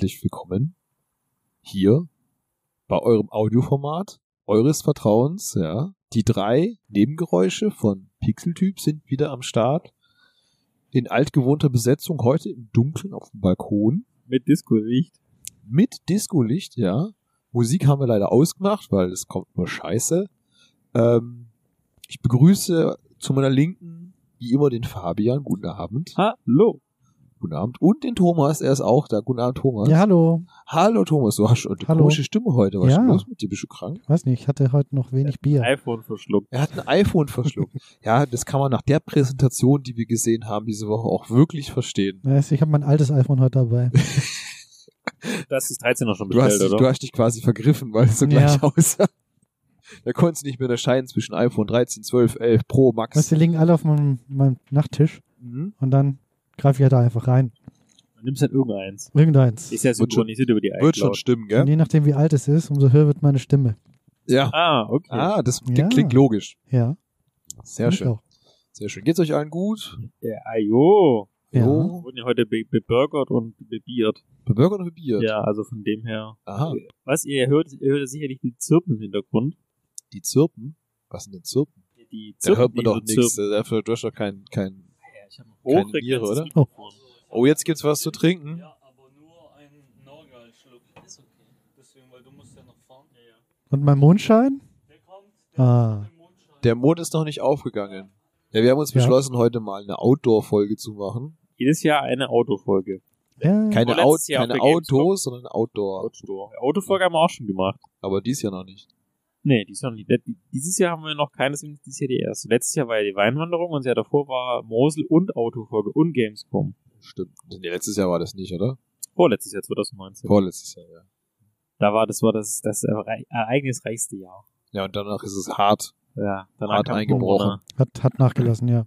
Herzlich willkommen hier bei eurem Audioformat eures Vertrauens. Ja, die drei Nebengeräusche von Pixeltyp sind wieder am Start in altgewohnter Besetzung heute im Dunkeln auf dem Balkon Mit Disco-Licht. mit Discolicht. Ja, Musik haben wir leider ausgemacht, weil es kommt nur Scheiße. Ähm, ich begrüße zu meiner Linken wie immer den Fabian. Guten Abend. Hallo. Guten Abend. Und den Thomas, er ist auch da. Guten Abend, Thomas. Ja, hallo. Hallo Thomas, du hast eine Hallo. komische Stimme heute. Was ist Ja. denn los mit dir? Bist du krank? Weiß nicht, ich hatte heute noch wenig Bier. iPhone verschluckt. Er hat ein iPhone verschluckt. ja, das kann man nach der Präsentation, die wir gesehen haben diese Woche, auch wirklich verstehen. Weiß, Ich habe mein altes iPhone heute dabei. Das ist 13 noch schon Du hast, bestellt, dich, oder? du hast dich quasi vergriffen, weil es so Ja. gleich aussah. Da konntest du nicht mehr unterscheiden zwischen iPhone 13, 12, 11 Pro Max. Weißt, du, die liegen alle auf meinem, meinem Nachttisch Mhm. und dann greife ich halt da einfach rein. Du nimmst halt irgendeins. Irgendeins. Ist ja Wird schon- synchronisiert über die Wird schon iCloud. stimmen, Und gell? je nachdem, wie alt es ist, umso höher wird meine Stimme. Ja. Ah, okay. Ah, das klingt, Ja. klingt logisch. Ja. Sehr schön. Auch. Sehr schön. Geht's euch allen gut? Ja, ajo. Ja. Jo. Wurden ja heute be beburgert und bebiert. Beburgert oder Bier? Ja, also von dem her. Aha. Was, ihr hört, ihr hört sicherlich die Zirpen im Hintergrund. Die Zirpen? Was sind denn Zirpen? Die Da hört man die doch nichts. zirpen. Dafür du hast doch kein, kein. Hochfrequentes Niere, oder? Mikrofon. Oh, jetzt gibt's was zu trinken. Ja, aber nur ein Norgal-Schluck. Ist okay. Deswegen, weil du musst ja noch fahren. Ja, ja. Und mein Mondschein? Der kommt, der Ah. Der Mond ist noch nicht aufgegangen. Ja, wir haben uns Ja. beschlossen, heute mal eine Outdoor-Folge zu machen. Jedes Jahr eine Autofolge. Ja. Keine, Oh, auf keine. Autos, sondern Outdoor. Outdoor. Autofolge haben wir auch schon gemacht. Aber dies Jahr noch nicht. Nee, dies Jahr nicht. Dieses Jahr haben wir noch keine, deswegen ist dieses Jahr die erste. Letztes Jahr war ja die Weinwanderung und das Jahr davor war Mosel und Autofolge und Gamescom. Stimmt. Nee, letztes Jahr war das nicht, oder? Vorletztes Jahr 2019. Vorletztes Jahr, ja. Da war das war das das erei- ereignisreichste Jahr. Ja, und danach ist es hart. Ja, danach Hart eingebrochen. Hat, hat nachgelassen, ja.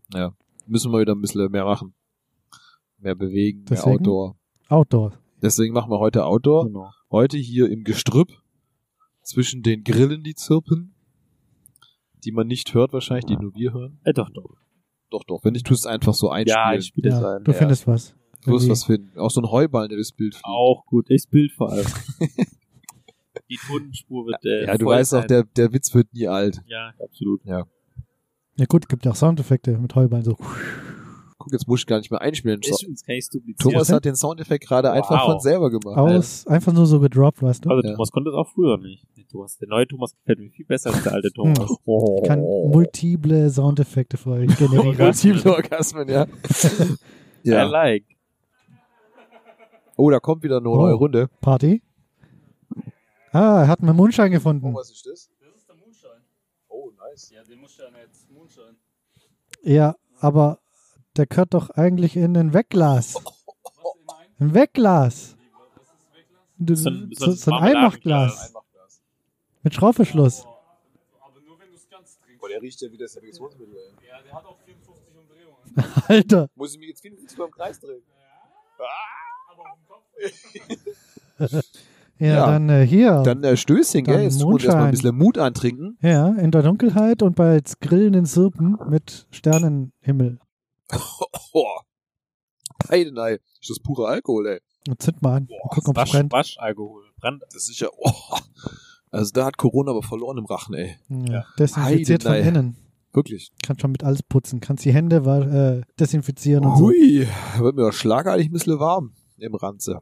Müssen wir wieder ein bisschen mehr machen. Mehr bewegen, mehr Deswegen? Outdoor. Outdoor. Deswegen machen wir heute Outdoor. Genau. Heute hier im Gestrüpp. Zwischen den Grillen, die zirpen. Die man nicht hört wahrscheinlich, die nur wir hören. Äh, doch, doch. Doch, doch. Wenn nicht, tust es einfach so einspielen. Ja, ich spiele das Ja, ein. du ja. findest was. Du wirst was finden. Auch so ein Heuballen, der das Bild fliegt. Auch gut. Ich Bild vor allem. Die Tonspur wird äh, Ja, du weißt auch, sein. der, der Witz wird nie alt. Ja, absolut. Ja gut, gibt ja auch Soundeffekte mit Heuballen so. Guck, jetzt muss ich gar nicht mehr einspielen. Ich. Thomas hat den Soundeffekt gerade einfach Wow. von selber gemacht. Aus, einfach nur so gedroppt, weißt du? Also Ja. Thomas konnte es auch früher nicht. Der, Thomas, der neue Thomas gefällt mir viel besser als der alte Thomas. Oh. Ich kann multiple Soundeffekte für euch generieren. Multiple Orgasmen, ja. I ja. like. Oh, da kommt wieder eine Oh. neue Runde. Party? Ah, er hat meinen Mondschein gefunden. was ist das? Das ist der Mondschein. Oh, nice. Ja, den musst du ja nicht Mondschein. Ja, aber der gehört doch eigentlich in ein Wegglas. Ein? Wegglas. Du- So ein- so So, ein. Einmachglas. Mit Schraubverschluss. Aber nur wenn du es ganz trinkst. Boah, der riecht ja wie das Irrigationsmittel, ey. Ja, der hat auch 54 Umdrehungen. Alter. Muss ich mich jetzt 54 beim Kreis drehen? Aber auf dem Kopf. Ja, Ja. dann äh, hier. Dann äh, Stößchen, Dann gell? Jetzt uns erstmal ein bisschen Mut antrinken. ja, in der Dunkelheit und bei grillenden Sirpen mit Sternenhimmel. Oh. Heidenei. Ist das pure Alkohol, ey. Und zünd mal an. Boah, Guck, ob es Wasch, brennt. Waschalkohol. Brand. Das ist ja. Oh. Also da hat Corona aber verloren im Rachen, ey. Ja. Desinfiziert von Heidenei. innen. Wirklich. Kannst schon mit alles putzen. Kannst die Hände äh, desinfizieren und so. Hui. Wird mir doch schlagartig ein bisschen warm im Ranze.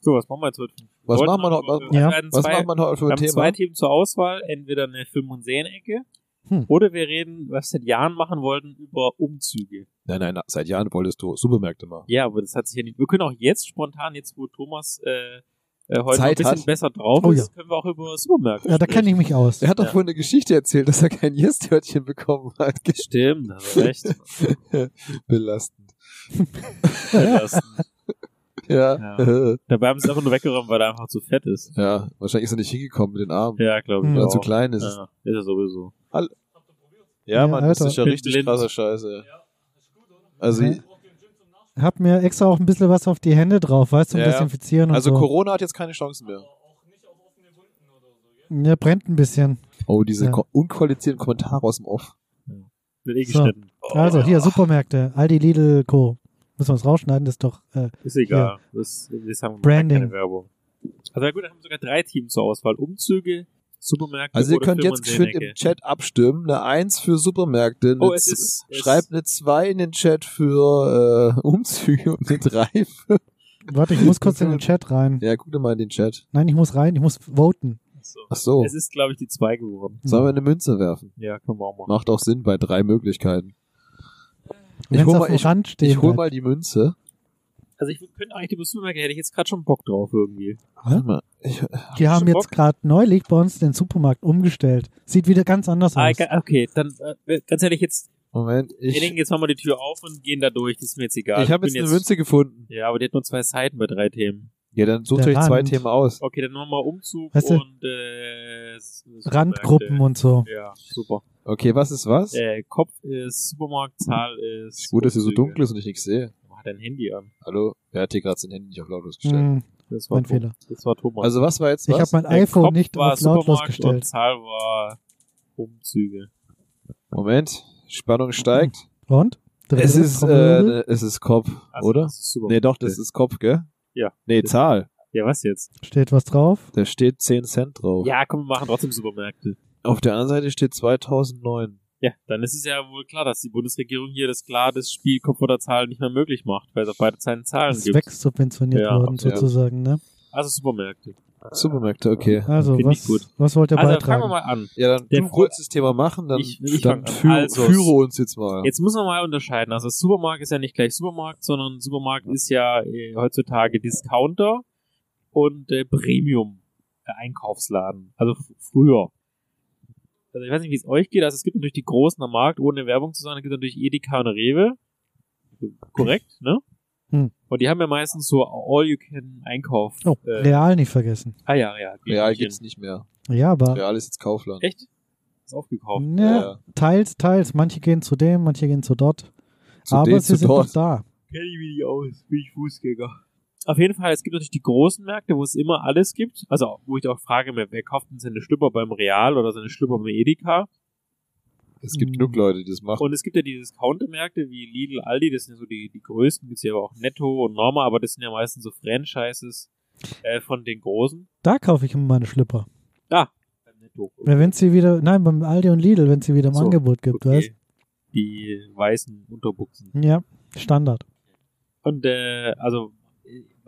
So, was machen wir jetzt heute? Was machen wir noch? Was, Ja. was zwei, machen wir noch für wir ein haben Thema? zwei Themen zur Auswahl. Entweder eine Film- und Serienecke. Hm. Oder wir reden, was wir seit Jahren machen wollten, über Umzüge. Nein, nein, seit Jahren wolltest du Supermärkte machen. Ja, aber das hat sich ja nicht. Wir können auch jetzt spontan, jetzt wo Thomas äh, äh, heute Zeit ein bisschen hat. besser drauf Oh ist, können wir auch über Supermärkte Ja, da kenne ich mich aus. Er hat doch Ja. vorhin eine Geschichte erzählt, dass er kein Yes-Törtchen bekommen hat. Stimmt, du recht. Belastend. Belastend. Ja. Ja. Dabei haben sie es einfach nur weggeräumt, weil er einfach zu fett ist. ja, wahrscheinlich ist er nicht hingekommen mit den Armen, Ja, glaube ich. Hm. weil er auch. zu klein ist. Ja, ist er sowieso. Ja, Ja, Mann, das Alter. ist ja richtig blind. krasser Scheiße. Ja, ist gut, oder? Also, Ja. Hab mir extra auch ein bisschen was auf die Hände drauf, weißt du, zum Ja. Desinfizieren und also so. Corona hat jetzt keine Chancen mehr. Ja, brennt ein bisschen. Oh, diese Ja. unqualifizierten Kommentare aus dem Off. Wird eh So. geschnitten. Also hier, Supermärkte. Aldi, Lidl, Co. Müssen wir es rausschneiden? Das ist doch. Äh, Ist egal. Das, das haben wir Branding. keine Werbung. Also ja gut, da haben wir sogar drei Teams zur Auswahl. Umzüge, Supermärkte Also ihr könnt jetzt schön im. Chat abstimmen. Eine 1 für Supermärkte, eine Oh, es ist- es- schreibt eine 2 in den Chat für äh, Umzüge und eine 3 für... warte, ich muss kurz in den Chat rein. Ja, guck dir mal in den Chat. Nein, ich muss rein, ich muss voten. So. Ach so, Es ist, glaube ich, die zwei geworden. sollen wir eine Münze werfen? Ja, können wir auch machen. Macht auch Sinn bei drei Möglichkeiten. Ich Wenn hol mal- ich-. Ich hol mal die Münze. Also ich könnte eigentlich die Supermärkte, hätte ich jetzt gerade schon Bock drauf irgendwie. Warte mal. Ich, Die haben jetzt gerade neulich bei uns den Supermarkt umgestellt. Sieht wieder ganz anders Ah, aus. okay, dann äh, ganz ehrlich, jetzt, Moment, wir legen ich, jetzt mal die Tür auf und gehen da durch, das ist mir jetzt egal. ich habe bin jetzt eine Münze gefunden. Ja, aber die hat nur zwei Seiten bei drei Themen. Ja, dann sucht Der euch zwei. Themen aus. Okay, dann nochmal Umzug Weißt du, und äh. Randgruppen und so. Ja, super. Okay, was ist was? Äh, Kopf ist Supermarkt, Zahl ist. Gut, dass hier so dunkel ist und ich nichts sehe. Dein Handy an. Hallo? Wer hat hier gerade sein Handy nicht auf lautlos gestellt? Hm, Das war mein Tom- Fehler. Das war Thomas. Also was war jetzt Ich habe was? mein Der iPhone Kopf nicht war auf lautlos Supermarkt Und gestellt. Zahl war Umzüge. Moment, Spannung steigt. Und? Es ist, äh, es ist Kopf, Also, oder? das ist. Nee, doch, das ist Kopf, gell? Ja. Nee, Zahl. Ja, was jetzt? Steht was drauf? Da steht 10 Cent drauf. Ja, komm, wir machen trotzdem Supermärkte. Auf der anderen Seite steht 2009. Ja, dann ist es ja wohl klar, dass die Bundesregierung hier das klar das Spiel Kopf oder Zahl nicht mehr möglich macht, weil es auf beide Seiten Zahlen Ist gibt. wegsubventioniert Ja, worden, ja. sozusagen, ne? Also Supermärkte. Supermärkte, okay. Also, Finde ich was, gut. was wollt ihr Also beitragen? fangen wir mal an. Ja, dann Der du wolltest das Thema machen, dann, Ich- ich dann führe, Also, führe uns jetzt mal. Jetzt müssen wir mal unterscheiden. Also Supermarkt ist ja nicht gleich Supermarkt, sondern Supermarkt ist ja äh, heutzutage Discounter und äh, Premium äh, Einkaufsladen. Also früher. Also ich weiß nicht, wie es euch geht. Also es gibt natürlich die großen am Markt, ohne Werbung zu sagen, es gibt natürlich Edeka und Rewe. Korrekt, ne? Hm. Und die haben ja meistens so All-You-Can-Einkauf. Oh, äh, Real nicht vergessen. ah ja, ja. Real gibt's nicht mehr. Ja, aber Real ist jetzt Kaufland. Echt? Ist aufgekauft. ne, Ja. teils, teils. Manche gehen zu dem, manche gehen zu dort. Zu aber dem, sie zu sind dort. doch da. Kenne ich mich nicht aus, bin ich Fußgänger. Auf jeden Fall, es gibt natürlich die großen Märkte, wo es immer alles gibt. Also, wo ich auch frage, wer wer kauft denn seine Schlüpper beim Real oder seine Schlüpper beim Edeka? Es gibt Hm. genug Leute, die das machen. Und es gibt ja die Discounter-Märkte wie Lidl, Aldi, das sind ja so die, die größten, gibt's ja aber auch Netto und Norma, aber das sind ja meistens so Franchises äh, von den großen. Da kaufe ich immer meine Schlipper. Ah, beim Netto. Ja, Wenn sie wieder, nein, beim Aldi und Lidl, wenn sie wieder im So, Angebot gibt, Okay. Die weißen Unterbuchsen. weißt Ja, Standard. Und äh, also,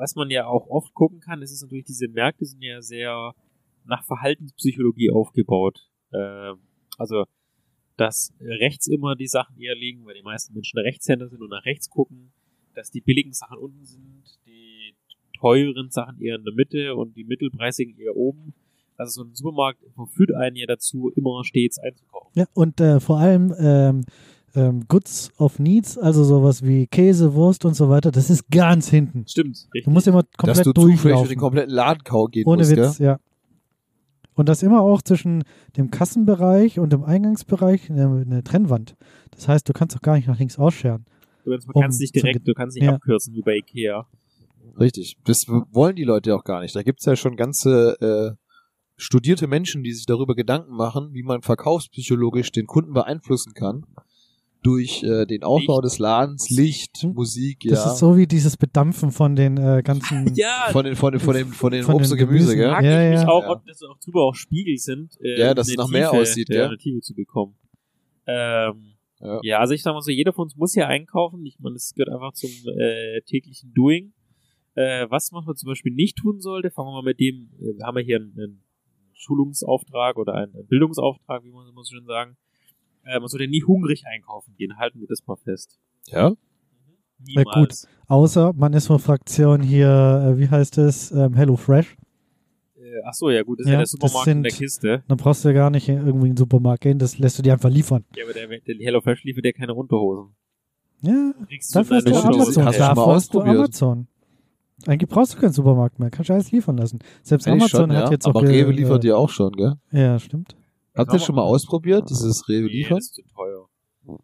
was man ja auch oft gucken kann, ist es natürlich, diese Märkte sind ja sehr nach Verhaltenspsychologie aufgebaut. Äh, also, dass rechts immer die Sachen eher liegen, weil die meisten Menschen Rechtshänder sind und nach rechts gucken, dass die billigen Sachen unten sind, die teuren Sachen eher in der Mitte und die mittelpreisigen eher oben. Also so ein Supermarkt verführt einen ja dazu, immer stets einzukaufen. Ja, und äh, vor allem ähm, ähm, Goods of Needs, also sowas wie Käse, Wurst und so weiter, das ist ganz hinten. Stimmt, richtig. Du musst immer Dass komplett du zufällig durch den durchlaufen. kompletten Ladenkau gehen Ohne musst, Witz, gell? ja. Und das immer auch zwischen dem Kassenbereich und dem Eingangsbereich eine, eine Trennwand. Das heißt, du kannst auch gar nicht nach links ausscheren. Du kannst, um kannst nicht direkt, du kannst nicht Ja. abkürzen wie bei Ikea. Richtig. Das wollen die Leute auch gar nicht. Da gibt's ja schon ganze äh, studierte Menschen, die sich darüber Gedanken machen, wie man verkaufspsychologisch den Kunden beeinflussen kann. Durch äh, den Aufbau Licht, des Ladens, Musik. Licht, Hm? Musik, Das ja. ist so wie dieses Bedampfen von den äh, ganzen. Ja, von den, von den, von den, von den Von Obst und Gemüse, Gemüsen, gell? Ja, ich mich ja. auch, Ja. ob das auch drüber auch Spiegel sind. Äh, Ja, dass es nach mehr Tiefe, aussieht, ja? Eine Tiefe zu bekommen. Ähm, Ja. ja. also ich sag mal so, jeder von uns muss hier einkaufen. Ich meine, das gehört einfach zum äh, täglichen Doing. Äh, was man zum Beispiel nicht tun sollte, fangen wir mal mit dem, äh, wir haben ja hier einen, einen Schulungsauftrag oder einen, einen Bildungsauftrag, wie man so schön sagen. Äh, man sollte nie hungrig einkaufen gehen, halten wir das mal fest. Ja? Ja, gut. Außer man ist von Fraktion hier, äh, wie heißt es, ähm, Hello Fresh. Äh, ach so, ja gut, das ist Ja, ja der das Supermarkt in der sind- Kiste. Dann brauchst du ja gar nicht in irgendwie in den Supermarkt gehen, das lässt du dir einfach liefern. Ja, aber der, der HelloFresh liefert ja keine Unterhosen. Ja, Kriegst dafür hast du. Amazon. Hast Dafür hast du? Amazon. Eigentlich brauchst du keinen Supermarkt mehr, kannst du alles liefern lassen. Selbst Eigentlich Amazon schon, hat ja. jetzt auch Aber Rewe liefert äh, ja auch schon, gell? Ja, stimmt. Habt ihr schon mal ausprobiert, dieses Rewe Nee, liefern? das ist zu teuer.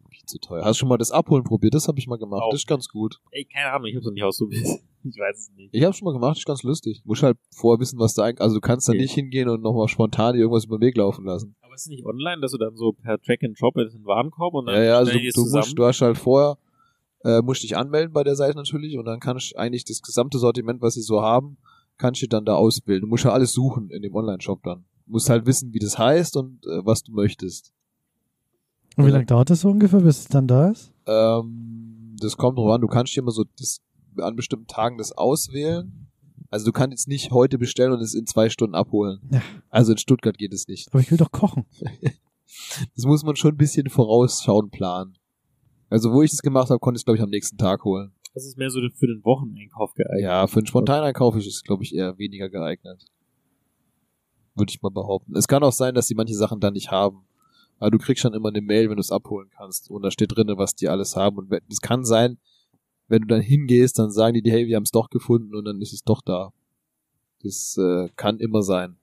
Viel zu teuer. Hast du schon mal das Abholen probiert? Das habe ich mal gemacht. Auch. Das ist ganz gut. Ey, keine Ahnung, ich hab's noch nicht ausprobiert. Ich weiß es nicht. Ich habe schon mal gemacht, das ist ganz lustig. Muss halt vorher wissen, was da eigentlich, also du kannst da Okay. nicht hingehen und nochmal spontan irgendwas über den Weg laufen lassen. Aber ist nicht online, dass du dann so per Track and Drop in den Warenkorb und dann Ja, ja, also du, du musst, du hast halt vorher, Äh, musst dich anmelden bei der Seite natürlich und dann kann ich eigentlich das gesamte Sortiment, was sie so haben, kann ich dir dann da auswählen. Du musst ja alles suchen in dem Online-Shop dann. Du musst halt wissen, wie das heißt und äh, was du möchtest. Und wie lange dauert das so ungefähr, bis es dann da ist? Ähm, das kommt drauf an, du kannst dir immer so das, an bestimmten Tagen das auswählen. Also du kannst jetzt nicht heute bestellen und es in zwei Stunden abholen. Ja. Also in Stuttgart geht es nicht. Aber ich will doch kochen. Das muss man schon ein bisschen vorausschauen planen. Also wo ich das gemacht habe, konnte ich es glaube ich am nächsten Tag holen. Das ist mehr so für den Wocheneinkauf geeignet. Ja, für einen Spontaneinkauf ist es glaube ich eher weniger geeignet. Würde ich mal behaupten. Es kann auch sein, dass die manche Sachen dann nicht haben. Aber du kriegst schon immer eine Mail, wenn du es abholen kannst. Und da steht drinne, was die alles haben. Und es kann sein, wenn du dann hingehst, dann sagen die dir, hey, wir haben es doch gefunden und dann ist es doch da. Das äh, kann immer sein.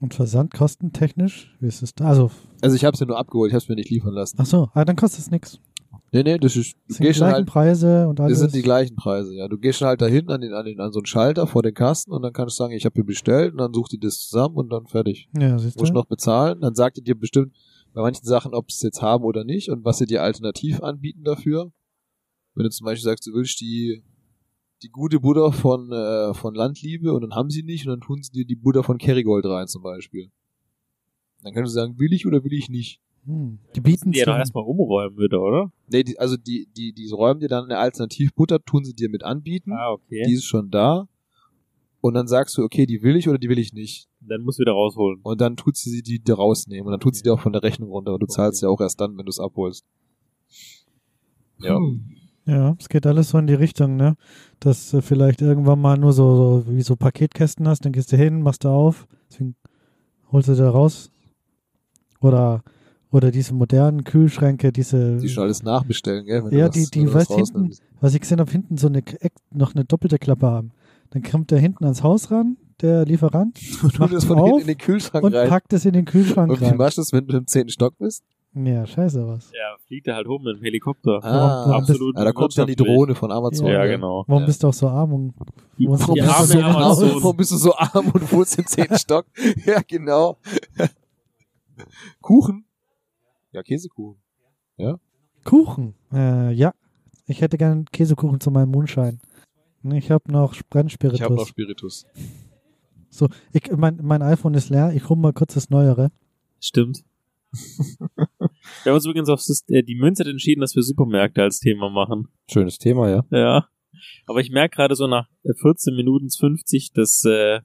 Und versandkostentechnisch, wie ist es da? Also, Also ich habe es ja nur abgeholt, ich habe es mir nicht liefern lassen. ach so, ah, dann kostet es nichts. Nee, nee, das ist, du Das sind die gehst schon gleichen halt, Preise und alles. das sind die gleichen Preise, ja. Du gehst schon halt dahin an den, an den, an so einen Schalter vor den Kasten und dann kannst du sagen, ich habe hier bestellt und dann sucht die das zusammen und dann fertig. ja, siehst Musst du? noch bezahlen, dann sagt die dir bestimmt bei manchen Sachen, ob sie es jetzt haben oder nicht und was sie dir alternativ anbieten dafür. Wenn du zum Beispiel sagst, du willst die, die gute Butter von, äh, von Landliebe und dann haben sie nicht und dann tun sie dir die Butter von Kerrygold rein zum Beispiel. Dann kannst du sagen, will ich oder will ich nicht. Hm. Die bieten Die ja doch erstmal umräumen würde, oder? Nee, die, also die, die, die räumen dir dann eine Alternativbutter, tun sie dir mit anbieten. Ah, okay. Die ist schon da. Und dann sagst du, okay, die will ich oder die will ich nicht. Dann musst du wieder rausholen. Und dann tut sie die dir rausnehmen. Und dann tut sie dir auch von der Rechnung runter. Und du zahlst ja auch erst dann, wenn du es abholst. Ja. Ja, es geht alles so in die Richtung, ne? Dass du vielleicht irgendwann mal nur so, so wie so Paketkästen hast, dann gehst du hin, machst du auf, deswegen holst du da raus. Oder oder diese modernen Kühlschränke, diese Die schon alles nachbestellen, gell? wenn Ja, du die- was- die weißt hinten- was ich gesehen habe, hinten so eine Eck- noch eine doppelte Klappe haben. Dann kommt der hinten ans Haus ran, der Lieferant, Und du macht das von auf hinten in den Kühlschrank und rein. packt es in den Kühlschrank Und wie rein. machst du das, wenn du im zehnten Stock bist? Ja, scheiße was. Ja, fliegt er halt hoch mit dem Helikopter. warum Absolut. Ah, da kommt dann die. Drohne von Amazon. Ja, ne? genau. Warum Ja. bist du auch so arm und Die, Warum die bist du so Amazon. aus? Warum bist du so arm und wohnst im zehnten Stock? Ja, genau. Kuchen? Ja, Käsekuchen. Kuchen? Äh, ja. Ich hätte gerne Käsekuchen zu meinem Mondschein. Ich habe noch Brennspiritus. Ich habe noch Spiritus. so, ich, mein, mein iPhone ist leer. Ich hole mal kurz das Neuere. Stimmt. Wir haben uns übrigens auf äh, die Münze hat entschieden, dass wir Supermärkte als Thema machen. Schönes Thema, ja. Ja. Aber ich merke gerade so nach äh, 14 Minuten 50, dass äh,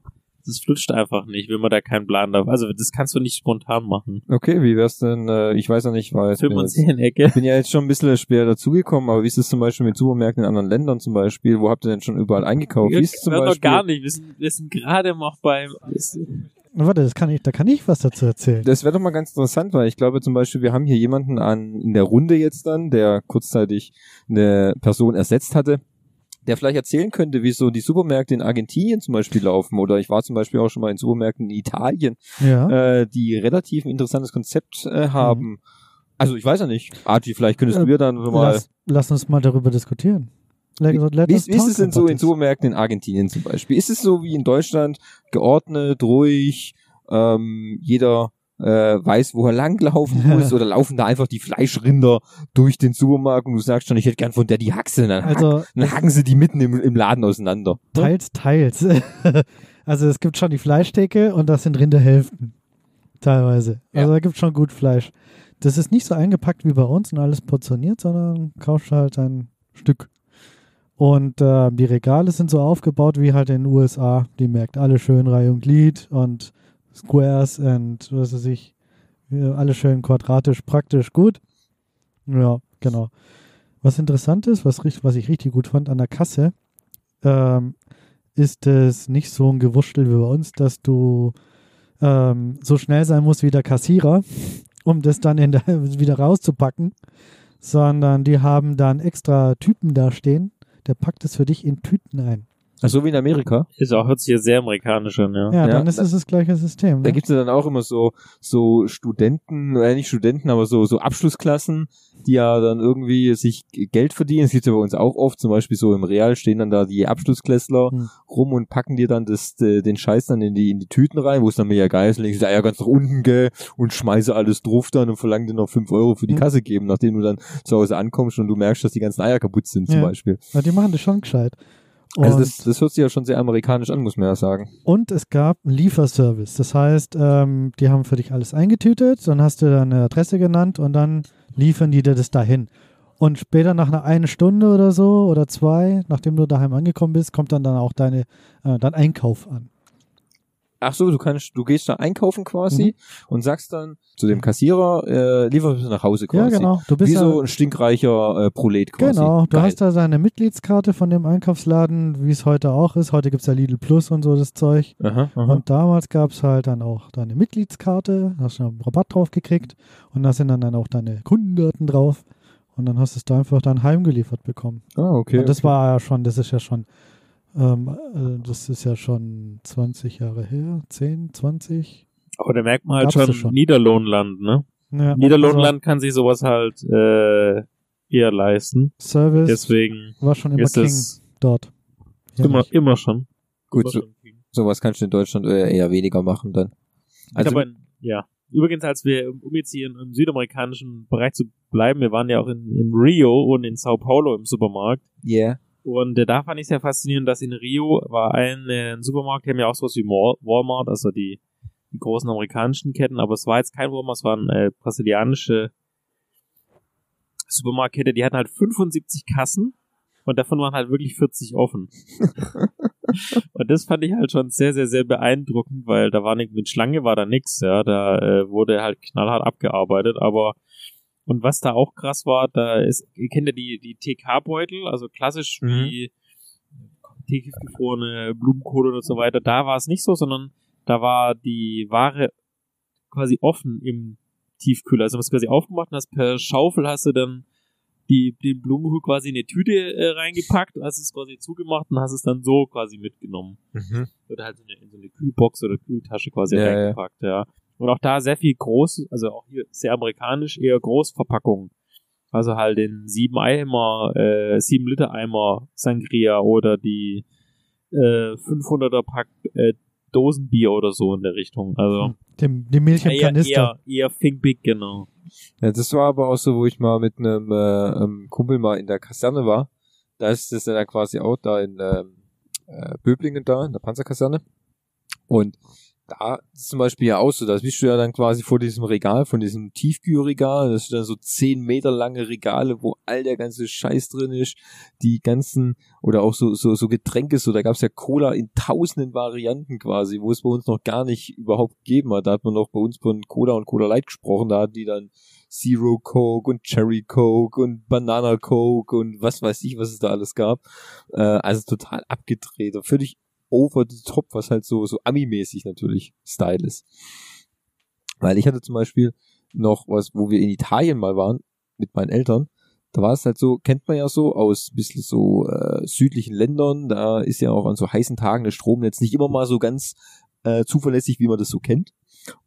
das flutscht einfach nicht, wenn man da keinen Plan darf. Also das kannst du nicht spontan machen. Okay, wie wär's denn, äh, ich weiß ja nicht, weil Film und Serienecke. Ich bin ja jetzt schon ein bisschen später dazugekommen, aber wie ist es zum Beispiel mit Supermärkten in anderen Ländern zum Beispiel? Wo habt ihr denn schon überall eingekauft? Wie ist es zum Wir Beispiel? noch gar nicht. Wir sind, wir sind gerade noch beim. Na, Warte, das kann ich, da kann ich was dazu erzählen. Das wäre doch mal ganz interessant, weil ich glaube zum Beispiel, wir haben hier jemanden an in der Runde jetzt dann, der kurzzeitig eine Person ersetzt hatte, der vielleicht erzählen könnte, wie so die Supermärkte in Argentinien zum Beispiel laufen. Oder ich war zum Beispiel auch schon mal in Supermärkten in Italien, Ja. äh, die relativ ein interessantes Konzept äh, haben. Also ich weiß ja nicht. Arti, vielleicht könntest Äh, du mir dann so mal. lass, lass uns mal darüber diskutieren. Let, let Wie, wie ist es denn so in. Supermärkten in Argentinien zum Beispiel? Ist es so wie in Deutschland geordnet, ruhig, ähm, jeder äh, weiß, wo er langlaufen muss oder laufen da einfach die Fleischrinder durch den Supermarkt und du sagst schon, ich hätte gern von der die Haxe, dann, hack, Also dann hacken sie die mitten im, im Laden auseinander. teils, teils. also es gibt schon die Fleischtheke und das sind Rinderhälften. Teilweise. Ja. Also da gibt schon gut Fleisch. Das ist nicht so eingepackt wie bei uns und alles portioniert, sondern kaufst halt ein Stück. Und äh, die Regale sind so aufgebaut wie halt in den USA. Die merkt alle schön Reihe und Glied und Squares und was weiß ich. ja, Alle schön quadratisch, praktisch, gut. Ja, genau. Was interessant ist, was, was ich richtig gut fand an der Kasse, ähm, ist es nicht so ein Gewurschtel wie bei uns, dass du ähm, so schnell sein musst wie der Kassierer, um das dann der, wieder rauszupacken, sondern die haben dann extra Typen da stehen, der packt es für dich in Tüten ein. Ach, so wie in Amerika. Ist auch, hört sich ja sehr amerikanisch an, ja. Ja, Ja, dann ist da- es das gleiche System. Da Ne? gibt's ja dann auch immer so, so Studenten, äh, nicht Studenten, aber so, so Abschlussklassen, die ja dann irgendwie sich Geld verdienen. Das gibt's ja bei uns auch oft. Zum Beispiel so im Real stehen dann da die Abschlussklässler Hm. rum und packen dir dann das, äh, den Scheiß dann in die, in die Tüten rein, wo es dann mega geil ist. Legen sie die Eier ganz nach unten, gell, und schmeiße alles drauf dann und verlangen dir noch fünf Euro für die Hm. Kasse geben, nachdem du dann zu Hause ankommst und du merkst, dass die ganzen Eier kaputt sind, zum Ja. Beispiel. Ja, die machen das schon gescheit. Und, Also das, das hört sich ja schon sehr amerikanisch an, muss man ja sagen. und es gab einen Lieferservice. Das heißt, ähm, die haben für dich alles eingetütet, dann hast du deine Adresse genannt und dann liefern die dir das dahin. Und später nach einer eine Stunde oder so oder zwei, nachdem du daheim angekommen bist, kommt dann, dann auch deine, äh, dein Einkauf an. Ach so, du kannst, du gehst da einkaufen quasi und sagst dann zu dem Kassierer, äh, liefer es nach Hause quasi. Ja, genau. Du bist Wie ja, so ein stinkreicher äh, Prolet quasi. Genau, du Geil. hast da deine Mitgliedskarte von dem Einkaufsladen, wie es heute auch ist. Heute gibt's ja Lidl Plus und so das Zeug. Aha, aha. Und damals gab's halt dann auch deine Mitgliedskarte, da hast du einen Rabatt drauf gekriegt und da sind dann, dann auch deine Kundendaten drauf. Und dann hast du es da einfach dann heimgeliefert bekommen. ah, okay. und das okay. war ja schon, das ist ja schon, ähm, äh, das ist ja schon 20 Jahre her, 10, 20. Aber da merkt man halt schon, schon. Niederlohnland, ne? Ja, Niederlohnland kann sich sowas halt äh, eher leisten. Also Service Deswegen war schon immer ist King es dort. Ja, immer, nicht. immer schon. Gut, immer so, schon sowas kannst du in Deutschland eher weniger machen dann. Also, Also, aber, ja. Übrigens, als wir, um jetzt hier im südamerikanischen Bereich zu bleiben, wir waren ja auch in, in Rio und in Sao Paulo im Supermarkt. yeah. Und äh, da fand ich sehr faszinierend, dass in Rio war ein, äh, ein Supermarkt, die haben ja auch sowas wie Wal- Walmart, also die, die großen amerikanischen Ketten, aber es war jetzt kein Walmart, es war eine äh, brasilianische Supermarktkette, die hatten halt 75 Kassen und davon waren halt wirklich 40 offen. und das fand ich halt schon sehr, sehr, sehr beeindruckend, weil da war nicht, mit Schlange war da nix, ja, da äh, wurde halt knallhart abgearbeitet, aber und was da auch krass war, da ist, ihr kennt ja die, die TK-Beutel, also klassisch Mhm. wie tiefgefrorene Blumenkohle und so weiter. Da war es nicht so, sondern da war die Ware quasi offen im Tiefkühler. Also du hast quasi aufgemacht und hast per Schaufel hast du dann die, den Blumenkohl quasi in eine Tüte äh, reingepackt, hast es quasi zugemacht und hast es dann so quasi mitgenommen. Mhm. Oder halt in so eine Kühlbox oder Kühltasche quasi Ja, ja. reingepackt, ja. Und auch da sehr viel groß, also auch hier sehr amerikanisch, eher Großverpackungen. Also halt den 7 Eimer, äh, 7 Liter Eimer Sangria oder die äh, 500er Pack äh, Dosenbier oder so in der Richtung. Also Dem, die Milch im eher, Kanister. eher, eher Think Big, genau. Ja, das war aber auch so, wo ich mal mit einem äh, Kumpel mal in der Kaserne war. Da ist das dann quasi auch da in ähm, äh, Böblingen da, in der Panzerkaserne. Und da ist zum Beispiel ja auch so, da bist du ja dann quasi vor diesem Regal, von diesem Tiefkühlregal, das sind dann so zehn Meter lange Regale, wo all der ganze Scheiß drin ist, die ganzen, oder auch so, so, so Getränke, so, da gab's ja Cola in tausenden Varianten quasi, wo es bei uns noch gar nicht überhaupt gegeben hat. Da hat man noch bei uns von Cola und Cola Light gesprochen, da hatten die dann Zero Coke und Cherry Coke und Banana Coke und was weiß ich, was es da alles gab. Äh, also total abgedreht völlig over the top, was halt so, so Ami-mäßig natürlich Style ist. Weil ich hatte zum Beispiel noch was, wo wir in Italien mal waren, mit meinen Eltern, da war es halt so, kennt man ja so aus ein bisschen so äh, südlichen Ländern, da ist ja auch an so heißen Tagen das Stromnetz nicht immer mal so ganz äh, zuverlässig, wie man das so kennt.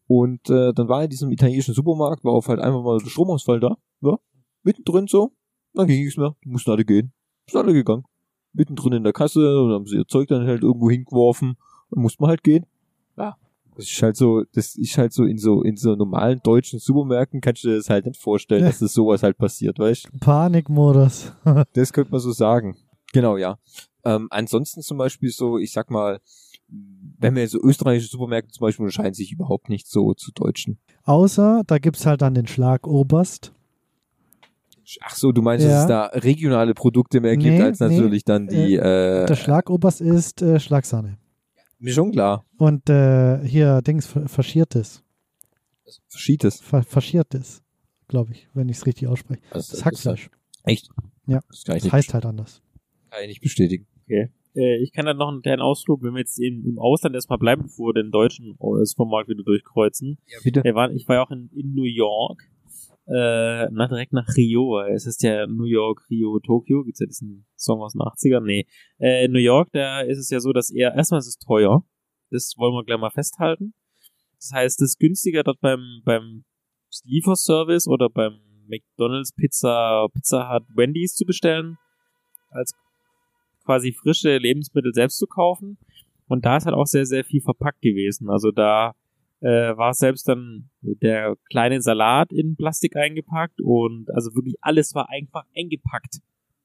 Und äh, dann war in diesem italienischen Supermarkt, war auf halt einfach mal der Stromausfall da, ja, mittendrin so, dann ging nichts mehr, mussten alle gehen, sind alle gegangen. Mittendrin in der Kasse und haben sie ihr Zeug dann halt irgendwo hingeworfen und musste man halt gehen. Ja. Das ist halt so, das ist halt so in so, in so normalen deutschen Supermärkten kannst du dir das halt nicht vorstellen, Ja. dass das sowas halt passiert, weißt Panikmodus. das könnte man so sagen. Genau, ja. Ähm, ansonsten zum Beispiel so, ich sag mal, wenn wir so österreichische Supermärkte zum Beispiel unterscheiden sich überhaupt nicht so zu deutschen. Außer, da gibt's halt dann den Schlagoberst. Ach so, du meinst, Ja. dass es da regionale Produkte mehr gibt, Nee, als nee. natürlich dann die, äh, Der Schlagoberst ist äh, Schlagsahne. mir schon klar. Und äh, hier, Dings, fa- faschiertes. Verschiedenes. Fa faschiertes, glaube ich, wenn ich es richtig ausspreche. Also, Das Hackfleisch. Echt? Ja. Das Das heißt halt anders. kann ich nicht bestätigen. Äh, ich kann dann noch einen kleinen Ausflug, wenn wir jetzt in, im Ausland erstmal bleiben, bevor wir den deutschen äh, Supermarkt wieder durchkreuzen. Ja, bitte. Ich war ja auch in, in New York äh, na, direkt nach Rio. Es ist ja New York, Rio, Tokio. Gibt's ja diesen Song aus den 80ern? Nee. Äh, New York, da ist es ja so, dass eher, erstmal ist es teuer. Das wollen wir gleich mal festhalten. Das heißt, es ist günstiger dort beim, beim Lieferservice oder beim McDonalds, Pizza, Pizza Hut, Wendy's zu bestellen, als quasi frische Lebensmittel selbst zu kaufen. Und da ist halt auch sehr, sehr viel verpackt gewesen. Also da äh, war selbst dann der kleine Salat in Plastik eingepackt und also wirklich alles war einfach eingepackt.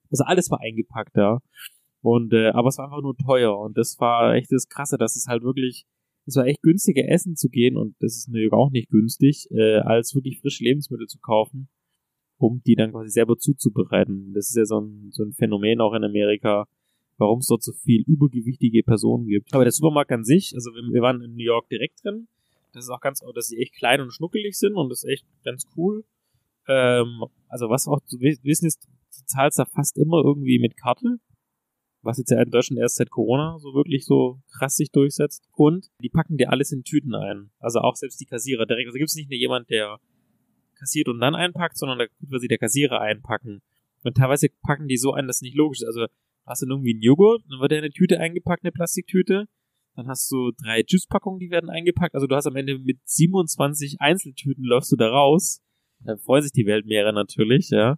Also alles war eingepackt, ja. Und äh, aber es war einfach nur teuer und das war echt das Krasse, dass es halt wirklich, es war echt günstiger essen zu gehen und das ist natürlich auch nicht günstig, äh, als wirklich frische Lebensmittel zu kaufen, um die dann quasi selber zuzubereiten. Das ist ja so ein, so ein Phänomen auch in Amerika, warum es dort so viel übergewichtige Personen gibt. Aber der Supermarkt an sich, also wir, wir waren in New York direkt drin, das ist auch ganz, dass sie echt klein und schnuckelig sind und das ist echt ganz cool. Ähm, also was auch zu wissen ist, du zahlst da fast immer irgendwie mit Karte, was jetzt ja in Deutschland erst seit Corona so wirklich so krass sich durchsetzt. Und die packen dir alles in Tüten ein. Also auch selbst die Kassierer direkt. Also gibt es nicht nur jemand, der kassiert und dann einpackt, sondern da wird sie der Kassierer einpacken. Und teilweise packen die so ein, dass es nicht logisch ist. Also hast du irgendwie einen Joghurt, dann wird er in eine Tüte eingepackt, eine Plastiktüte. Dann hast du drei Juicepackungen, die werden eingepackt. Also du hast am Ende mit 27 Einzeltüten läufst du da raus. Da freuen sich die Weltmeere natürlich, ja.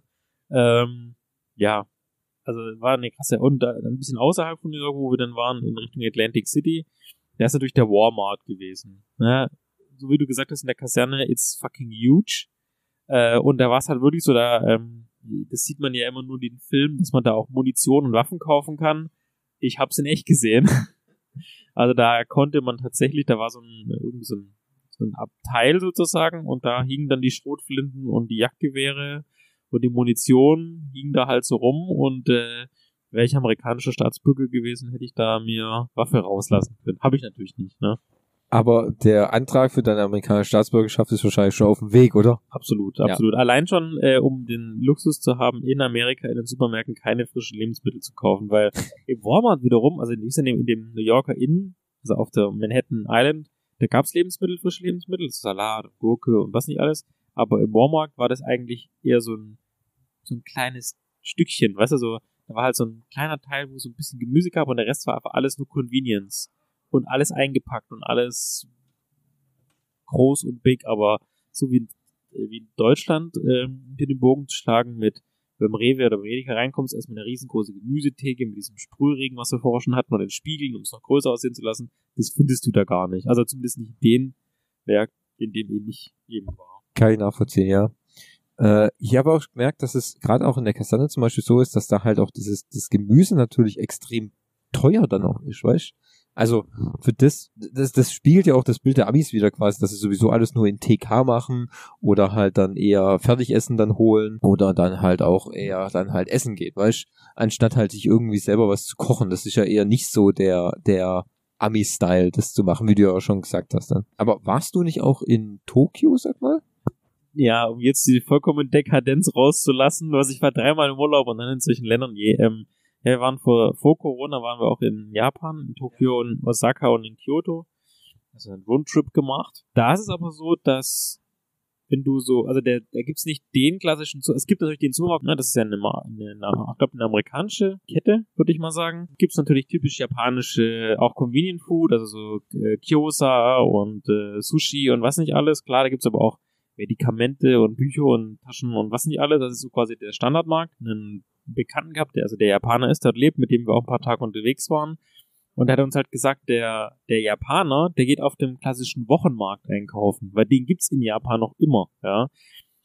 Ähm, ja, also war eine krasse. Und da, ein bisschen außerhalb von New York, wo wir dann waren, in Richtung Atlantic City, da ist natürlich der Walmart gewesen. Ja, so wie du gesagt hast in der Kaserne, it's fucking huge. Äh, und da war es halt wirklich so, da, ähm, das sieht man ja immer nur in den Filmen, dass man da auch Munition und Waffen kaufen kann. Ich hab's in echt gesehen. Also da konnte man tatsächlich, da war so ein, so ein, so ein Abteil sozusagen und da hingen dann die Schrotflinten und die Jagdgewehre und die Munition hing da halt so rum und äh, wäre ich amerikanischer Staatsbürger gewesen, hätte ich da mir Waffe rauslassen können. Habe ich natürlich nicht, ne? Aber der Antrag für deine amerikanische Staatsbürgerschaft ist wahrscheinlich schon auf dem Weg, oder? Absolut, absolut. Ja. Allein schon, äh, um den Luxus zu haben, in Amerika in den Supermärkten keine frischen Lebensmittel zu kaufen, weil im Walmart wiederum, also in dem, in dem New Yorker Inn, also auf der Manhattan Island, da gab's Lebensmittel, frische Lebensmittel, Salat, Gurke und was nicht alles. Aber im Walmart war das eigentlich eher so ein, so ein kleines Stückchen, weißt du, so, da war halt so ein kleiner Teil, wo so ein bisschen Gemüse gab und der Rest war einfach alles nur Convenience und alles eingepackt und alles groß und big, aber so wie in, äh, wie in Deutschland ähm, hier den Bogen zu schlagen mit beim Rewe oder beim Edeka reinkommst, erstmal eine riesengroße Gemüsetheke mit diesem Sprühregen, was wir vorher schon hatten, oder den Spiegeln, um es noch größer aussehen zu lassen, das findest du da gar nicht. Also zumindest nicht den Werk, in dem ich eben war. Kann ich nachvollziehen, ja. Äh, ich habe auch gemerkt, dass es gerade auch in der Kastanne zum Beispiel so ist, dass da halt auch dieses das Gemüse natürlich extrem teuer dann auch ist, weißt also für das, das, das spiegelt ja auch das Bild der Amis wieder quasi, dass sie sowieso alles nur in TK machen oder halt dann eher Fertigessen dann holen oder dann halt auch eher dann halt essen geht, weißt anstatt halt sich irgendwie selber was zu kochen. Das ist ja eher nicht so der, der Ami-Style, das zu machen, wie du ja auch schon gesagt hast dann. Aber warst du nicht auch in Tokio, sag mal? Ja, um jetzt die vollkommene Dekadenz rauszulassen, was ich war dreimal im Urlaub und dann in solchen Ländern, je, ähm, ja, wir waren vor, vor Corona waren wir auch in Japan, in Tokio, in Osaka und in Kyoto. Also einen Rundtrip gemacht. Da ist es aber so, dass wenn du so, also der, da gibt's nicht den klassischen, es gibt natürlich den Supermarkt, ne, das ist ja eine, eine, eine ich glaube eine amerikanische Kette, würde ich mal sagen. Gibt's natürlich typisch japanische, auch Convenient Food, also so äh, Kyosa und äh, Sushi und was nicht alles. Klar, da gibt's aber auch Medikamente und Bücher und Taschen und was nicht alles. Das ist so quasi der Standardmarkt. Einen Bekannten gehabt, der also der Japaner ist, dort lebt, mit dem wir auch ein paar Tage unterwegs waren. Und er hat uns halt gesagt, der, der Japaner, der geht auf dem klassischen Wochenmarkt einkaufen, weil den gibt's in Japan noch immer, ja.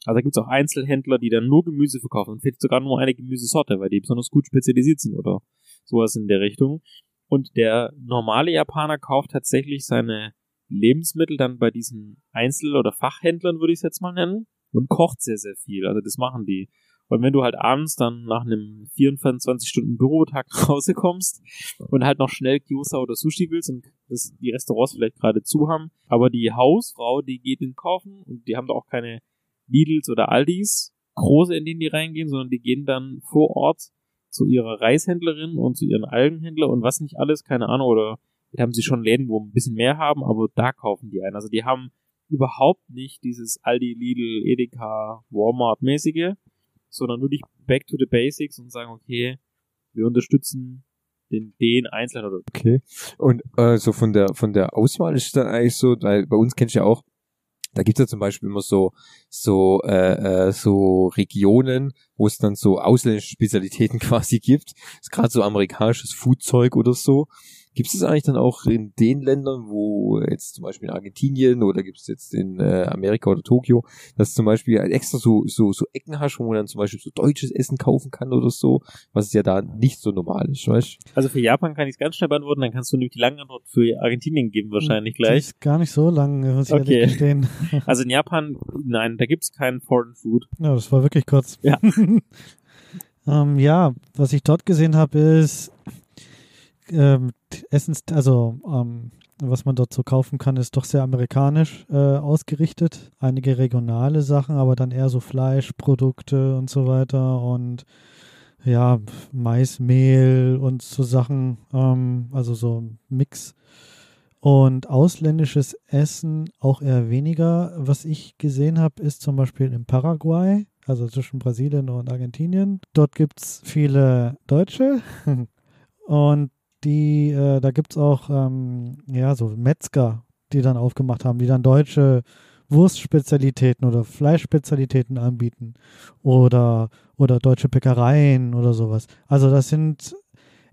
Also da gibt's auch Einzelhändler, die dann nur Gemüse verkaufen und vielleicht sogar nur eine Gemüsesorte, weil die besonders gut spezialisiert sind oder sowas in der Richtung. Und der normale Japaner kauft tatsächlich seine Lebensmittel dann bei diesen Einzel- oder Fachhändlern, würde ich es jetzt mal nennen, und kocht sehr, sehr viel. Also das machen die. Und wenn du halt abends dann nach einem 24 Stunden Bürotag nach Hause kommst und halt noch schnell Kyosa oder Sushi willst und das, die Restaurants vielleicht gerade zu haben, aber die Hausfrau, die geht in den kaufen und die haben da auch keine Lidls oder Aldis, große, in denen die reingehen, sondern die gehen dann vor Ort zu ihrer Reishändlerin und zu ihren Algenhändler und was nicht alles, keine Ahnung, oder haben sie schon Läden, wo ein bisschen mehr haben, aber da kaufen die ein. Also die haben überhaupt nicht dieses Aldi, Lidl, Edeka, Walmart-mäßige, sondern wirklich back to the basics und sagen, okay, wir unterstützen den, den Einzelnen oder Okay. Und äh, so von der von der Auswahl ist es dann eigentlich so, weil bei uns kennst du ja auch, da gibt's ja zum Beispiel immer so so äh, äh, so Regionen, wo es dann so ausländische Spezialitäten quasi gibt. ist gerade so amerikanisches Foodzeug oder so. Gibt es das eigentlich dann auch in den Ländern, wo jetzt zum Beispiel in Argentinien oder gibt es jetzt in äh, Amerika oder Tokio, dass zum Beispiel extra so, so, so Ecken hast, wo man dann zum Beispiel so deutsches Essen kaufen kann oder so, was ja da nicht so normal ist, weißt du? Also für Japan kann ich es ganz schnell beantworten, dann kannst du nämlich die lange Antwort für Argentinien geben wahrscheinlich Die gleich. ist gar nicht so lang, muss ich Okay. ehrlich gestehen. Also in Japan, nein, da gibt's keinen Foreign Food. Ja, das war wirklich kurz. Ja. ähm, ja, was ich dort gesehen habe, ist ähm, Essens, also ähm, was man dort so kaufen kann, ist doch sehr amerikanisch äh, ausgerichtet. Einige regionale Sachen, aber dann eher so Fleischprodukte und so weiter und ja, Maismehl und so Sachen, ähm, also so Mix. Und ausländisches Essen auch eher weniger. Was ich gesehen habe, ist zum Beispiel in Paraguay, also zwischen Brasilien und Argentinien. Dort gibt es viele Deutsche und die, äh, da gibt es auch ähm, ja, so Metzger, die dann aufgemacht haben, die dann deutsche Wurstspezialitäten oder Fleischspezialitäten anbieten oder, oder deutsche Bäckereien oder sowas. Also das sind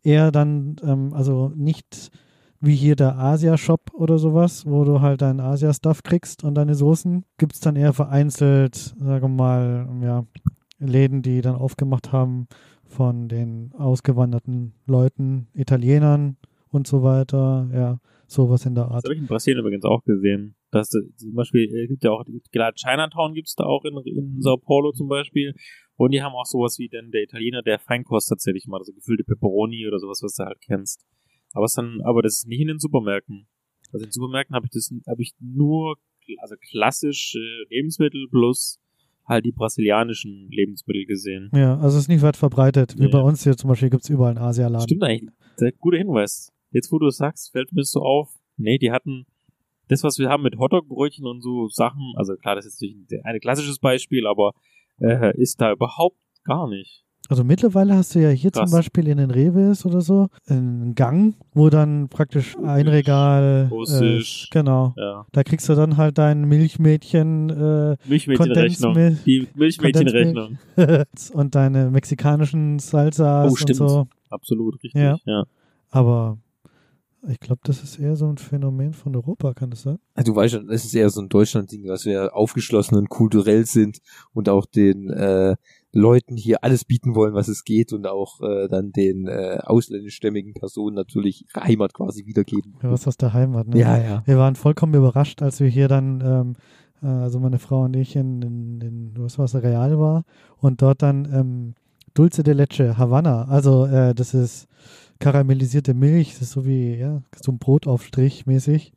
eher dann, ähm, also nicht wie hier der Asia-Shop oder sowas, wo du halt deinen Asia-Stuff kriegst und deine Soßen, gibt es dann eher vereinzelt, sagen wir mal, ja, Läden, die dann aufgemacht haben von den ausgewanderten Leuten, Italienern und so weiter, ja, sowas in der Das Art. habe ich in Brasilien übrigens auch gesehen. Dass da, zum Beispiel, äh, gibt ja auch, klar, Chinatown gibt's da auch in, in Sao Paulo zum Beispiel. Und die haben auch sowas wie denn der Italiener, der Feinkost tatsächlich mal, also gefüllte Pepperoni oder sowas, was du halt kennst. Aber es dann, aber das ist nicht in den Supermärkten. Also in den Supermärkten habe ich das, habe ich nur, also klassisch Lebensmittel plus halt die brasilianischen Lebensmittel gesehen. Ja, also es ist nicht weit verbreitet. Wie Ja, bei uns hier zum Beispiel gibt es überall einen Asialaden. Stimmt eigentlich. Sehr guter Hinweis. Jetzt, wo du es sagst, fällt mir so auf. Nee, die hatten das, was wir haben mit Hotdog-Brötchen und so Sachen, also klar, das ist jetzt nicht ein klassisches Beispiel, aber äh, ist da überhaupt gar nicht. Also mittlerweile hast du ja hier Krass. zum Beispiel in den Reves oder so einen Gang, wo dann praktisch ein Regal Russisch. ist. Genau. Ja. Da kriegst du dann halt dein Milchmädchen äh, Milchmädchenrechnung. Kondensmilch- Die Milchmädchenrechnung. und deine mexikanischen Salsas Oh, und stimmt. so. Absolut, richtig. Ja. Ja. Aber ich glaube, das ist eher so ein Phänomen von Europa, kann das sein? Du weißt schon, es ist eher so ein Deutschland-Ding, dass wir aufgeschlossen und kulturell sind und auch den äh, Leuten hier alles bieten wollen, was es geht und auch äh, dann den äh, ausländischstämmigen Personen natürlich ihre Heimat quasi wiedergeben. Ja, was aus der Heimat, ne? Ja, ja. Wir waren vollkommen überrascht, als wir hier dann, ähm, äh, also meine Frau und ich in, in, in was war's, Real war und dort dann ähm, Dulce de Leche, Havanna. Also äh, das ist karamellisierte Milch, das ist so wie, ja, so ein Brotaufstrich mäßig.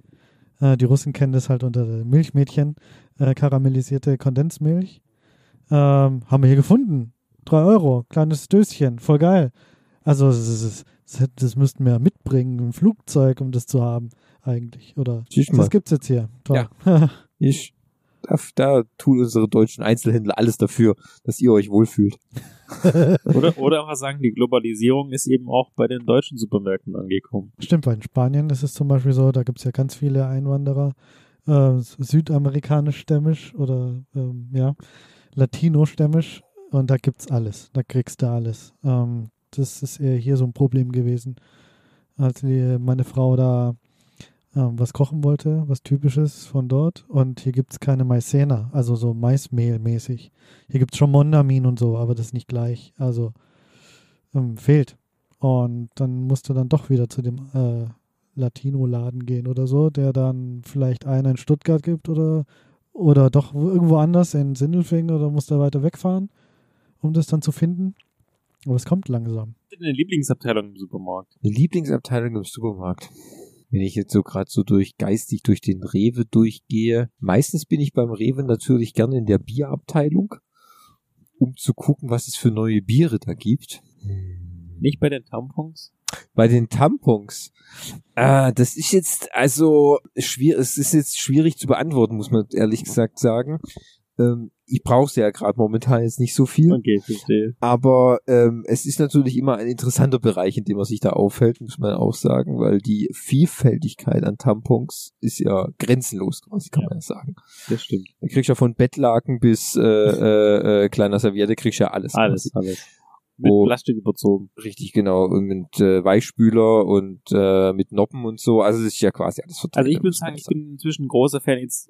Äh, die Russen kennen das halt unter Milchmädchen, äh, karamellisierte Kondensmilch. Ähm, haben wir hier gefunden. Drei Euro, kleines Döschen, voll geil. Also das, das, das müssten wir mitbringen, ein Flugzeug, um das zu haben, eigentlich. Oder mal. das gibt's jetzt hier. Toll. Ich, da, da tun unsere deutschen Einzelhändler alles dafür, dass ihr euch wohlfühlt. Oder, oder auch sagen, die Globalisierung ist eben auch bei den deutschen Supermärkten angekommen. Stimmt, weil in Spanien ist es zum Beispiel so, da gibt's ja ganz viele Einwanderer, äh, südamerikanisch-stämmisch oder ähm, ja, latino-stämmisch und da gibt's alles. Da kriegst du alles. Ähm, das ist eher hier so ein Problem gewesen. Als meine Frau da ähm, was kochen wollte, was typisches von dort und hier gibt's keine Maizena, also so Maismehl mäßig. Hier gibt's schon Mondamin und so, aber das ist nicht gleich. Also ähm, fehlt. Und dann musst du dann doch wieder zu dem äh, Latino-Laden gehen oder so, der dann vielleicht einen in Stuttgart gibt oder, oder doch irgendwo anders in Sindelfingen oder musst da weiter wegfahren, um das dann zu finden. Aber es kommt langsam. Was ist denn eine Lieblingsabteilung im Supermarkt? Eine Lieblingsabteilung im Supermarkt. Wenn ich jetzt so gerade so durch geistig durch den Rewe durchgehe, meistens bin ich beim Rewe natürlich gerne in der Bierabteilung, um zu gucken, was es für neue Biere da gibt. Hm, Nicht bei den Tampons? Bei den Tampons. Ah, das ist jetzt also schwierig, es ist jetzt schwierig zu beantworten, muss man ehrlich gesagt sagen. Ähm, ich brauche sie ja gerade momentan jetzt nicht so viel. Okay, verstehe. Aber ähm, es ist natürlich immer ein interessanter Bereich, in dem man sich da aufhält, muss man auch sagen, weil die Vielfältigkeit an Tampons ist ja grenzenlos, quasi, kann Ja. man ja sagen. Das stimmt. Da kriegst du ja von Bettlaken bis äh, äh, äh, kleiner Serviette, kriegst du ja alles. Alles, quasi. alles. Mit Oh. Plastik überzogen. Richtig, genau. Und mit äh, Weichspüler und äh, mit Noppen und so. Also es ist ja quasi alles vertreten. Also ich würde sagen, ich bin inzwischen ein großer Fan. Jetzt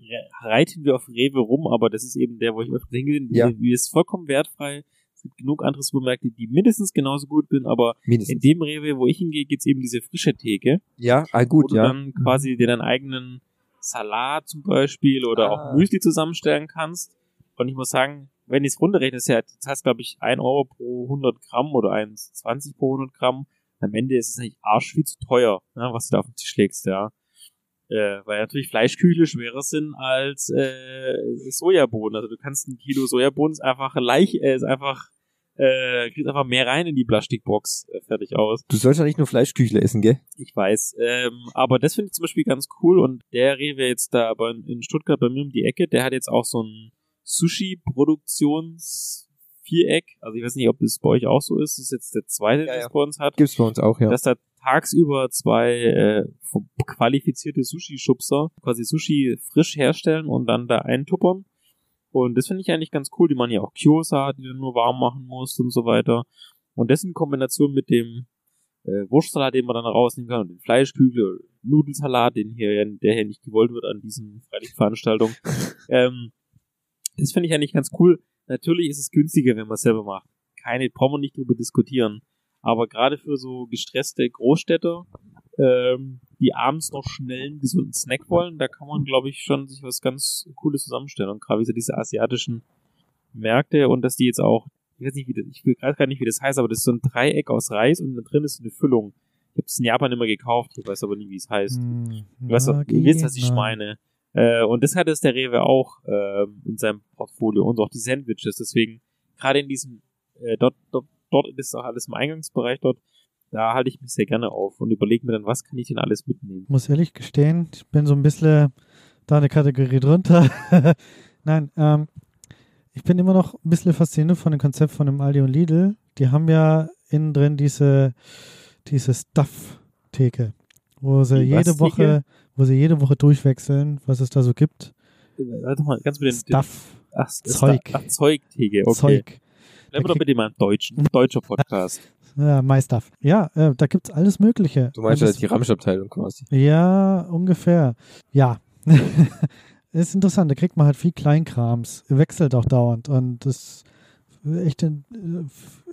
re- reiten wir auf Rewe rum, aber das ist eben der, wo ich öfter hingehe. Ja. Wie ist vollkommen wertfrei. Es gibt genug andere Supermärkte, die mindestens genauso gut sind, aber in Mindestens. dem Rewe, wo ich hingehe, gibt's eben diese frische Theke, Ja, ah, wo gut, du ja. dann quasi dir deinen eigenen Salat zum Beispiel oder Ah. auch Müsli zusammenstellen kannst. Und ich muss sagen, wenn ich es runterrechne, ist ja, das heißt, glaube ich, 1 Euro pro 100 Gramm oder 1,20 pro 100 Gramm. Am Ende ist es eigentlich arsch viel zu teuer, ja, was du da auf den Tisch legst, ja. Äh, weil natürlich Fleischküchle schwerer sind als äh, Sojabohnen. Also du kannst ein Kilo Sojabohnen ist einfach leicht, äh, ist einfach, äh, kriegst einfach mehr rein in die Plastikbox, äh, fertig aus. Du sollst ja nicht nur Fleischküchle essen, gell? Ich weiß. Ähm, aber das finde ich zum Beispiel ganz cool und der Rewe jetzt da bei, in Stuttgart bei mir um die Ecke, der hat jetzt auch so ein Sushi-Produktions-Viereck. Also ich weiß nicht, ob das bei euch auch so ist. Das ist jetzt der zweite, Ja, der ja. bei uns hat. Gibt's bei uns auch, ja. Dass da tagsüber zwei äh, qualifizierte Sushi-Schubser quasi Sushi frisch herstellen und dann da eintuppern. Und das finde ich eigentlich ganz cool. Die man ja auch Kyosa, die du nur warm machen musst und so weiter. Und das in Kombination mit dem äh, Wurstsalat, den man dann rausnehmen kann, und den Fleischkügel, Nudelsalat, den hier, der hier nicht gewollt wird an diesen Freilichtveranstaltungen. ähm, das finde ich eigentlich ganz cool. Natürlich ist es günstiger, wenn man es selber macht. Keine, brauchen wir nicht drüber diskutieren. Aber gerade für so gestresste Großstädter, ähm, die abends noch schnell einen gesunden Snack wollen, da kann man, glaube ich, schon sich was ganz Cooles zusammenstellen. Und gerade wie so diese asiatischen Märkte und dass die jetzt auch, ich weiß nicht, wie das, ich weiß gar nicht, wie das heißt, aber das ist so ein Dreieck aus Reis und da drin ist eine Füllung. Ich habe es in Japan immer gekauft, ich weiß aber nie, wie es heißt. Hm, Du weißt, ihr wisst, was ich meine. Äh, und das hat es der Rewe auch ähm, in seinem Portfolio und auch die Sandwiches. Deswegen, gerade in diesem, äh, dort, dort, dort ist auch alles im Eingangsbereich dort, da halte ich mich sehr gerne auf und überlege mir dann, was kann ich denn alles mitnehmen. Ich muss ehrlich gestehen, ich bin so ein bisschen da eine Kategorie drunter. Nein, ähm, ich bin immer noch ein bisschen fasziniert von dem Konzept von dem Aldi und Lidl. Die haben ja innen drin diese, diese Stuff-Theke, wo sie Die jede Woche? Wo sie jede Woche durchwechseln, was es da so gibt. Warte mal, ganz mit den, Stuff, ach, das Zeug. Ach, Zeugtheke, okay. Zeug. Bleiben wir doch bitte mal im Deutschen. Ein deutscher Podcast. Ja, My Stuff. Ja, äh, da gibt's alles Mögliche. Du meinst Und ja die Ramschabteilung quasi. Ja, ungefähr. Ja. ist interessant, da kriegt man halt viel Kleinkrams, wechselt auch dauernd und das ist echt eine äh,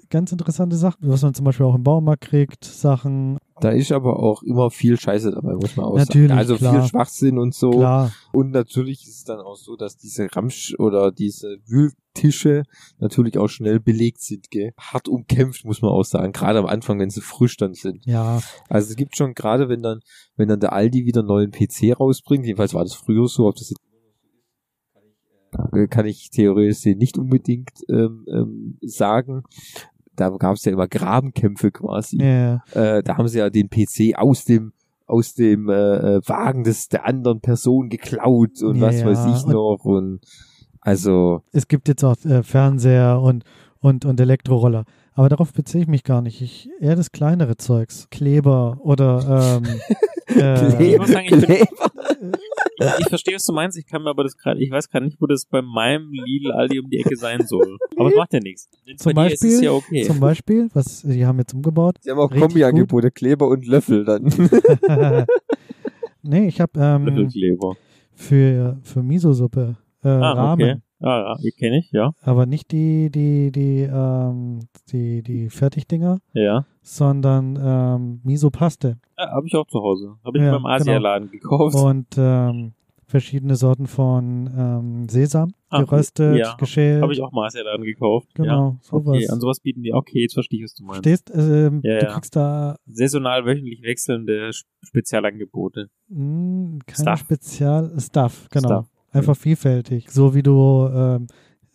ganz interessante Sache, was man zum Beispiel auch im Baumarkt kriegt, Sachen, Da ist aber auch immer viel Scheiße dabei, muss man auch Natürlich, sagen. Also klar. viel Schwachsinn und so. klar, Und natürlich ist es dann auch so, dass diese Ramsch oder diese Wühltische natürlich auch schnell belegt sind, gell? Hart umkämpft, muss man auch sagen. Gerade am Anfang, wenn sie frisch dann sind. ja, Also es gibt schon gerade, wenn dann, wenn dann der Aldi wieder einen neuen PC rausbringt, jedenfalls war das früher so, ob das jetzt äh, kann ich theoretisch nicht unbedingt ähm, ähm, sagen. Da gab es ja immer Grabenkämpfe quasi. ja, Äh, da haben sie ja den PC aus dem aus dem äh, äh, Wagen des der anderen Person geklaut und was Ja, weiß ich und- noch und also es gibt jetzt auch äh, Fernseher und, und, und Elektroroller, aber darauf beziehe ich mich gar nicht, ich, eher das kleinere Zeugs, Kleber oder ähm, äh, Ich muss sagen, ich bin- Kleber. Ich, verstehe, was du meinst. Ich kann mir aber das gerade, ich weiß gerade nicht, wo das bei meinem Lidl Aldi um die Ecke sein soll. Aber es macht ja nichts. Denn Zum Beispiel- ja okay. zum Beispiel, was, die haben jetzt umgebaut, Sie haben auch Kombi-Angebote, Kleber und Löffel dann. nee, ich habe ähm, Löffelkleber. für, für Miso-Suppe äh, Ah, Ramen. okay. Ah, ja, die kenne ich, ja. Aber nicht die, die, die, ähm, die, die Fertigdinger, Ja. Sondern ähm, Miso-Paste. ja Habe ich auch zu Hause. Habe ich Ja, beim Asialaden gekauft. Und ähm, verschiedene Sorten von ähm, Sesam, Ah, geröstet, ja. geschält. Habe ich auch im Asialaden gekauft. Genau, ja. sowas. Okay, an sowas bieten die. Okay, jetzt verstehe ich, was du meinst. Stehst, ähm, Ja, du kriegst da Saisonal wöchentlich wechselnde Sp- Spezialangebote. mh, kein Stuff. Spezial Stuff, genau. Stuff. Einfach vielfältig. So wie du ähm,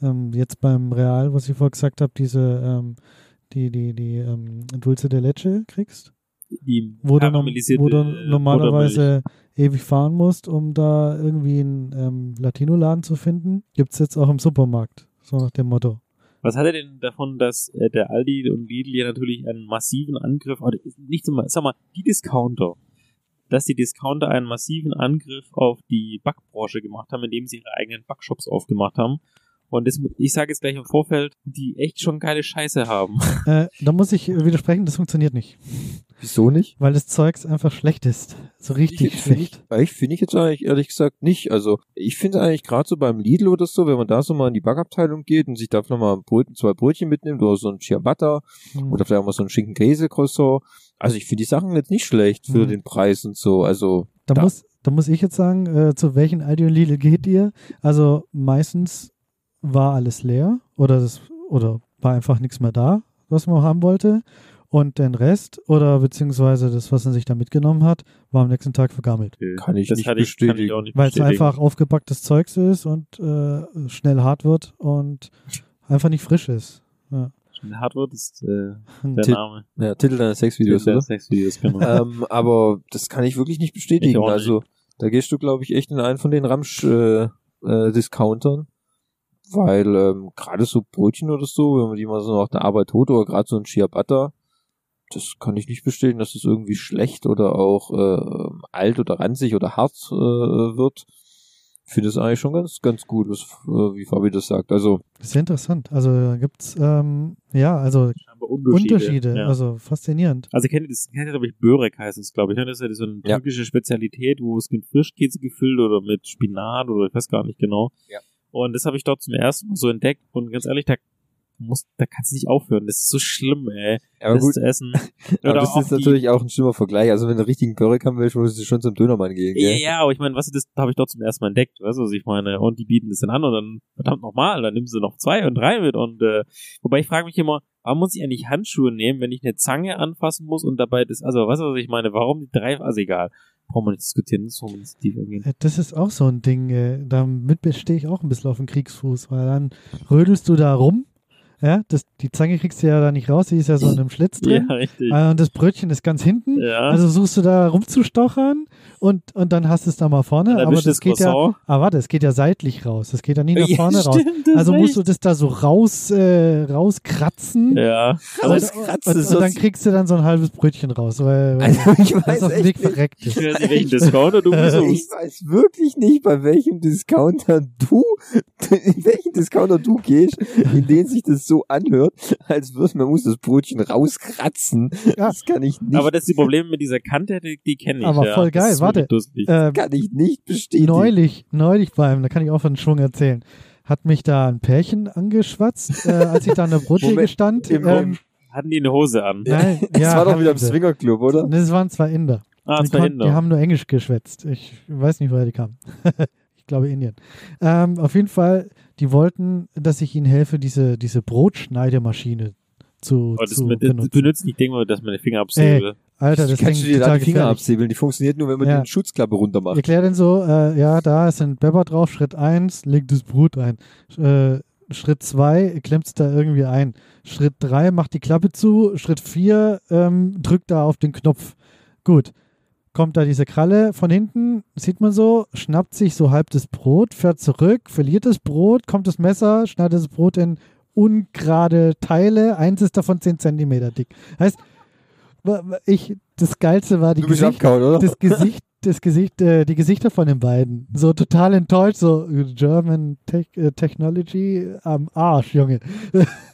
ähm, jetzt beim Real, was ich vorher gesagt habe, diese ähm, die, die, die ähm, Dulce de Leche kriegst, Die wo du, wo du Buttermilch. normalerweise ewig fahren musst, um da irgendwie einen ähm, Latino-Laden zu finden, gibt's jetzt auch im Supermarkt. So nach dem Motto. Was hat er denn davon, dass äh, der Aldi und Lidl ja natürlich einen massiven Angriff, oder nicht mal, sag mal, die Discounter, dass die Discounter einen massiven Angriff auf die Backbranche gemacht haben, indem sie ihre eigenen Backshops aufgemacht haben. Und das, ich sage jetzt gleich im Vorfeld, die echt schon geile Scheiße haben. Äh, da muss ich widersprechen, das funktioniert nicht. Wieso nicht? Weil das Zeugs einfach schlecht ist. So richtig Finde ich, schlecht. ich, finde ich jetzt eigentlich ehrlich gesagt nicht. Also ich finde eigentlich gerade so beim Lidl oder so, wenn man da so mal in die Backabteilung geht und sich da vielleicht mal ein Brot, zwei Brötchen mitnimmt oder so ein Ciabatta Hm. oder vielleicht auch mal so ein Schinken-Käse-Croissant. Also ich finde die Sachen jetzt nicht schlecht für Mhm. den Preis und so. Also Da, Da- muss, da muss ich jetzt sagen, äh, zu welchen Aldi und Lidl geht ihr? Also meistens war alles leer oder das oder war einfach nichts mehr da, was man haben wollte. Und den Rest oder beziehungsweise das, was er sich da mitgenommen hat, war am nächsten Tag vergammelt. Kann ich das nicht hatte ich, kann ich bestätigen. auch nicht Weil es bestätigen. einfach aufgepacktes Zeugs ist und äh, schnell hart wird und einfach nicht frisch ist. Ja. Schnell hart wird, ist äh, der Tipp. Name. ja, Titel deines Sexvideos, Der oder? Sexvideos, genau. ähm, aber das kann ich wirklich nicht bestätigen. Nicht. Also da gehst du, glaube ich, echt in einen von den Ramsch-Discountern. Äh, Discountern. Weil ähm, gerade so Brötchen oder so, wenn man die mal so nach der Arbeit holt oder gerade so ein Ciabatta, das kann ich nicht bestätigen, dass es irgendwie schlecht oder auch äh, alt oder ranzig oder hart äh, wird. Ich finde es eigentlich schon ganz, ganz gut, was, äh, wie Fabi das sagt. Also Das ist ja interessant. Also da gibt's ähm, ja, also Unterschiede. Unterschiede. Ja. Also faszinierend. Also kennt ihr das, kennt ihr, glaube ich, Börek heißt es, glaube ich. ne? Das ist ja so eine Ja. türkische Spezialität, wo es mit Frischkäse gefüllt oder mit Spinat oder ich weiß gar nicht genau. Ja. Und das habe ich dort zum ersten Mal so entdeckt und ganz ehrlich, da muss, da kannst du nicht aufhören. Das ist so schlimm, ey, aber das gut, zu essen. aber das ist natürlich auch ein schlimmer Vergleich. Also wenn du richtigen Börek haben willst, musst du schon zum Dönermann gehen. Ja, Gell? ja, aber ich meine, was das habe ich dort zum ersten Mal entdeckt, weißt du, was ich meine, und die bieten das dann an und dann, verdammt nochmal, dann nimmst du noch zwei und drei mit und, äh, wobei ich frage mich immer, warum muss ich eigentlich Handschuhe nehmen, wenn ich eine Zange anfassen muss und dabei das, also, weißt du, was ich meine, warum die drei, also egal, brauchen wir nicht diskutieren, das tiefer gehen. Äh, Das ist auch so ein Ding, äh, damit stehe ich auch ein bisschen auf dem Kriegsfuß, weil dann rödelst du da rum, ja, das, die Zange kriegst du ja da nicht raus, die ist ja so in einem Schlitz drin. Ja, richtig. Äh, Und das Brötchen ist ganz hinten. Ja. Also suchst du da rumzustochern und, und dann hast du es da mal vorne. Aber das das geht ja, aber warte, es geht ja seitlich raus. Das geht ja nie nach Ja, vorne raus. stimmt, das Also musst du das da so raus, äh, rauskratzen. Ja. Und, Rauskratzen und, ist und dann so- kriegst du dann so ein halbes Brötchen raus, weil, weil Also ich das weiß auf dem echt Weg nicht. verreckt Ich ist. weiß welchen Discounter du Ich weiß wirklich nicht, bei welchem Discounter du, in welchen Discounter du gehst, in denen sich das so anhört, als würde man muss das Brötchen rauskratzen. Ja. Das kann ich nicht, Aber das ist die Probleme mit dieser Kante, die, die kenne ich. Aber ja. voll Das geil, warte. Äh, kann ich nicht bestätigen. neulich, neulich beim, da kann ich auch von Schwung erzählen, hat mich da ein Pärchen angeschwatzt, äh, als ich da an der Brottheke stand. im- Ähm, Hatten die eine Hose an? nein, Das ja, war doch wieder im. Swingerclub, oder? Das waren zwei Inder. Ah, die, zwei konnten- die Inder. haben nur Englisch geschwätzt. Ich weiß nicht, woher die kamen. ich glaube Indien. Ähm, auf jeden Fall, die wollten, dass ich ihnen helfe, diese, diese Brotschneidemaschine zu, Oh, das, zu mit, das benutzen. benutzt nicht, denke mal, dass meine Finger absäge. Alter, das kannst du dir da die Finger gefährlich. absäbeln. Die funktioniert nur, wenn man Ja. die Schutzklappe runter Ich macht. erkläre den so, äh, ja, da ist ein Pepper drauf, Schritt 1, legt das Brot ein. Äh, Schritt 2, klemmt es da irgendwie ein. Schritt 3, macht die Klappe zu. Schritt 4, ähm, drückt da auf den Knopf. Gut. Kommt da diese Kralle von hinten, sieht man so, schnappt sich so halb das Brot, fährt zurück, verliert das Brot, kommt das Messer, schneidet das Brot in ungerade Teile, eins ist davon 10 Zentimeter dick. Heißt, ich, das Geilste war die Gesicht, oder? das Gesicht, das Gesicht, äh, die Gesichter von den beiden. So total enttäuscht, so German Tech, äh, Technology am Arsch, Junge.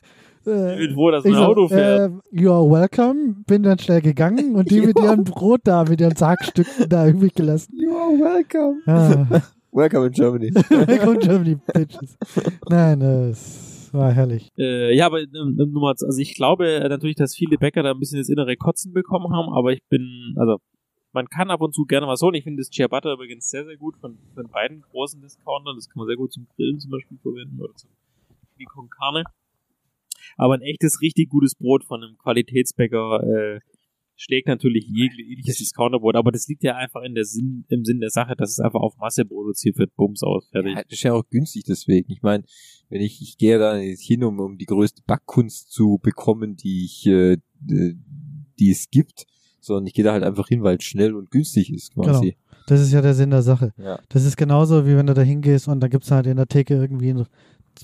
Äh, Irgendwo, ich ein Auto fährt. äh, you are welcome, bin dann schnell gegangen und die mit ihrem Brot da, mit ihren Sargstücken da übrig gelassen. You are welcome. Ah, Welcome in Germany. welcome Germany, Bitches. Nein, es war herrlich. Äh, ja, aber ähm, ähm, Nummer, also ich glaube äh, natürlich, dass viele Bäcker da ein bisschen das innere Kotzen bekommen haben, aber ich bin, also man kann ab und zu gerne was holen. Ich finde das Ciabatta übrigens sehr, sehr gut von, von beiden großen Discountern. Das kann man sehr gut zum Grillen zum Beispiel verwenden oder zum wie con Carne. Aber ein echtes, richtig gutes Brot von einem Qualitätsbäcker, äh, schlägt natürlich jegliches Discounterbrot, aber das liegt ja einfach in der Sinn, im Sinn der Sache, dass es einfach auf Masse produziert wird, Bums aus, fertig. Ja, das ist ja auch günstig deswegen. Ich meine, wenn ich, ich gehe da jetzt hin, um, um die größte Backkunst zu bekommen, die ich, äh, die es gibt, sondern ich gehe da halt einfach hin, weil es schnell und günstig ist quasi. Das ist ja der Sinn der Sache. Ja. Das ist genauso, wie wenn du da hingehst und da gibt's halt in der Theke irgendwie ein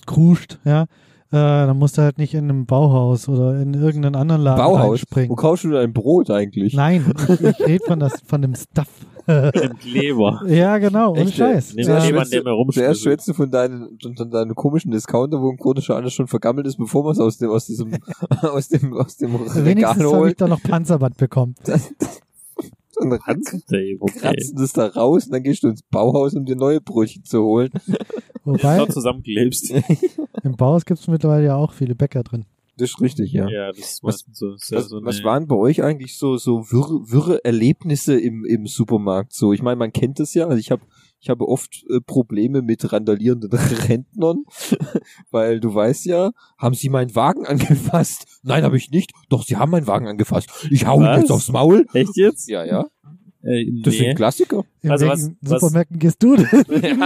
Kruscht, ja. Äh, dann musst du halt nicht in einem Bauhaus oder in irgendeinen anderen Laden Bauhaus? Wo einspringen. kaufst du dein Brot eigentlich? Nein, ich, ich rede von, das, von dem Stuff. Kleber. ja, genau, ohne Echt, Scheiß. Zuerst ja, schwitzt jemand, der du- mir Zuerst schwätzt du von deinen, von deinen komischen Discounter, wo im Grunde schon alles schon vergammelt ist, bevor man es aus dem, aus diesem, aus dem, aus dem Regal Wenigstens habe ich holt. da noch Panzerband bekommen. Dann ran- Handtape, okay. kratzen das da raus und dann gehst du ins Bauhaus, um dir neue Brötchen zu holen. Wobei, Noch zusammenklebst. im Bauhaus gibt's mittlerweile ja auch viele Bäcker drin. Das ist richtig, ja. Ja, das ist Was- so, ja Was, so was waren bei euch eigentlich so so wirre, wirre Erlebnisse im, im Supermarkt? So, ich meine, man kennt das ja. Also ich habe ich habe oft äh, Probleme mit randalierenden Rentnern, weil du weißt ja, haben Sie meinen Wagen angefasst? Nein, habe ich nicht. Doch, Sie haben meinen Wagen angefasst. Ich hau Was? jetzt aufs Maul. Echt jetzt? Ja, ja. Äh, Das nee. sind Klassiker. In Also welchen was- was- Supermärkten gehst du denn?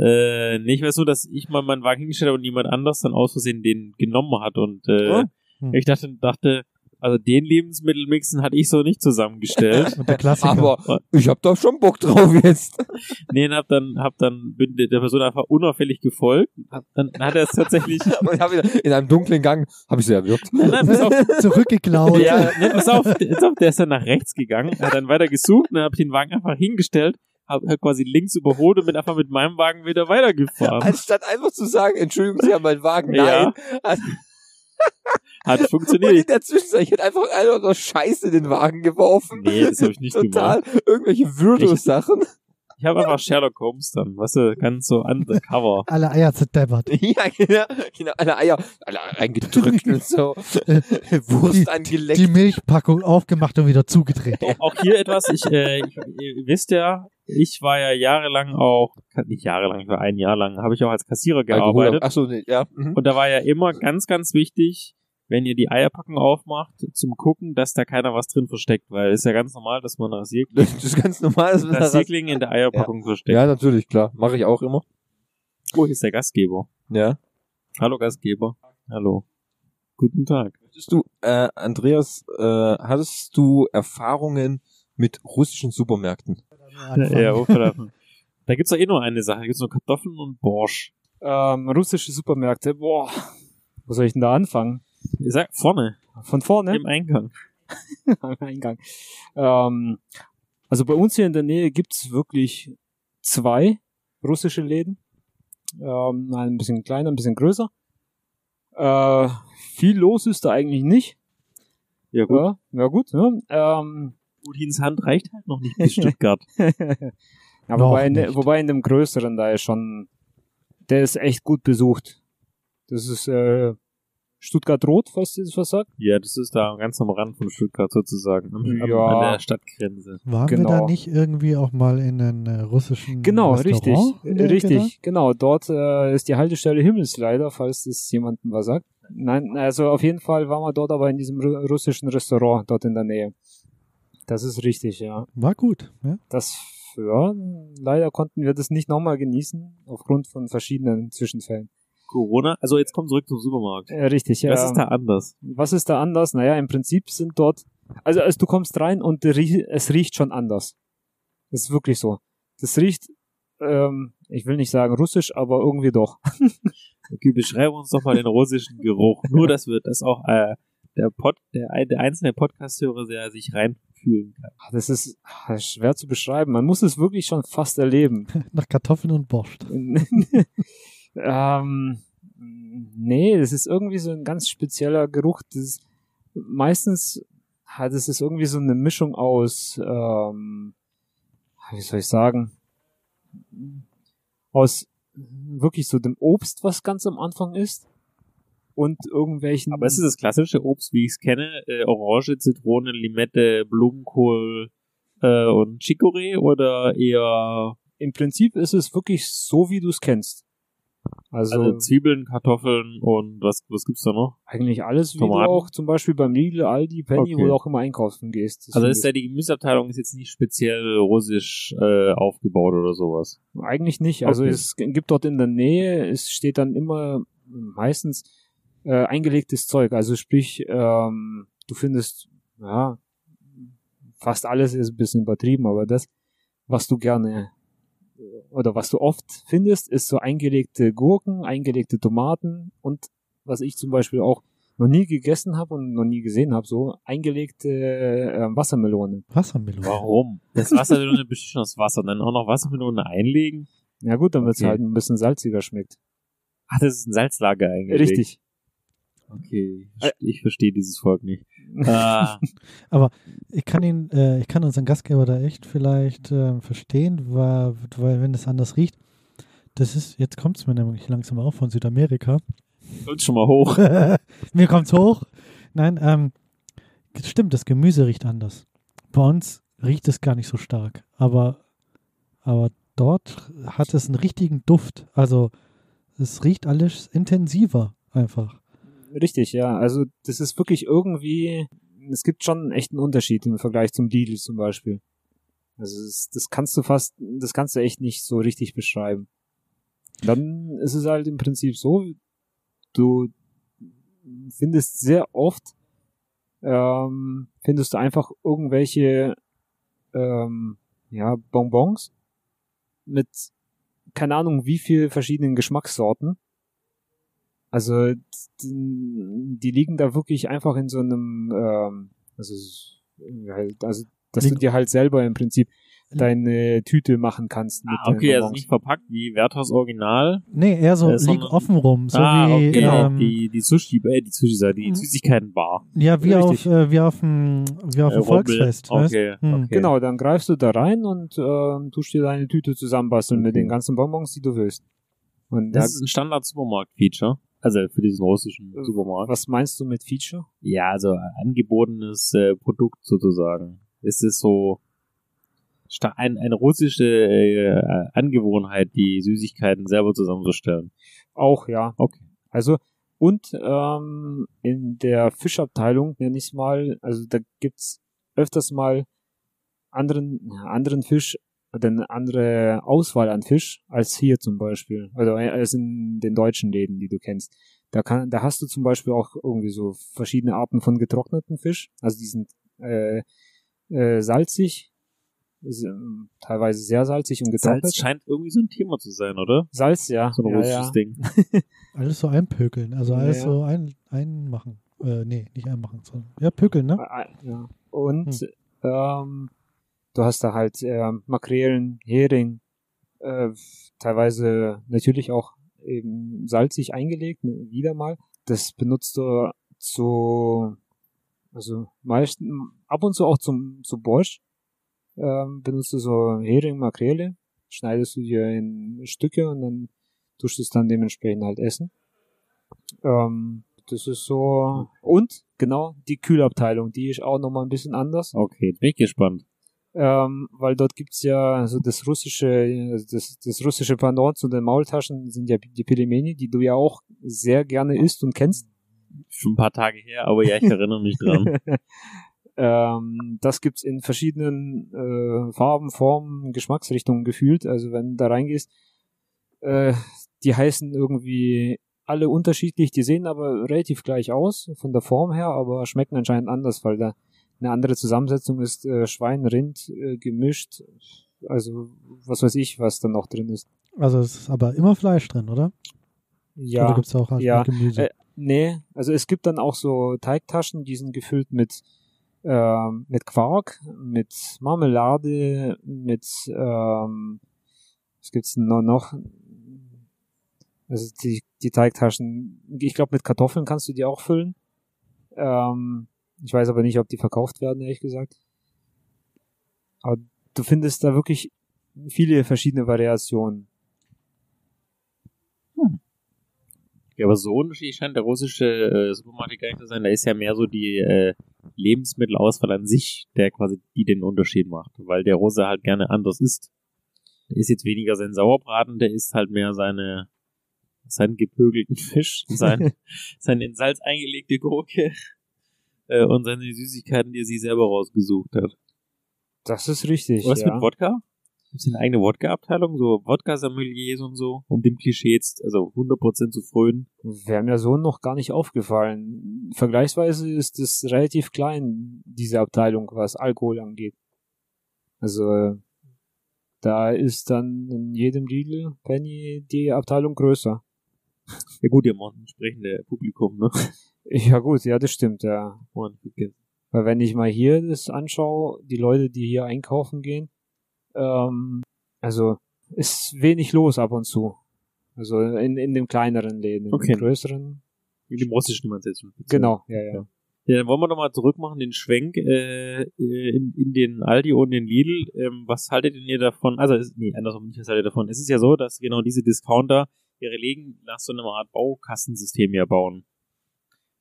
Äh, nee, ich weiß nur, dass ich mal meinen Wagen hingestellt habe und jemand anders dann aus Versehen den genommen hat und äh, Oh. Hm. ich dachte, dachte, also den Lebensmittelmixen hatte ich so nicht zusammengestellt. Und der Klassiker. Aber ich habe da schon Bock drauf jetzt. nee, und hab dann, hab dann, bin der Person einfach unauffällig gefolgt. Hab, dann hat er es tatsächlich, Und hab wieder, in einem dunklen Gang habe ich sie erwürgt. nein, nein, pass auf, Zurückgeklaut. ja, nee, pass auf, der, pass auf, der ist dann nach rechts gegangen, hat dann weiter gesucht und dann hab ich den Wagen einfach hingestellt, hab, hab quasi links überholt und bin einfach mit meinem Wagen wieder weitergefahren. Anstatt einfach zu sagen, Entschuldigung, Sie haben meinen Wagen. Ja. Nein. Hat Und in funktioniert. der Zwischenzeit, ich hätte einfach einfach nur Scheiße in den Wagen geworfen. Nee, das habe ich nicht Total gemacht. irgendwelche Würdo-Sachen. Ich habe einfach Sherlock Holmes dann, weißt du, ganz so undercover. Alle Eier zerdeppert. ja, genau, genau. Alle Eier, alle eingedrückt und so. Wurst Die angeleckt. Milchpackung aufgemacht und wieder zugedreht. Auch hier etwas, ich, äh, ich, ihr wisst ja, ich war ja jahrelang auch, nicht jahrelang, ich war ein Jahr lang, habe ich auch als Kassierer gearbeitet. Achso, nee, ja. Mhm. Und da war ja immer ganz, ganz wichtig, wenn ihr die Eierpackung aufmacht, zum Gucken, dass da keiner was drin versteckt, weil es ist ja ganz normal, dass man Rasierkling, Das ist ganz normal. dass man Rasierkling in der Eierpackung versteckt. Ja, natürlich, klar. Mache ich auch immer. Oh, hier ist der Gastgeber. Ja. Hallo Gastgeber. Hallo. Guten Tag. Möchtest du, äh, Andreas, äh, hattest du Erfahrungen mit russischen Supermärkten? Ja, oh, verdammt. Da gibt's doch eh nur eine Sache, da gibt's nur Kartoffeln und Borsch. Ähm, russische Supermärkte, boah, wo soll ich denn da anfangen? Ihr sagt vorne, Von vorne? im Eingang. am Eingang. Ähm, also bei uns hier in der Nähe gibt's wirklich zwei russische Läden. Ähm, ein bisschen kleiner, ein bisschen größer. Äh, viel los ist da eigentlich nicht. Ja, gut. Ja, ja gut. Ne? Ähm, Udins Hand reicht halt noch nicht bis Stuttgart. ja, wobei, in, wobei in dem größeren da ist schon, der ist echt gut besucht. Das ist äh, Stuttgart Rot, falls ihr das was sagt. ja, das ist da ganz am Rand von Stuttgart sozusagen. Am, am, Ja. An der Stadtgrenze. Waren Genau. wir da nicht irgendwie auch mal in einem äh, russischen Genau, Restaurant richtig. Richtig, genau. Dort äh, ist die Haltestelle Himmelsleider, falls das jemandem was sagt. Nein, also auf jeden Fall waren wir dort aber in diesem ru- russischen Restaurant dort in der Nähe. Das ist richtig, ja. War gut. Ja? Das, ja, leider konnten wir das nicht nochmal genießen, aufgrund von verschiedenen Zwischenfällen. Corona, also jetzt kommt zurück zum Supermarkt. Äh, richtig, ja. Was ist da anders? Was ist da anders? Naja, im Prinzip sind dort, also, also du kommst rein und der es riecht schon anders. Das ist wirklich so. Das riecht, ähm, ich will nicht sagen russisch, aber irgendwie doch. Okay, beschreibe uns doch mal den russischen Geruch. Nur, dass wir das auch äh, der, Pod, der, der einzelne Podcast-Hörer sehr sich reinfühlen kann. Das ist ah, schwer zu beschreiben. Man muss es wirklich schon fast erleben. Nach Kartoffeln und Borscht. ähm, nee, das ist irgendwie so ein ganz spezieller Geruch. Das ist, meistens hat es ist irgendwie so eine Mischung aus, ähm, wie soll ich sagen, aus wirklich so dem Obst, was ganz am Anfang ist. Und irgendwelchen. Aber es ist das klassische Obst, wie ich es kenne. Äh, Orange, Zitrone, Limette, Blumenkohl äh, und Chicorée oder eher Im Prinzip ist es wirklich so, wie du es kennst. Also, Also Zwiebeln, Kartoffeln und was, was gibt's da noch? eigentlich alles, wie Tomaten? du auch zum Beispiel beim Lidl, Aldi, Penny, Okay. wo du auch immer einkaufen gehst. Also ist ja die Gemüseabteilung ist jetzt nicht speziell russisch äh, aufgebaut oder sowas. Eigentlich nicht. Also Okay. es gibt dort in der Nähe, es steht dann immer meistens äh, eingelegtes Zeug. Also sprich, ähm, du findest, ja, fast alles ist ein bisschen übertrieben, aber das, was du gerne oder was du oft findest, ist so eingelegte Gurken, eingelegte Tomaten und was ich zum Beispiel auch noch nie gegessen habe und noch nie gesehen habe, so eingelegte äh, Wassermelone. Wassermelone. Warum? Das Wassermelone besteht schon aus Wasser, dann auch noch Wassermelone einlegen. Ja gut, damit es Okay. halt ein bisschen salziger schmeckt. Ach, das ist ein Salzlager eigentlich. Richtig. Okay, ich, ich verstehe dieses Volk nicht. äh, Ich kann ihn, äh, ich kann unseren Gastgeber da echt vielleicht äh, verstehen, weil, weil wenn es anders riecht, das ist, jetzt kommt es mir nämlich langsam auf von Südamerika. kommt schon mal hoch. mir kommt's hoch. Nein, ähm, stimmt, das Gemüse riecht anders. Bei uns riecht es gar nicht so stark, aber, aber dort hat es einen richtigen Duft. Also es riecht alles intensiver einfach. Richtig, ja. Also das ist wirklich irgendwie, es gibt schon einen echten Unterschied im Vergleich zum Lidl zum Beispiel. Also das, das kannst du fast, das kannst du echt nicht so richtig beschreiben. Dann ist es halt im Prinzip so, du findest sehr oft, ähm, findest du einfach irgendwelche, ähm, ja, Bonbons mit, keine Ahnung, wie viel verschiedenen Geschmackssorten. Also die liegen da wirklich einfach in so einem, ähm, also, halt, also dass du Liegen- dir halt selber im Prinzip deine Tüte machen kannst. Mit Ah, okay, also Bonbons. nicht verpackt wie Werthers Original. Nee, eher so Äh, liegt offen rum, so ah, wie okay, genau. ähm, die, die Sushi, äh, die Sushi, die Mhm. Süßigkeitenbar. ja wie auf Richtig. äh, wie auf dem wie auf Äh, dem. Volksfest, weißt? Okay, Hm. okay. Genau, dann greifst du da rein und ähm, tust dir deine Tüte zusammenbasteln mit Okay. den ganzen Bonbons, die du willst. Und da, Das ist ein Standard-Supermarkt-Feature. Also für diesen russischen Äh, Supermarkt. was meinst du mit Feature? Ja, also angebotenes äh, Produkt sozusagen. Es ist so sta- ein, eine russische äh, Angewohnheit, die Süßigkeiten selber zusammenzustellen. Auch, ja. Okay. Also, und ähm, in der Fischabteilung, nenne ich es mal, also da gibt's öfters mal anderen, anderen Fisch eine andere Auswahl an Fisch als hier zum Beispiel. Also als in den deutschen Läden, die du kennst. Da kann, da hast du zum Beispiel auch irgendwie so verschiedene Arten von getrockneten Fisch. Also die sind äh, äh, salzig, ist, teilweise sehr salzig und getrocknet. Salz scheint irgendwie so ein Thema zu sein, oder? Salz, ja. So ein ja, russisches ja. Ding. Alles so einpökeln, also alles ja. so ein, einmachen. Äh, nee, nicht einmachen, sondern ja, pökeln, ne? Äh, Ja. Und ähm, du hast da halt äh, Makrelen, Hering, äh, teilweise natürlich auch eben salzig eingelegt, ne, wieder mal. Das benutzt du zu, also meistens, ab und zu auch zum, zu Borsch, ähm, benutzt du so Hering, Makrele, schneidest du dir in Stücke und dann tust du es dann dementsprechend halt essen. Ähm, das ist so. Und, genau, die Kühlabteilung, die ist auch nochmal ein bisschen anders. Okay, bin ich gespannt. Ähm, weil dort gibt's ja also das russische, also das, das russische Pendant zu den Maultaschen sind ja die Pelimeni, die du ja auch sehr gerne isst und kennst. Schon ein paar Tage her, aber ja, ich erinnere mich dran. ähm, das gibt's in verschiedenen äh, Farben, Formen, Geschmacksrichtungen gefühlt. Also wenn du da reingehst, äh, die heißen irgendwie alle unterschiedlich, die sehen aber relativ gleich aus von der Form her, aber schmecken anscheinend anders, weil da eine andere Zusammensetzung ist, äh, Schwein, Rind äh, gemischt. Also was weiß ich, was da noch drin ist. Also es ist aber immer Fleisch drin, oder? Ja. Oder gibt's auch halt ja, Gemüse? Äh, nee, also es gibt dann auch so Teigtaschen, die sind gefüllt mit ähm, mit Quark, mit Marmelade, mit ähm, was gibt's denn noch? noch? Also die, die Teigtaschen, ich glaube mit Kartoffeln kannst du die auch füllen. Ähm, ich weiß aber nicht, ob die verkauft werden, ehrlich gesagt. Aber du findest da wirklich viele verschiedene Variationen. Ja, aber so unterschiedlich scheint der russische äh, Supermarkt gar nicht zu sein. Da ist ja mehr so die äh, Lebensmittelauswahl an sich, der quasi die den Unterschied macht. Weil der Russe halt gerne anders isst. Der isst jetzt weniger seinen Sauerbraten, der isst halt mehr seine seinen gepögelten Fisch, sein, seine in Salz eingelegte Gurke äh, und seine Süßigkeiten, die er sich selber rausgesucht hat. Das ist richtig. Was ja. mit Wodka? Gibt es eine eigene Wodka-Abteilung, so Wodka-Sommeliers und so, um dem Klischee jetzt, also 100% zu frönen? Wäre mir so noch gar nicht aufgefallen. Vergleichsweise ist es relativ klein, diese Abteilung, was Alkohol angeht. Also, da ist dann in jedem Lidl Penny die Abteilung größer. Ja gut, ihr macht ein entsprechendes Publikum, ne? Ja gut, ja, das stimmt, ja. Weil wenn ich mal hier das anschaue, die Leute, die hier einkaufen gehen, ähm, also ist wenig los ab und zu. Also in, in den kleineren Läden, in Okay. den größeren. In dem russischen du jetzt schon. Genau, ja, ja. Ja, dann wollen wir nochmal zurückmachen, den Schwenk äh, in, in den Aldi und den Lidl. Ähm, was haltet denn ihr davon? Also, es- nee, andersrum nicht, was haltet ihr davon? Es ist ja so, dass genau diese Discounter ihre Läden nach so einer Art Baukastensystem ja bauen.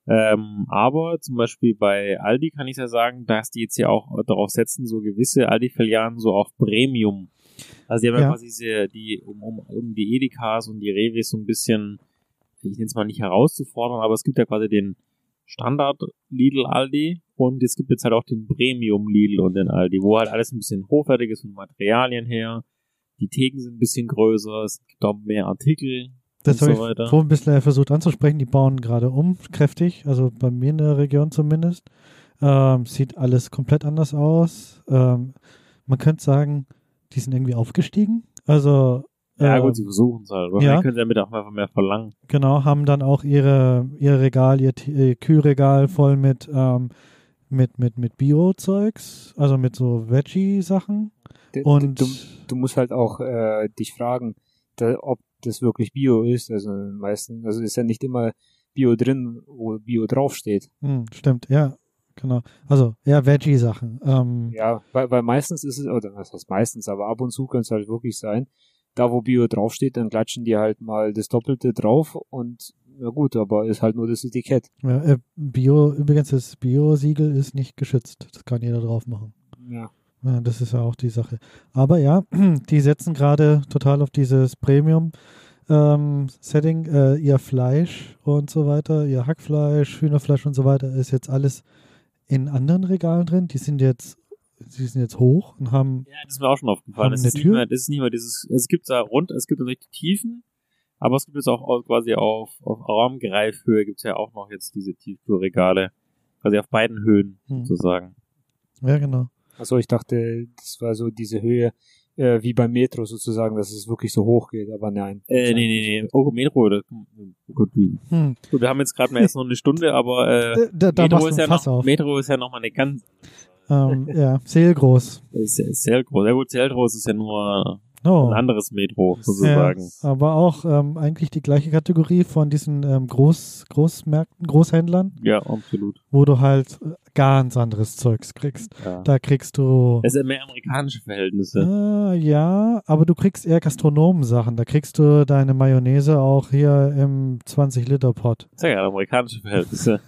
Ähm, aber zum Beispiel bei Aldi kann ich ja sagen, dass die jetzt ja auch darauf setzen, so gewisse Aldi-Filialen so auf Premium. Also die haben ja, Ja. quasi diese, die, um, um, um die Edekas und die Reves so ein bisschen, ich nenne es mal nicht herauszufordern, aber es gibt ja quasi den Standard Lidl Aldi und es gibt jetzt halt auch den Premium Lidl und den Aldi, wo halt alles ein bisschen hochwertig ist von Materialien her. Die Theken sind ein bisschen größer, es gibt auch mehr Artikel Das habe so ich weiter. vorhin ein bisschen versucht anzusprechen. Die bauen gerade um, kräftig, also bei mir in der Region zumindest. Ähm, sieht alles komplett anders aus. Ähm, man könnte sagen, die sind irgendwie aufgestiegen. Also Ja ähm, gut, sie versuchen es halt. Wahrscheinlich ja. können sie damit auch einfach mehr verlangen. Genau, haben dann auch ihre, ihr Regal, ihr, ihr Kühlregal voll mit, ähm, mit, mit, mit Bio-Zeugs, also mit so Veggie-Sachen. Und du, du musst halt auch äh, dich fragen, da, ob das wirklich Bio ist. Also meistens, also ist ja nicht immer Bio drin, wo Bio draufsteht. Hm, stimmt, ja, genau. Also eher Veggie-Sachen. Ähm, Ja, weil, weil meistens ist es, oder was heißt meistens, aber ab und zu kann es halt wirklich sein, da wo Bio draufsteht, dann klatschen die halt mal das Doppelte drauf und na gut, aber ist halt nur das Etikett. ja, äh, Bio, übrigens, das Bio-Siegel ist nicht geschützt. Das kann jeder drauf machen. Ja. Ja, das ist ja auch die Sache. Aber ja, die setzen gerade total auf dieses Premium. Ähm, Setting, äh, ihr Fleisch und so weiter, ihr Hackfleisch, Hühnerfleisch und so weiter, ist jetzt alles in anderen Regalen drin. Die sind jetzt, die sind jetzt hoch und haben, Ja, das ist mir auch schon aufgefallen. Das ist, Tür? mehr, das ist nicht mehr dieses, es gibt da rund, es gibt natürlich die Tiefen, aber es gibt jetzt auch au- quasi auf, auf Armgreifhöhe gibt's ja auch noch jetzt diese Tiefkühlregale. Quasi auf beiden Höhen, Hm. sozusagen. ja genau. Also ich dachte, das war so diese Höhe äh, wie beim Metro sozusagen, dass es wirklich so hoch geht, aber nein. Äh, nee, nee, nee. Oh, Metro, das, oh Gott, Hm. gut, wir haben jetzt gerade mal erst noch eine Stunde, aber äh, Äh, Da, da Metro, ist ja noch, auf. Metro ist ja noch mal eine ganz, Ähm, ja, Seelgroß. ist, ist sehr groß. Ja gut, sehr groß ist ja nur Oh. ein anderes Metro, sozusagen. Ja, aber auch ähm, eigentlich die gleiche Kategorie von diesen ähm, Groß, Großmärkten, Großhändlern, Ja, absolut. wo du halt äh, ganz anderes Zeugs kriegst. Ja. Da kriegst du Es sind mehr amerikanische Verhältnisse. äh, ja, aber du kriegst eher Gastronomen-Sachen. Da kriegst du deine Mayonnaise auch hier im 20-Liter-Pot. Ich sag ja, amerikanische Verhältnisse.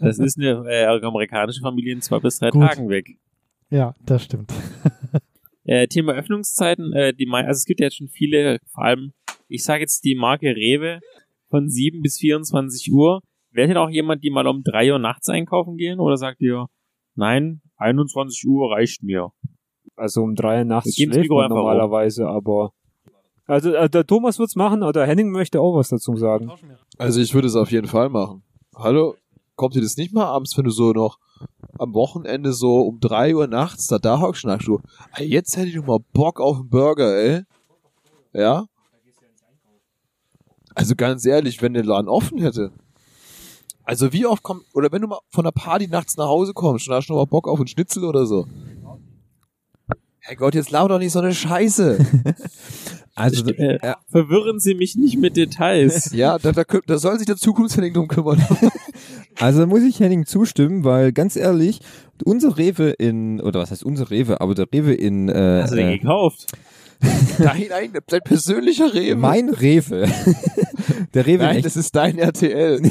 Das ist eine äh, amerikanische Familie in zwei bis drei Gut. Tagen weg. Ja, das stimmt. Äh, Thema Öffnungszeiten, äh, die also es gibt ja jetzt schon viele, vor allem, ich sage jetzt die Marke Rewe von 7 bis 24 Uhr. Wäre denn auch jemand, die mal um 3 Uhr nachts einkaufen gehen? Oder sagt ihr, nein, 21 Uhr reicht mir? Also um drei nachts Wir geben das schläft man normalerweise, aber also äh, der Thomas wird's machen oder Henning möchte auch was dazu sagen. Also ich würde es auf jeden Fall machen. Hallo, kommt dir das nicht mal abends, wenn du so noch am Wochenende so um drei Uhr nachts da da hockst, schnackst du, jetzt hätte ich noch mal Bock auf einen Burger, ey. Ja? Also ganz ehrlich, wenn der Laden offen hätte. Also wie oft kommt, oder wenn du mal von der Party nachts nach Hause kommst und hast noch mal Bock auf einen Schnitzel oder so. Herrgott, jetzt laber doch nicht so eine Scheiße. Also, Äh, ja, Verwirren Sie mich nicht mit Details. ja, da, da, da soll sich der Zukunftshenning drum kümmern. also muss ich Henning zustimmen, weil ganz ehrlich, unser Rewe in, oder was heißt unser Rewe, aber der Rewe in, äh, Hast du den äh, gekauft? Dein eigener, dein persönlicher Rewe. mein Rewe, der Rewe in Nein, das ist dein RTL.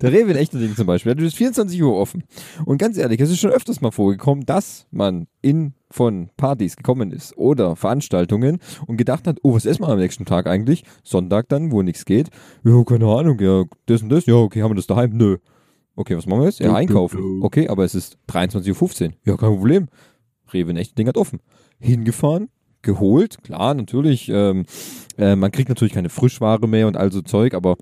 Der Rewe in Echterding zum Beispiel, der ist 24 Uhr offen. Und ganz ehrlich, es ist schon öfters mal vorgekommen, dass man in von Partys gekommen ist oder Veranstaltungen und gedacht hat, oh, was essen wir am nächsten Tag eigentlich? Sonntag dann, wo nichts geht. Ja, keine Ahnung, ja, das und das, ja, okay, haben wir das daheim? Nö. Okay, was machen wir jetzt? Ja, Du, du, einkaufen. du. Okay, aber es ist 23.15 Uhr. Ja, kein Problem. Rewe in Echterding hat offen. Hingefahren, geholt, klar, natürlich, ähm, äh, man kriegt natürlich keine Frischware mehr und all so Zeug, aber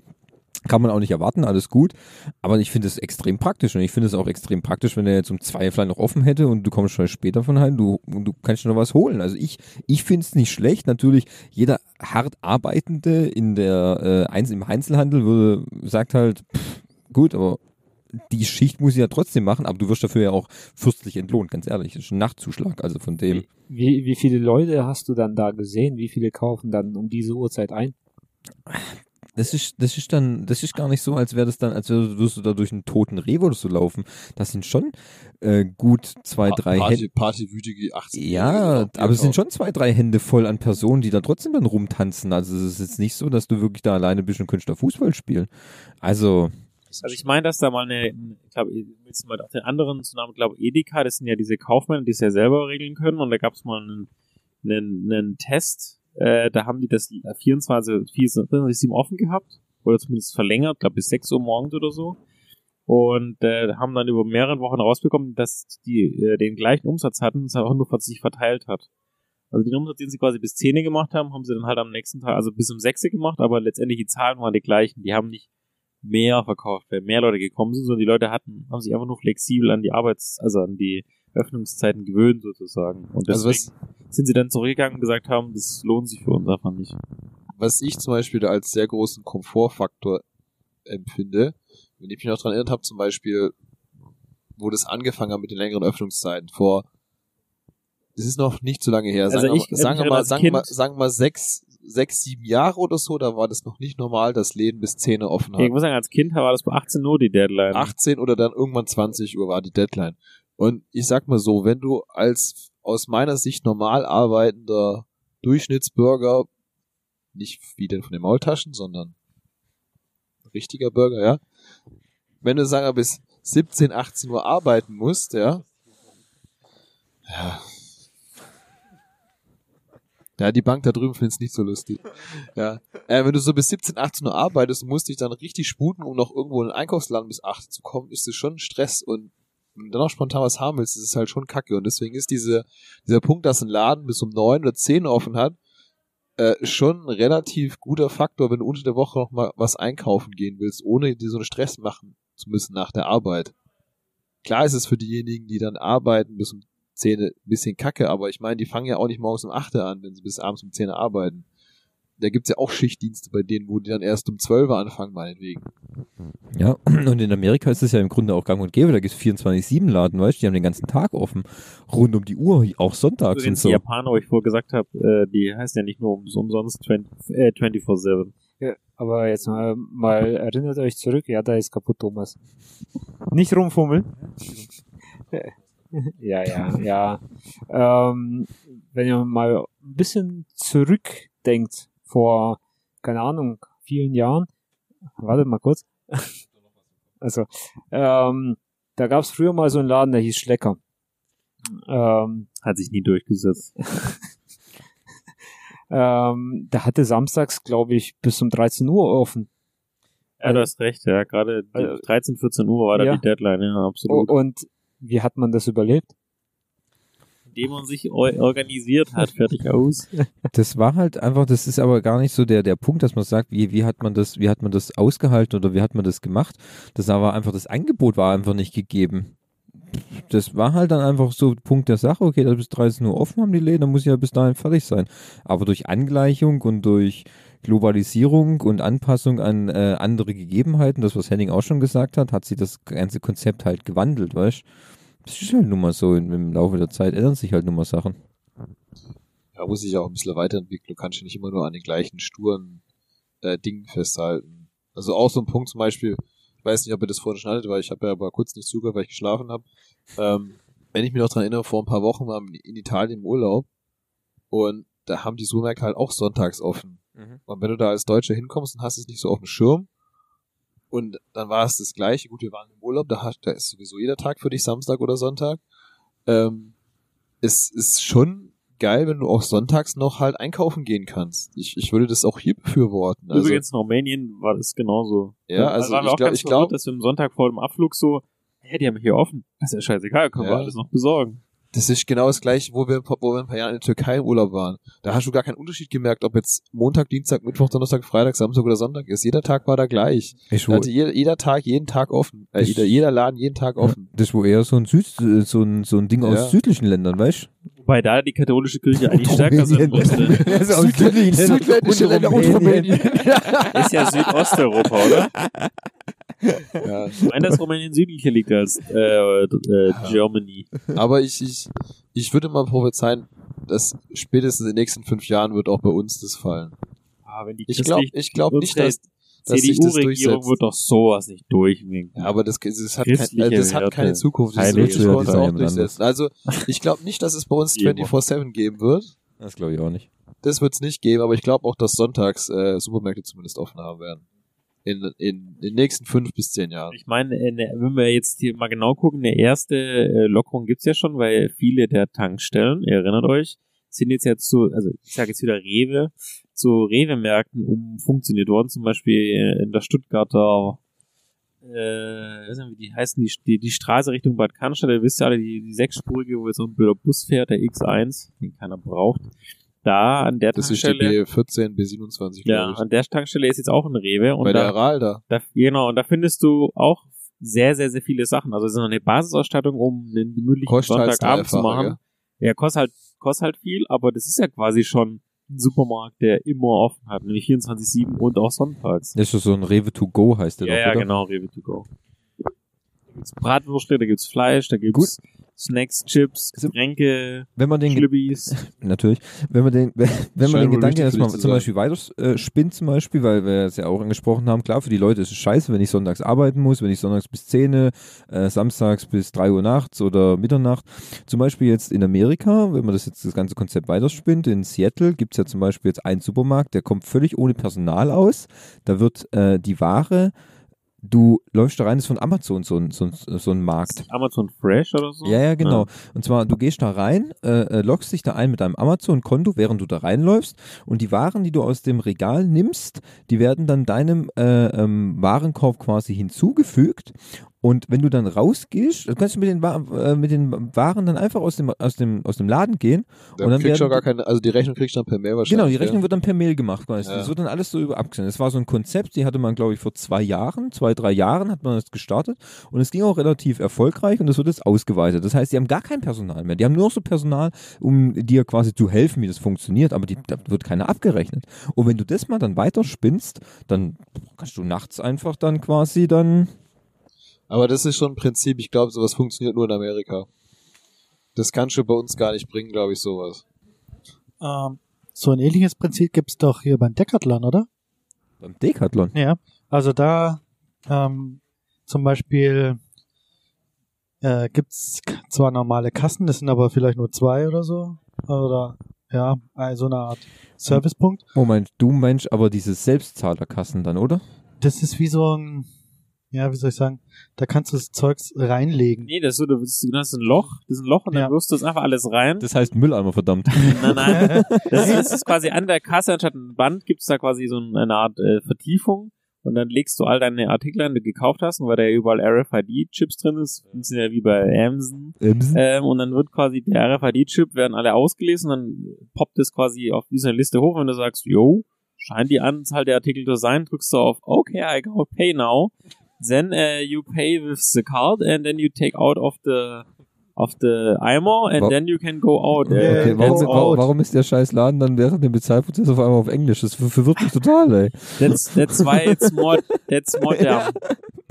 kann man auch nicht erwarten, alles gut. Aber ich finde es extrem praktisch und ich finde es auch extrem praktisch, wenn er jetzt um zwei vielleicht noch offen hätte und du kommst schon später von heim, du, du kannst schon noch was holen. Also ich, ich finde es nicht schlecht. Natürlich, jeder hart Arbeitende in der, äh, im Einzelhandel würde, sagt halt, pff, gut, aber die Schicht muss ich ja trotzdem machen, aber du wirst dafür ja auch fürstlich entlohnt, ganz ehrlich. Das ist ein Nachtzuschlag, also von dem. Wie, wie viele Leute hast du dann da gesehen? Wie viele kaufen dann um diese Uhrzeit ein? Das ist, das ist dann, das ist gar nicht so, als wäre das dann, als würdest du da durch einen toten Rewe oder so laufen. Das sind schon äh, gut zwei, drei Hände. Party, Partywütige 18 Ja, aber es sind schon zwei, drei Hände voll an Personen, die da trotzdem dann rumtanzen. Also es ist jetzt nicht so, dass du wirklich da alleine bist und könntest da Fußball spielen. Also, Also ich meine, dass da mal eine, ich glaube, du mal auch den anderen zu Namen, glaube Edeka, das sind ja diese Kaufmänner, die es ja selber regeln können und da gab es mal einen, einen, einen Test, äh, da haben die das 24, 24, 7 offen gehabt oder zumindest verlängert, glaube bis 6 Uhr morgens oder so und äh, haben dann über mehrere Wochen rausbekommen, dass die äh, den gleichen Umsatz hatten, es auch nur sich verteilt hat. Also den Umsatz, den sie quasi bis 10 gemacht haben, haben sie dann halt am nächsten Tag, also bis um 6 gemacht, aber letztendlich die Zahlen waren die gleichen. Die haben nicht mehr verkauft, weil mehr Leute gekommen sind, sondern die Leute hatten, haben sich einfach nur flexibel an die Arbeits-, also an die Öffnungszeiten gewöhnt sozusagen. Und Also deswegen sind sie dann zurückgegangen und gesagt haben, das lohnt sich für uns einfach nicht. was ich zum Beispiel da als sehr großen Komfortfaktor empfinde, wenn ich mich noch dran erinnert habe, zum Beispiel, wo das angefangen hat mit den längeren Öffnungszeiten vor, das ist noch nicht so lange her, Also sagen, ich- mal- sagen, wir mal, Kind- sagen wir mal sechs, sechs, sieben Jahre oder so, da war das noch nicht normal, dass Läden bis 10 Uhr offen Ich haben. muss sagen, als Kind war das bei 18 Uhr die Deadline. 18 oder dann irgendwann 20 Uhr war die Deadline. Und ich sag mal so, wenn du als aus meiner Sicht normal arbeitender Durchschnittsbürger, nicht wie denn von den Maultaschen, sondern richtiger Bürger, ja, wenn du sagen wir, bis 17, 18 Uhr arbeiten musst, ja, ja, ja, die Bank da drüben findet es nicht so lustig. Ja. Äh, wenn du so bis 17, 18 Uhr arbeitest und musst dich dann richtig sputen, um noch irgendwo in den Einkaufsladen bis 8 zu kommen, ist es schon Stress und du dann noch spontan was haben willst, ist es halt schon kacke. Und deswegen ist diese, dieser Punkt, dass ein Laden bis um 9 oder 10 offen hat, äh, schon ein relativ guter Faktor, wenn du unter der Woche noch mal was einkaufen gehen willst, ohne dir so einen Stress machen zu müssen nach der Arbeit. Klar ist es für diejenigen, die dann arbeiten bis um 10 ein bisschen kacke, aber ich meine, die fangen ja auch nicht morgens um 8 an, wenn sie bis abends um 10 arbeiten. Da gibt's ja auch Schichtdienste bei denen, wo die dann erst um 12 anfangen, meinetwegen. ja, und in Amerika ist es ja im Grunde auch gang und gäbe. Da gibt es 24-7-Laden, weißt du, die haben den ganzen Tag offen. Rund um die Uhr, auch sonntags und so. die Japaner, wo ich vorher gesagt habe, äh, die heißen ja nicht nur ums- umsonst 20, äh, 24-7. Ja, aber jetzt mal, mal erinnert euch zurück, ja, da ist kaputt, Thomas. Nicht rumfummeln. Ja, ja, ja. Ähm, wenn ihr mal ein bisschen zurückdenkt, vor, keine Ahnung, vielen Jahren, wartet mal kurz. also, ähm, da gab es früher mal so einen Laden, der hieß Schlecker. Ähm, Hat sich nie durchgesetzt. ähm, der hatte samstags, glaube ich, bis um 13 Uhr offen. Ja, du hast recht, ja. Gerade die Also- 13, 14 Uhr war da Ja. die Deadline, ja, absolut. und wie hat man das überlebt? Indem man sich organisiert hat, fertig aus. Das war halt einfach, das ist aber gar nicht so der, der Punkt, dass man sagt, wie, wie hat man das, wie hat man das ausgehalten oder wie hat man das gemacht. Das war einfach, das Angebot war einfach nicht gegeben. Das war halt dann einfach so Punkt der Sache, okay, da bis 13 Uhr offen haben die Läden, dann muss ich ja bis dahin fertig sein. Aber durch Angleichung und durch Globalisierung und Anpassung an äh, andere Gegebenheiten, das was Henning auch schon gesagt hat, hat sich das ganze Konzept halt gewandelt, weißt Das ist halt nun mal so, im, Laufe der Zeit ändern sich halt nun mal Sachen. Ja, muss sich auch ein bisschen weiterentwickeln. Du kannst ja nicht immer nur an den gleichen sturen äh, Dingen festhalten. Also auch so ein Punkt zum Beispiel, ich weiß nicht, ob ihr das vorhin schneidet, weil ich habe ja aber kurz nicht zugehört, weil ich geschlafen habe. Ähm, wenn ich mich noch dran erinnere, vor ein paar Wochen waren wir in Italien im Urlaub und da haben die Supermärkte halt auch sonntags offen. Und wenn du da als Deutscher hinkommst und hast es nicht so auf dem Schirm, Und dann war es das gleiche. Gut, wir waren im Urlaub, da, hat, da ist sowieso jeder Tag für dich Samstag oder Sonntag. Ähm, es ist schon geil, wenn du auch sonntags noch halt einkaufen gehen kannst. Ich, ich würde das auch hier befürworten. Also, Übrigens in Rumänien war das genauso. Ja, also wir ich auch glaub- ganz ich glaub- verwirrt, dass wir am Sonntag vor dem Abflug so, hä, die haben hier offen. Das ist ja scheißegal, können wir Ja. alles noch besorgen. Das ist genau das gleiche, wo wir, wo wir ein paar Jahre in der Türkei im Urlaub waren. Da hast du gar keinen Unterschied gemerkt, ob jetzt Montag, Dienstag, Mittwoch, Donnerstag, Freitag, Samstag oder Sonntag ist. Jeder Tag war da gleich. Ich Da hatte jeder, jeder Tag, jeden Tag offen. Äh, Das- jeder, jeder Laden jeden Tag offen. Das ist wohl eher so ein, Süd, äh, so ein, so ein Ding Ja. aus südlichen Ländern, weißt Wobei da die katholische Kirche eigentlich stärker sein Ländern Südländische Länder und Rumänien. Ist ja Südosteuropa, oder? Ja. Ich meine, dass Rumänien südlicher liegt als äh, äh, Germany. Aber ich, ich, ich würde mal prophezeien, dass spätestens in den nächsten fünf Jahren wird auch bei uns das fallen. Ah, wenn die Ich glaube ich glaub nicht, dass, dass sich das CDU-Regierung durchsetzt. wird doch sowas nicht durchwinken. Ja, aber das, das, hat, kein, also das hat keine Zukunft. Das wird sich bei uns auch durchsetzen. Also ich glaube nicht, dass es bei uns Jemand. 24-7 geben wird. Das glaube ich auch nicht. Das wird es nicht geben, aber ich glaube auch, dass sonntags äh, Supermärkte zumindest offen haben werden. In, in, den nächsten fünf bis zehn Jahren. Ich meine, äh, ne, wenn wir jetzt hier mal genau gucken, eine erste äh, Lockerung gibt's ja schon, weil viele der Tankstellen, ihr erinnert euch, sind jetzt ja zu, also ich sage jetzt wieder Rewe, zu Rewe-Märkten umfunktioniert worden, zum Beispiel äh, in der Stuttgarter, äh, weiß nicht, wie die heißen, die, die, die Straße Richtung Bad Cannstatt, ihr wisst ja alle, die, die sechsspurige, wo jetzt so ein blöder Bus fährt, der X1, den keiner braucht. Da an der Das ist die Tankstelle, B14, B27, ja, glaube ich. an der Tankstelle ist jetzt auch ein Rewe und Bei da, der Aral da. da, genau, und da findest du auch sehr, sehr, sehr viele Sachen. Also es ist noch eine Basisausstattung, um einen gemütlichen Kostet halt Sonntagabend zu machen. Ja, kostet halt, kostet halt viel, aber das ist ja quasi schon ein Supermarkt, der immer offen hat, nämlich 24-7 und auch sonntags. Das ist so ein Rewe to go heißt der ja, doch, ja, oder? genau, Rewe to go. Da gibt's Bratwürste, da gibt's Fleisch, da gibt's Snacks, Chips, Also, Getränke, Wenn man den, Schlübbis. natürlich, wenn man den, wenn man Scheint den Gedanken für dich zu zum. Beispiel weiter äh, spinnt zum Beispiel, weil wir es ja auch angesprochen haben, klar, für die Leute ist es scheiße, wenn ich sonntags arbeiten muss, wenn ich sonntags bis 10, äh, samstags bis 3 Uhr nachts oder Mitternacht. Zum Beispiel jetzt in Amerika, wenn man das jetzt das ganze Konzept weiterspinnt, in Seattle gibt's ja zum Beispiel jetzt einen Supermarkt, der kommt völlig ohne Personal aus. Da wird äh, die Ware, du läufst da rein, das ist von Amazon so ein, so ein, so ein Markt. Amazon Fresh oder so. Ja, ja, genau. Und zwar, du gehst da rein, äh, äh, loggst dich da ein mit deinem Amazon-Konto, während du da reinläufst und die Waren, die du aus dem Regal nimmst, die werden dann deinem äh, ähm, Warenkorb quasi hinzugefügt. Und wenn du dann rausgehst, dann kannst du mit den, äh, mit den Waren dann einfach aus dem, aus dem, aus dem Laden gehen. Da Und dann kriegst du gar keine, also die Rechnung kriegst du dann per Mail wahrscheinlich. Genau, die Rechnung ja. wird dann per Mail gemacht. Quasi. Ja. Das wird dann alles so über abgesendet. Das war so ein Konzept, die hatte man, glaube ich, vor zwei Jahren, zwei, drei Jahren hat man das gestartet und es ging auch relativ erfolgreich und es wird jetzt ausgeweitet. Das heißt, die haben gar kein Personal mehr. Die haben nur noch so Personal, um dir quasi zu helfen, wie das funktioniert, aber die, da wird keiner abgerechnet. Und wenn du das mal dann weiterspinnst, dann kannst du nachts einfach dann quasi dann Aber das ist schon ein Prinzip. Ich glaube, sowas funktioniert nur in Amerika. Das kannst du bei uns gar nicht bringen, glaube ich, sowas. Ähm, so ein ähnliches Prinzip gibt's doch hier beim Decathlon, oder? beim Decathlon. Ja. Also da ähm, zum Beispiel äh, gibt's k- zwar normale Kassen, das sind aber vielleicht nur zwei oder so. Oder ja, äh, so eine Art Servicepunkt. Moment, du meinst aber diese Selbstzahlerkassen dann, oder? Das ist wie so ein, ja, wie soll ich sagen, da kannst du das Zeugs reinlegen. Nee, das ist, so, das ist das ist ein Loch, das ist ein Loch und dann Ja. wirfst du das einfach alles rein. Das heißt Mülleimer, verdammt. Nein, nein. Das ist, das ist quasi an der Kasse, anstatt ein Band, gibt's da quasi so eine Art äh, Vertiefung. Und dann legst du all deine Artikel an, die du gekauft hast, und weil da ja überall RFID-Chips drin ist, sind ja wie bei Amazon. Imsen. Ähm, und dann wird quasi der RFID-Chip, werden alle ausgelesen, und dann poppt es quasi auf dieser Liste hoch, wenn du sagst, yo, scheint die Anzahl der Artikel zu sein, drückst du auf Okay, I go pay now. Then uh, you pay with the card and then you take out of the of the Eimer and Wa- then you can go out. Äh, Okay, warum, out. warum ist der scheiß Laden dann während dem Bezahlprozess auf einmal auf Englisch? Das ver- verwirrt mich total, ey. That's that's why it's more that's modern.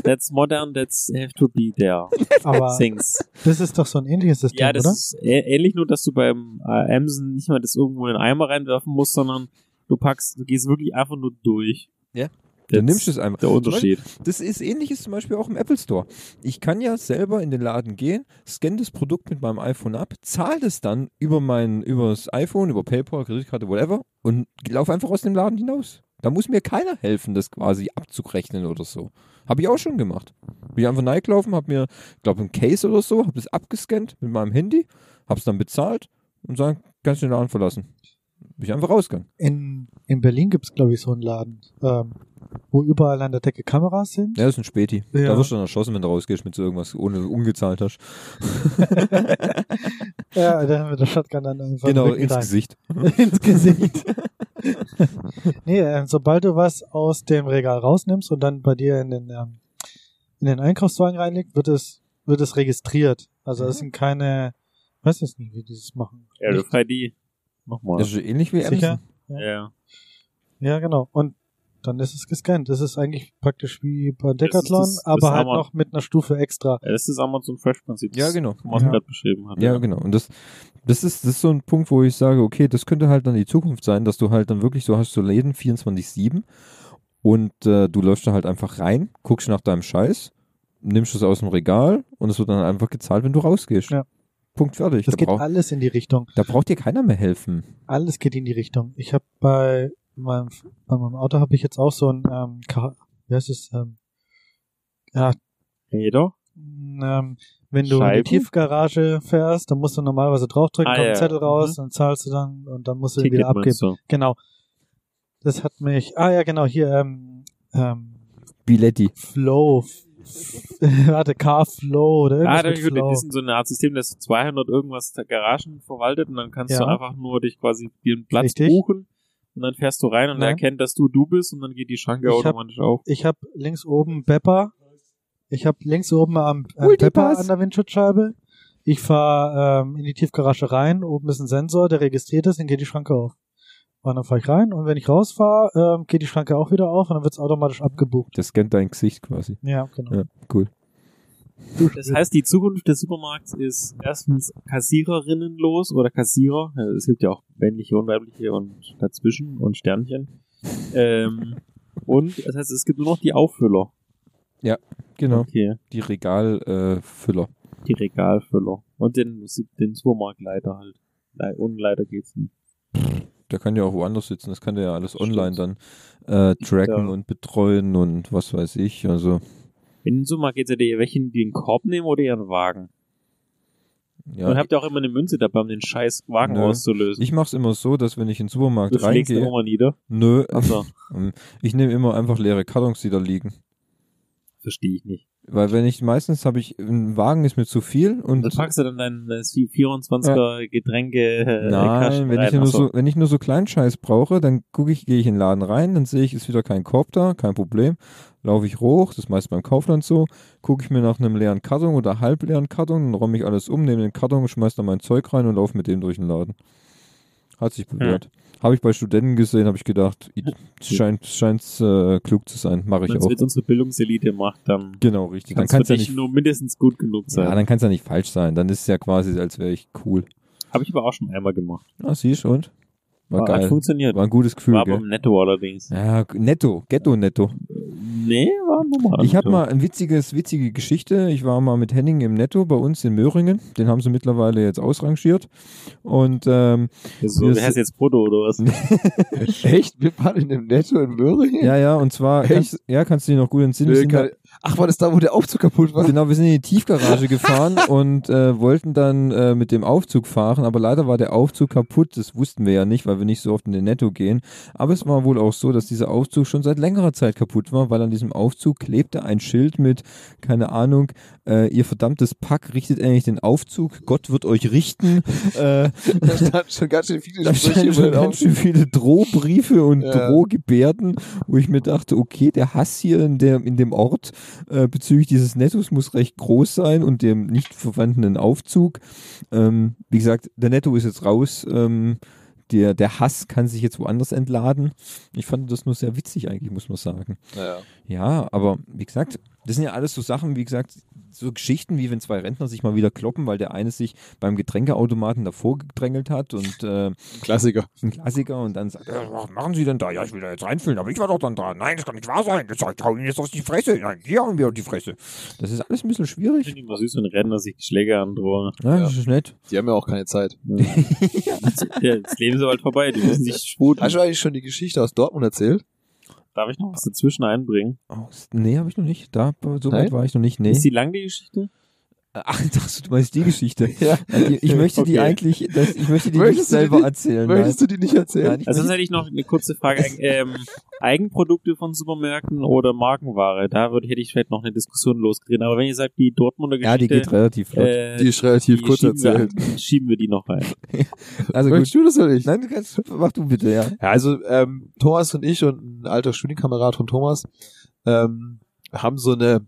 That's modern. That's have to be there. Aber Things. das ist doch so ein ähnliches System, Ja, das oder? ist ähnlich nur, dass du beim äh, Amazon nicht mal das irgendwo in den Eimer reinwerfen musst, sondern du packst, du gehst wirklich einfach nur durch. Ja. That's Du nimmst es einfach. Der Unterschied. Das ist ähnliches zum Beispiel auch im Apple Store. Ich kann ja selber in den Laden gehen, scanne das Produkt mit meinem iPhone ab, zahle das dann über mein, über das iPhone, über PayPal, Kreditkarte, whatever und laufe einfach aus dem Laden hinaus. Da muss mir keiner helfen, das quasi abzurechnen oder so. Habe ich auch schon gemacht. Bin ich einfach reingelaufen, habe mir, ich glaube, ein Case oder so, habe das abgescannt mit meinem Handy, habe es dann bezahlt und sagen, kannst du den Laden verlassen. Bin ich einfach rausgegangen. In, in Berlin gibt es, glaube ich, so einen Laden, ähm, wo überall an der Decke Kameras sind. Ja, das ist ein Späti. Ja. Da wirst du dann erschossen, wenn du rausgehst mit so irgendwas, ohne ungezahlt hast. ja, da haben wir der Shotgun dann einfach genau, ins rein. Gesicht. ins Gesicht. nee, äh, sobald du was aus dem Regal rausnimmst und dann bei dir in den, ähm, in den Einkaufswagen reinlegst, wird es, wird es registriert. Also es sind keine, ich weiß jetzt nicht, wie die das machen. RFID. Nochmal. Das ist ähnlich wie Sicher? Amazon. Ja. Ja, genau. Und dann ist es gescannt. Das ist eigentlich praktisch wie bei Decathlon, das- das aber halt Amazon. noch mit einer Stufe extra. Ja, Das ist Amazon Fresh Prinzip. Ja, genau. Was Ja. man gerade beschrieben hat. Ja, genau. Und das, das ist, das ist so ein Punkt, wo ich sage, okay, das könnte halt dann die Zukunft sein, dass du halt dann wirklich so hast, so Läden 24-7 und äh, du läufst da halt einfach rein, guckst nach deinem Scheiß, nimmst es aus dem Regal und es wird dann einfach gezahlt, wenn du rausgehst. Ja. Punkt fertig. Das Da, geht brauch, alles in die Richtung. da braucht dir keiner mehr helfen. Alles geht in die Richtung. Ich habe bei meinem, bei meinem Auto habe ich jetzt auch so ein, ähm, Ka- wie heißt es, ähm, ja, Räder? ähm, wenn du in Scheiben? die Tiefgarage fährst, dann musst du normalerweise draufdrücken, Ah, kommt ja. ein Zettel raus, Mhm. dann zahlst du dann und dann musst du Ticket wieder abgeben. Genau. Das hat mich, ah ja, genau, hier, ähm, ähm, Biletti. Flow, warte, Car Flow oder irgendwas Ah, da mit Flow. das ist so eine Art System, das 200 irgendwas Garagen verwaltet und dann kannst Ja. du einfach nur dich quasi dir einen Platz Richtig. buchen und dann fährst du rein und er Nein. erkennt, dass du du bist und dann geht die Schranke Ich hab- automatisch auf. Ich habe links oben Bepper. Ich habe links oben am äh. Bepper an der Windschutzscheibe. Ich fahre ähm, in die Tiefgarage rein. Oben ist ein Sensor, der registriert ist, dann geht die Schranke auf. Und dann fahre ich rein und wenn ich rausfahre, ähm, geht die Schranke auch wieder auf und dann wird's automatisch abgebucht. Das scannt dein Gesicht quasi. Ja, genau. Ja, cool. Das heißt, die Zukunft des Supermarkts ist erstens Kassiererinnen los oder Kassierer. Ja, Es gibt ja auch männliche und weibliche und dazwischen und Sternchen. Ähm, und das heißt, es gibt nur noch die Auffüller. Genau. Okay. Die Regalfüller. Äh, Füller. Die Regalfüller. Und den, den Supermarktleiter halt. Ohne Leiter geht's nicht. Der kann ja auch woanders sitzen. Das kann der ja alles online dann äh, tracken Ja. und betreuen und was weiß ich. Also, In den Supermarkt geht's ja dir, welchen die einen Korb nehmen oder ihren Wagen. ja. Und habt ihr auch immer eine Münze dabei, um den scheiß Wagen Nö. auszulösen. Ich mach's immer so, dass wenn ich in den Supermarkt du den reingehe, auch mal nieder. nö, Achso, ich nehme immer einfach leere Kartons, die da liegen. verstehe ich nicht. Weil wenn ich, meistens habe ich, ein Wagen ist mir zu viel und dann packst du dann dein das 24er Getränke äh, Nein, wenn ich, rein. nur Achso. so, wenn ich nur so Kleinscheiß brauche, dann gucke ich, gehe ich in den Laden rein, dann sehe ich, ist wieder kein Korb da, kein Problem. Laufe ich hoch, das ist meist beim Kaufland so, gucke ich mir nach einem leeren Karton oder halbleeren Karton, dann räume ich alles um, nehme den Karton, schmeiß da mein Zeug rein und laufe mit dem durch den Laden. Hat sich bewährt. Habe ich bei Studenten gesehen, habe ich gedacht, scheint scheint äh, klug zu sein, mache ich Wenn es auch. jetzt unsere Bildungselite macht, dann Genau, richtig. Dann kann es kann es ja nicht, nur mindestens gut genug sein. ja, dann kann's ja nicht falsch sein. Dann ist es ja quasi, als wäre ich cool. Habe ich aber auch schon einmal gemacht. Ah, siehst du, und? War, Hat geil. funktioniert. War ein gutes Gefühl, War gell? beim Netto allerdings. Ja, netto, Ghetto-Netto. Nee, war normal. Ich habe mal ein witziges, witzige Geschichte. Ich war mal mit Henning im Netto bei uns in Möhringen. Den haben sie mittlerweile jetzt ausrangiert. Und ähm, So, der heißt jetzt Brutto oder was? Echt? Wir waren in dem Netto in Möhringen? ja, ja, und zwar, Echt? kannst, ja, kannst du dich noch gut entsinnen. Wir Ach, war das da, wo der Aufzug kaputt war? genau, wir sind in die Tiefgarage gefahren und äh, wollten dann äh, mit dem Aufzug fahren, aber leider war der Aufzug kaputt. Das wussten wir ja nicht, weil wir nicht so oft in den Netto gehen. Aber es war wohl auch so, dass dieser Aufzug schon seit längerer Zeit kaputt war, weil an diesem Aufzug klebte ein Schild mit, keine Ahnung, äh, ihr verdammtes Pack richtet endlich den Aufzug, Gott wird euch richten. äh, Da standen schon ganz schön viele da standen schon ganz schön viele Drohbriefe und Ja. Drohgebärden, wo ich mir dachte, okay, der Hass hier in, der, in dem Ort äh, bezüglich dieses Nettos muss recht groß sein und dem nicht vorhandenen Aufzug. Ähm, wie gesagt, der Netto ist jetzt raus. Ähm, der, der Hass kann sich jetzt woanders entladen. Ich fand das nur sehr witzig eigentlich, muss man sagen. Ja. Ja, aber wie gesagt, das sind ja alles so Sachen, wie gesagt, so Geschichten, wie wenn zwei Rentner sich mal wieder kloppen, weil der eine sich beim Getränkeautomaten davor gedrängelt hat und äh, Klassiker. ein Klassiker und dann sagt er, was machen Sie denn da? Ja, ich will da jetzt reinfüllen, aber ich war doch dann dran. Nein, das kann nicht wahr sein. Das hau Ihnen jetzt auf die Fresse. Nein, hier hauen wir auf die Fresse. Das ist alles ein bisschen Ich schwierig. finde immer süß, wenn Rentner sich die Schläge androhen. Ja, Ja. das ist nett. Die haben ja auch keine Zeit. ja, das Leben ist bald vorbei, die müssen sich sputen. Hast du eigentlich schon die Geschichte aus Dortmund erzählt? Darf ich noch was dazwischen einbringen? Aus, nee, habe ich noch nicht. Da, so weit Nein? war ich noch nicht. Nee. Ist die lang, die Geschichte? Ach, ich dachte, du meinst die Geschichte. Ja. Die, ich möchte die Okay. eigentlich, das, ich möchte die nicht Möchtest die selber nicht? erzählen. Möchtest du die nicht erzählen? Nein, ich Also sonst hätte ich noch eine kurze Frage. Ähm, Eigenprodukte von Supermärkten oder Markenware? Da würde, hätte ich vielleicht noch eine Diskussion losgehen. Aber wenn ihr sagt, die Dortmunder ja, die Geschichte, geht relativ flott. äh, die ist relativ die kurz schieben erzählt. Wir, schieben wir die noch rein. also Möchtest du das oder nicht? Nein, du kannst, mach du bitte, ja. Ja, also ähm, Thomas und ich und ein alter Studienkamerad von Thomas ähm, haben so eine,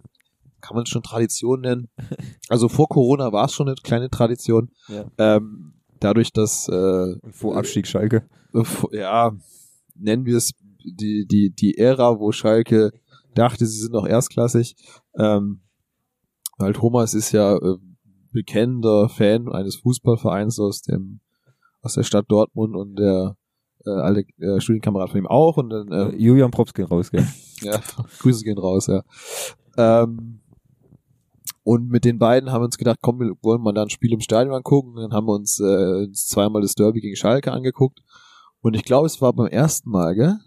kann man es schon Tradition nennen. Also vor Corona war es schon eine kleine Tradition. Ja. Ähm, dadurch, dass äh, Vor Abstieg Schalke. Bevor- ja, nennen wir es die, die, die Ära, wo Schalke dachte, sie sind noch erstklassig. Ähm, weil Thomas ist ja äh, bekennender Fan eines Fußballvereins aus dem aus der Stadt Dortmund und der äh, alte äh, Studienkamerad von ihm auch und dann Äh, äh, Julian Props gehen raus, gell? ja, Grüße gehen raus, ja. Ähm, und mit den beiden haben wir uns gedacht, komm, wir wollen mal da ein Spiel im Stadion angucken. Dann haben wir uns äh, zweimal das Derby gegen Schalke angeguckt. Und ich glaube, es war beim ersten Mal, gell?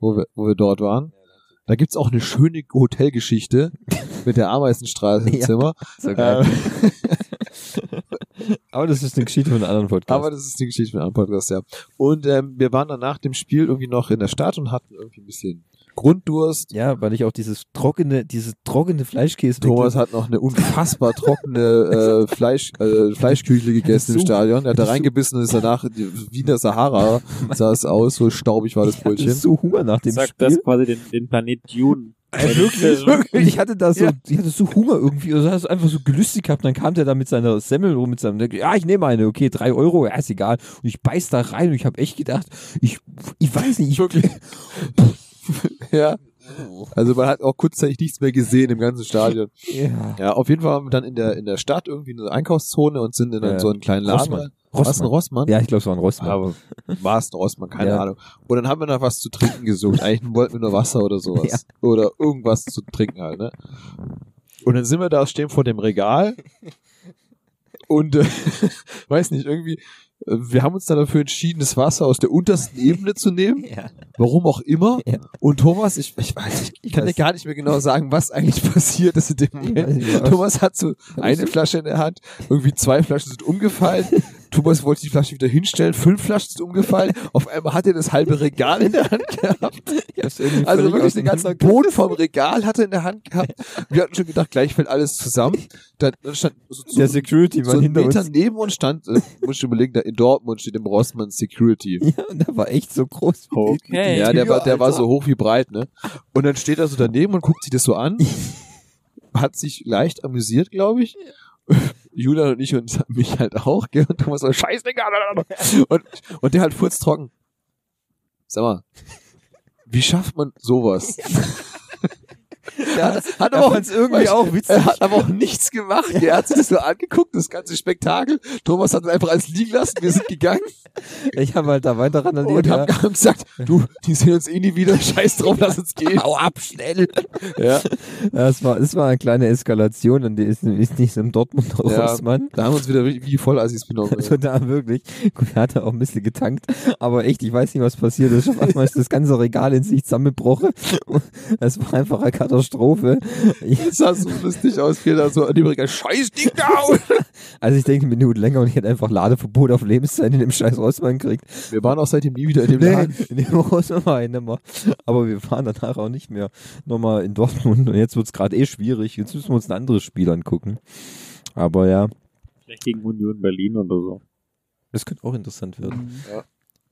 Wo wir, wo wir dort waren. Da gibt's auch eine schöne Hotelgeschichte mit der Ameisenstraße im Ja. Zimmer. So geil. Ähm, Aber das ist eine Geschichte von einem anderen Podcast. aber das ist die Geschichte mit einem Podcast, ja. Und ähm, wir waren dann nach dem Spiel irgendwie noch in der Stadt und hatten irgendwie ein bisschen Grunddurst. ja, weil ich auch dieses trockene, dieses trockene Fleischkäse. Thomas hat noch eine unfassbar trockene äh, Fleisch, äh, Fleischküchle gegessen im Stadion. Er hat da reingebissen und ist danach wie in der Sahara sah es aus, so staubig war das Ich hatte Brötchen. so Hunger nach dem Sagt Spiel. das quasi den, den Planet Dune. Ey, wirklich, wirklich. Ich hatte da so, Ja. ich hatte so Hunger irgendwie, also hast einfach so gelüstet gehabt, dann kam der da mit seiner Semmel rum, mit seinem, ja, ich nehme eine, okay, drei Euro, ja, ist egal. Und ich beiß da rein und ich habe echt gedacht, ich, ich weiß nicht, ich, Wirklich. ja. Also man hat auch kurzzeitig nichts mehr gesehen im ganzen Stadion. ja. Ja, auf jeden Fall waren wir dann in der in der Stadt irgendwie eine Einkaufszone und sind in Ja. so einen kleinen Laden. Rossmann. rein. War es ein Rossmann? Ja, ich glaube, es war ein Rossmann. Aber war es ein Rossmann, keine Ja. Ahnung. Und dann haben wir noch was zu trinken gesucht. Eigentlich wollten wir nur Wasser oder sowas. Ja. Oder irgendwas zu trinken halt, ne? Und dann sind wir da, stehen vor dem Regal. Und äh, weiß nicht, irgendwie, äh, wir haben uns dann dafür entschieden, das Wasser aus der untersten Ebene zu nehmen. ja. Warum auch immer. Ja. Und Thomas, ich, ich weiß nicht, ich kann dir weiß- gar nicht mehr genau sagen, was eigentlich passiert ist in dem Moment. Thomas hat so eine Flasche in der Hand, irgendwie zwei Flaschen sind umgefallen. Thomas wollte die Flasche wieder hinstellen, fünf Flaschen sind umgefallen. Auf einmal hat er das halbe Regal in der Hand gehabt. Also wirklich den ganzen Boden vom Regal hat er in der Hand gehabt. Wir hatten schon gedacht, gleich fällt alles zusammen. Dann, dann stand so, so, Der Security so war ein Meter uns. neben uns stand, äh, muss ich überlegen, da in Dortmund steht im Rossmann Security. Ja, und der war echt so groß. Okay. Ja, der war, der war so hoch wie breit, ne? Und dann steht er so daneben und guckt sich das so an. Hat sich leicht amüsiert, glaube ich. Julian und ich und mich halt auch, gell? Und Thomas so, scheiß Digga. Und, und der halt furztrocken. Sag mal, wie schafft man sowas? Der hat, hat er aber auch, irgendwie auch witzig. Er hat aber auch nichts gemacht. Er hat sich das so angeguckt, das ganze Spektakel. Thomas hat einfach alles liegen lassen. Wir sind gegangen Ich habe halt da weiter und randaliert. haben, Ja. haben gesagt, du, die sehen uns eh nie wieder. Scheiß drauf, lass uns gehen. Hau ab, schnell! Ja. Es war, es war eine kleine Eskalation und die ist, ist nicht so im Dortmunder Ja. Rossmann. Da haben wir uns wieder wie voll Assis benommen. Also da wirklich, gut, er hatte auch ein bisschen getankt, aber echt, ich weiß nicht, was passiert ist. Auf einmal ist das ganze Regal in sich zusammengebrochen. Es war einfach eine Katastrophe. Ich, Das sah so lustig aus, wie er da so an Regal, scheiß Ding da! also ich denke eine Minute länger und ich hätte einfach Ladeverbot auf Lebenszeit in dem scheiß Rossmann gekriegt. Wir waren auch seitdem nie wieder in dem Laden. in dem Rossmann war ich nicht mehr. Aber wir waren danach auch nicht mehr nochmal in Dortmund und jetzt wird es gerade eh schwierig. Jetzt müssen wir uns ein anderes Spiel angucken. Aber ja, Vielleicht gegen Union Berlin oder so. das könnte auch interessant werden. Ja.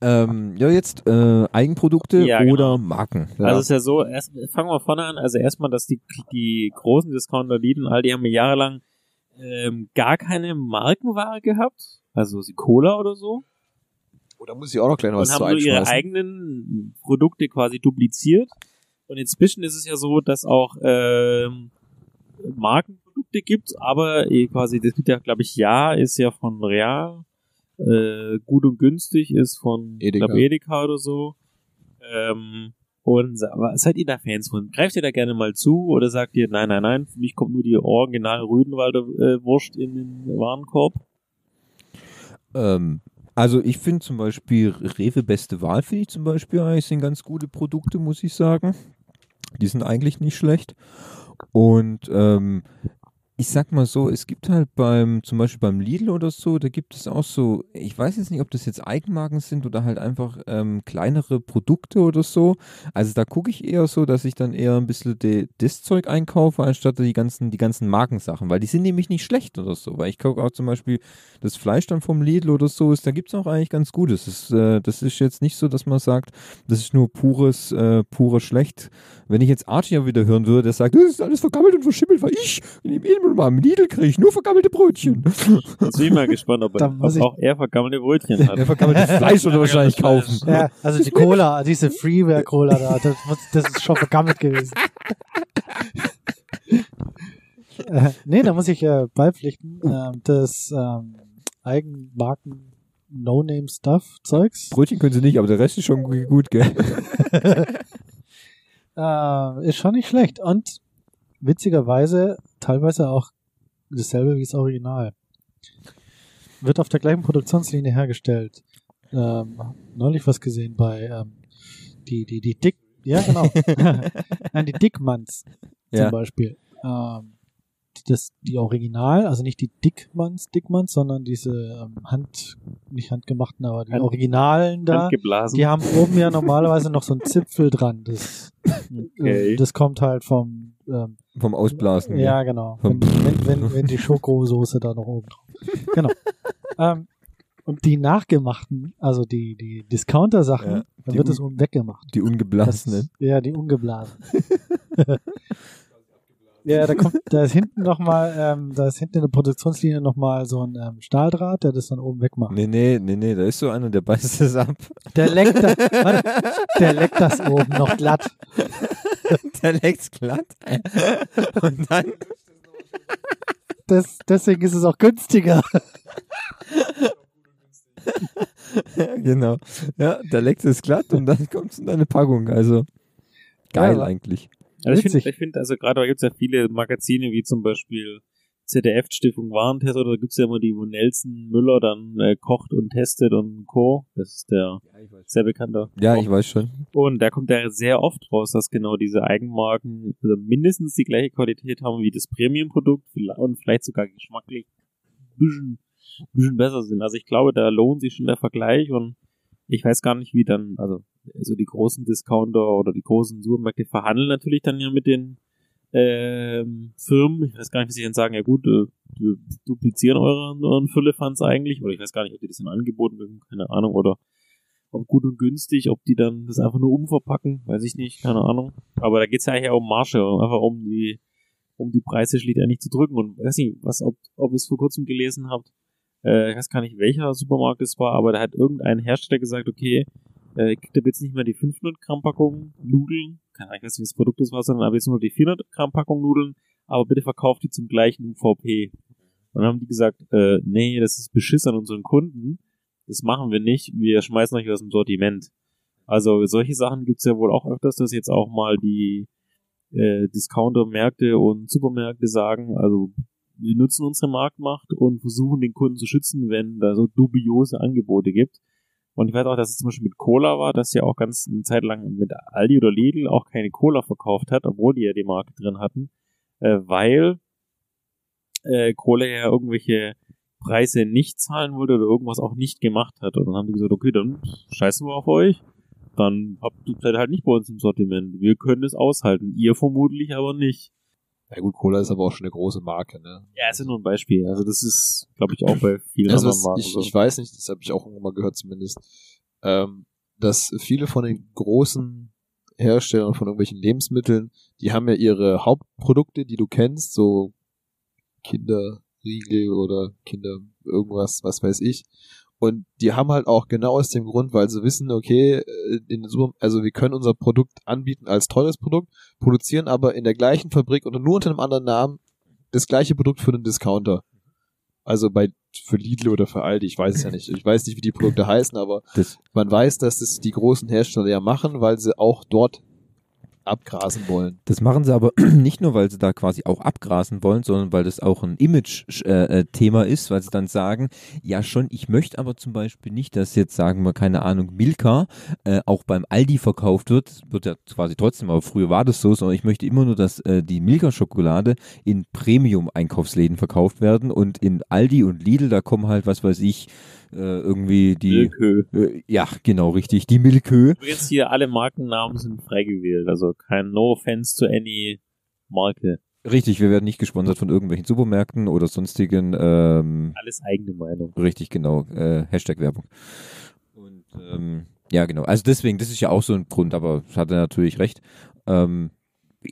Ähm, ja, jetzt äh, Eigenprodukte Ja, genau. oder Marken. Ja. Also es ist ja so, erst, fangen wir vorne an. Also erstmal, dass die, die großen Discounter Lidl, all die haben ja jahrelang ähm, gar keine Markenware gehabt. Also sie Cola oder so. Oh, da muss ich auch noch gleich noch was und zu haben so ihre eigenen Produkte quasi dupliziert. Und inzwischen ist es ja so, dass auch ähm, Markenprodukte gibt, aber eh quasi, das gibt ja, glaube ich, Ja ist ja von Real, äh, gut und günstig ist von Edeka. glaub, Edeka oder so. Ähm, und aber seid ihr da Fans von? Greift ihr da gerne mal zu oder sagt ihr, nein, nein, nein, für mich kommt nur die original Rüdenwalder äh, Wurst in den Warenkorb? Ähm, also ich finde zum Beispiel Rewe Beste Wahl, finde ich zum Beispiel eigentlich sind ganz gute Produkte, muss ich sagen. Die sind eigentlich nicht schlecht. Und ähm, ich sag mal so, es gibt halt beim, zum Beispiel beim Lidl oder so, da gibt es auch so, ich weiß jetzt nicht, ob das jetzt Eigenmarken sind oder halt einfach ähm, kleinere Produkte oder so. Also da gucke ich eher so, dass ich dann eher ein bisschen das Zeug einkaufe, anstatt die ganzen, die ganzen Markensachen, weil die sind nämlich nicht schlecht oder so. Weil ich gucke auch zum Beispiel das Fleisch dann vom Lidl oder so, ist, da gibt es auch eigentlich ganz Gutes. Das, ist, äh, das ist jetzt nicht so, dass man sagt, das ist nur pures, äh, pures Schlecht. Wenn ich jetzt Archie wieder hören würde, der sagt, das ist alles vergammelt und verschimmelt, weil ich in dem Edel mal im Lidl kriege ich nur vergammelte Brötchen. Jetzt bin ich mal gespannt, ob, er, ob ich- auch er vergammelte Brötchen hat. Der vergammelte Fleisch oder wahrscheinlich kaufen. Ja, also die Cola, diese Freeware Cola da, das, muss- das ist schon vergammelt gewesen. äh, nee, da muss ich äh, beipflichten. Ähm, das ähm, Eigenmarken No-Name-Stuff-Zeugs Brötchen können sie nicht, aber der Rest ist schon gu- gut, gell? äh, ist schon nicht schlecht. Und witzigerweise teilweise auch dasselbe wie das Original. Wird auf der gleichen Produktionslinie hergestellt. Ähm, neulich was gesehen bei ähm, die, die, die Dick, ja genau. Nein, die Dickmanns zum Ja. Beispiel. Ähm, das, die Original, also nicht die Dickmanns, Dickmanns, sondern diese ähm, Hand, nicht handgemachten, aber die Hand- Originalen da. Handgeblasen. Die haben oben ja normalerweise noch so einen Zipfel dran. Das, Okay. äh, das kommt halt vom ähm, Vom Ausblasen. ja genau. Vom- Wenn, wenn, wenn, wenn die Schokosoße da noch oben drauf. Genau. ähm, und die nachgemachten, also die, die Discounter-Sachen, Ja, da die wird es oben weggemacht. Die Das, ungeblasenen. ja, die ungeblasen. ja, da kommt, da ist hinten noch mal, ähm, da ist hinten in der Produktionslinie noch mal so ein ähm, Stahldraht, der das dann oben wegmacht. Nee, nee, nee, nee, da ist so einer, der beißt es ab. Der leckt, das, warte, der leckt das oben noch glatt. Der leckt's glatt. Und dann, Das, deswegen ist es auch günstiger. genau. Ja, der leckt es glatt und dann kommt's in deine Packung. Also, geil Ja, eigentlich. Also ich finde, ich find, also gerade da gibt es ja viele Magazine, wie zum Beispiel ZDF Stiftung Warentest, oder da gibt es ja immer die, wo Nelson Müller dann äh, kocht und testet und Co. Das ist der sehr bekannte. Ja, Koch. ich weiß schon. Und da kommt ja sehr oft raus, dass genau diese Eigenmarken also mindestens die gleiche Qualität haben wie das Premium-Produkt und vielleicht sogar geschmacklich ein bisschen, bisschen besser sind. Also ich glaube, da lohnt sich schon der Vergleich und ich weiß gar nicht, wie dann, also, also die großen Discounter oder die großen Supermärkte verhandeln natürlich dann ja mit den ähm, Firmen. Ich weiß gar nicht, wie sie dann sagen, ja gut, äh, wir duplizieren euren, Füllefanz eigentlich. Oder ich weiß gar nicht, ob die das dann angeboten werden, keine Ahnung. Oder ob gut und günstig, ob die dann das einfach nur umverpacken, weiß ich nicht, keine Ahnung. Aber da geht's ja eigentlich auch um Marge, einfach um die, um die Preise schlussendlich zu drücken. Und weiß nicht, was, ob, ob ihr es vor kurzem gelesen habt, äh, ich weiß gar nicht, welcher Supermarkt es war, aber da hat irgendein Hersteller gesagt, okay, äh, kriegt ab jetzt nicht mehr die 500 Gramm Packung Nudeln, keine Ahnung, ich weiß nicht, das Produkt das war, sondern aber jetzt nur die 400 Gramm Packung Nudeln, aber bitte verkauft die zum gleichen UVP. Und dann haben die gesagt, äh, nee, das ist Beschiss an unseren Kunden, das machen wir nicht, wir schmeißen euch aus dem Sortiment. Also solche Sachen gibt's ja wohl auch öfters, dass jetzt auch mal die äh, Discounter-Märkte und Supermärkte sagen, also wir nutzen unsere Marktmacht und versuchen den Kunden zu schützen, wenn da so dubiose Angebote gibt. Und ich weiß auch, dass es zum Beispiel mit Cola war, dass ja auch ganz eine Zeit lang mit Aldi oder Lidl auch keine Cola verkauft hat, obwohl die ja die Marke drin hatten, äh, weil äh, Cola ja irgendwelche Preise nicht zahlen wollte oder irgendwas auch nicht gemacht hat. Und dann haben die gesagt, okay, dann scheißen wir auf euch. Dann habt ihr halt nicht bei uns im Sortiment. Wir können es aushalten. Ihr vermutlich aber nicht. Ja gut, Cola ist aber auch schon eine große Marke, ne? Ja, ist ja nur ein Beispiel. Also das ist, glaube ich, auch bei vielen Also anderen Marken ich, so. ich weiß nicht, das habe ich auch irgendwann mal gehört zumindest, ähm, dass viele von den großen Herstellern von irgendwelchen Lebensmitteln, die haben ja ihre Hauptprodukte, die du kennst, so Kinderriegel oder Kinder irgendwas, was weiß ich. Und die haben halt auch genau aus dem Grund, weil sie wissen, okay, äh, in Super also wir können unser Produkt anbieten als teures Produkt, produzieren aber in der gleichen Fabrik oder nur unter einem anderen Namen das gleiche Produkt für den Discounter. Also bei für Lidl oder für Aldi, ich weiß es ja nicht. Ich weiß nicht, wie die Produkte heißen, aber Das, man weiß, dass das die großen Hersteller ja machen, weil sie auch dort abgrasen wollen. Das machen sie aber nicht nur, weil sie da quasi auch abgrasen wollen, sondern weil das auch ein Image-Thema ist, weil sie dann sagen, ja schon, ich möchte aber zum Beispiel nicht, dass jetzt, sagen wir, keine Ahnung, Milka äh, auch beim Aldi verkauft wird, wird ja quasi trotzdem, aber früher war das so, sondern ich möchte immer nur, dass äh, die Milka-Schokolade in Premium-Einkaufsläden verkauft werden und in Aldi und Lidl, da kommen halt, was weiß ich, äh, irgendwie die, Milkö. äh, ja, genau, richtig, die Milkö. Übrigens hier alle Markennamen sind frei gewählt, also kein No Offense to any Marke. Richtig, wir werden nicht gesponsert von irgendwelchen Supermärkten oder sonstigen, ähm, Alles eigene Meinung. richtig, genau, äh, Hashtag Werbung. Und, ähm, ja, genau, also deswegen, das ist ja auch so ein Grund, aber hat er natürlich recht. Ähm,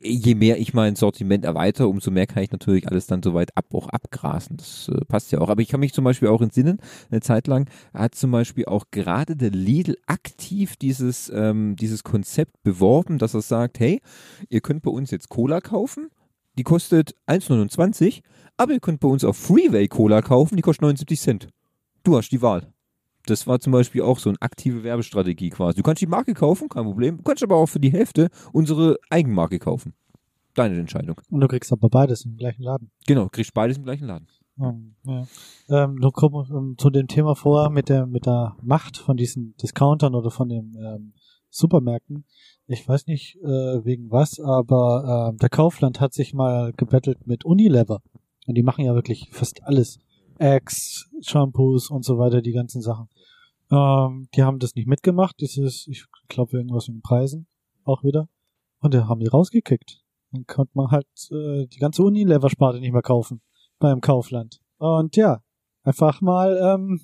je mehr ich mein Sortiment erweitere, umso mehr kann ich natürlich alles dann soweit ab, auch abgrasen. Das äh, passt ja auch. Aber ich kann mich zum Beispiel auch entsinnen, eine Zeit lang hat zum Beispiel auch gerade der Lidl aktiv dieses, ähm, dieses Konzept beworben, dass er sagt, hey, ihr könnt bei uns jetzt Cola kaufen, die kostet 1,29, aber ihr könnt bei uns auch Freeway Cola kaufen, die kostet 79 Cent. Du hast die Wahl. Das war zum Beispiel auch so eine aktive Werbestrategie quasi. Du kannst die Marke kaufen, kein Problem. Du kannst aber auch für die Hälfte unsere Eigenmarke kaufen. Deine Entscheidung. Und du kriegst aber beides im gleichen Laden. Genau, kriegst beides im gleichen Laden. Ähm, ja. ähm, nur kommen ähm, zu dem Thema vor mit der mit der Macht von diesen Discountern oder von den ähm, Supermärkten. Ich weiß nicht äh, wegen was, aber ähm, der Kaufland hat sich mal gebettelt mit Unilever und die machen ja wirklich fast alles, Eggs, Shampoos und so weiter, die ganzen Sachen. Ähm, die haben das nicht mitgemacht, dieses, ich glaube irgendwas mit den Preisen auch wieder, und da haben die rausgekickt. Dann konnte man halt äh, die ganze Unilever-Sparte nicht mehr kaufen beim Kaufland. Und ja, einfach mal ähm,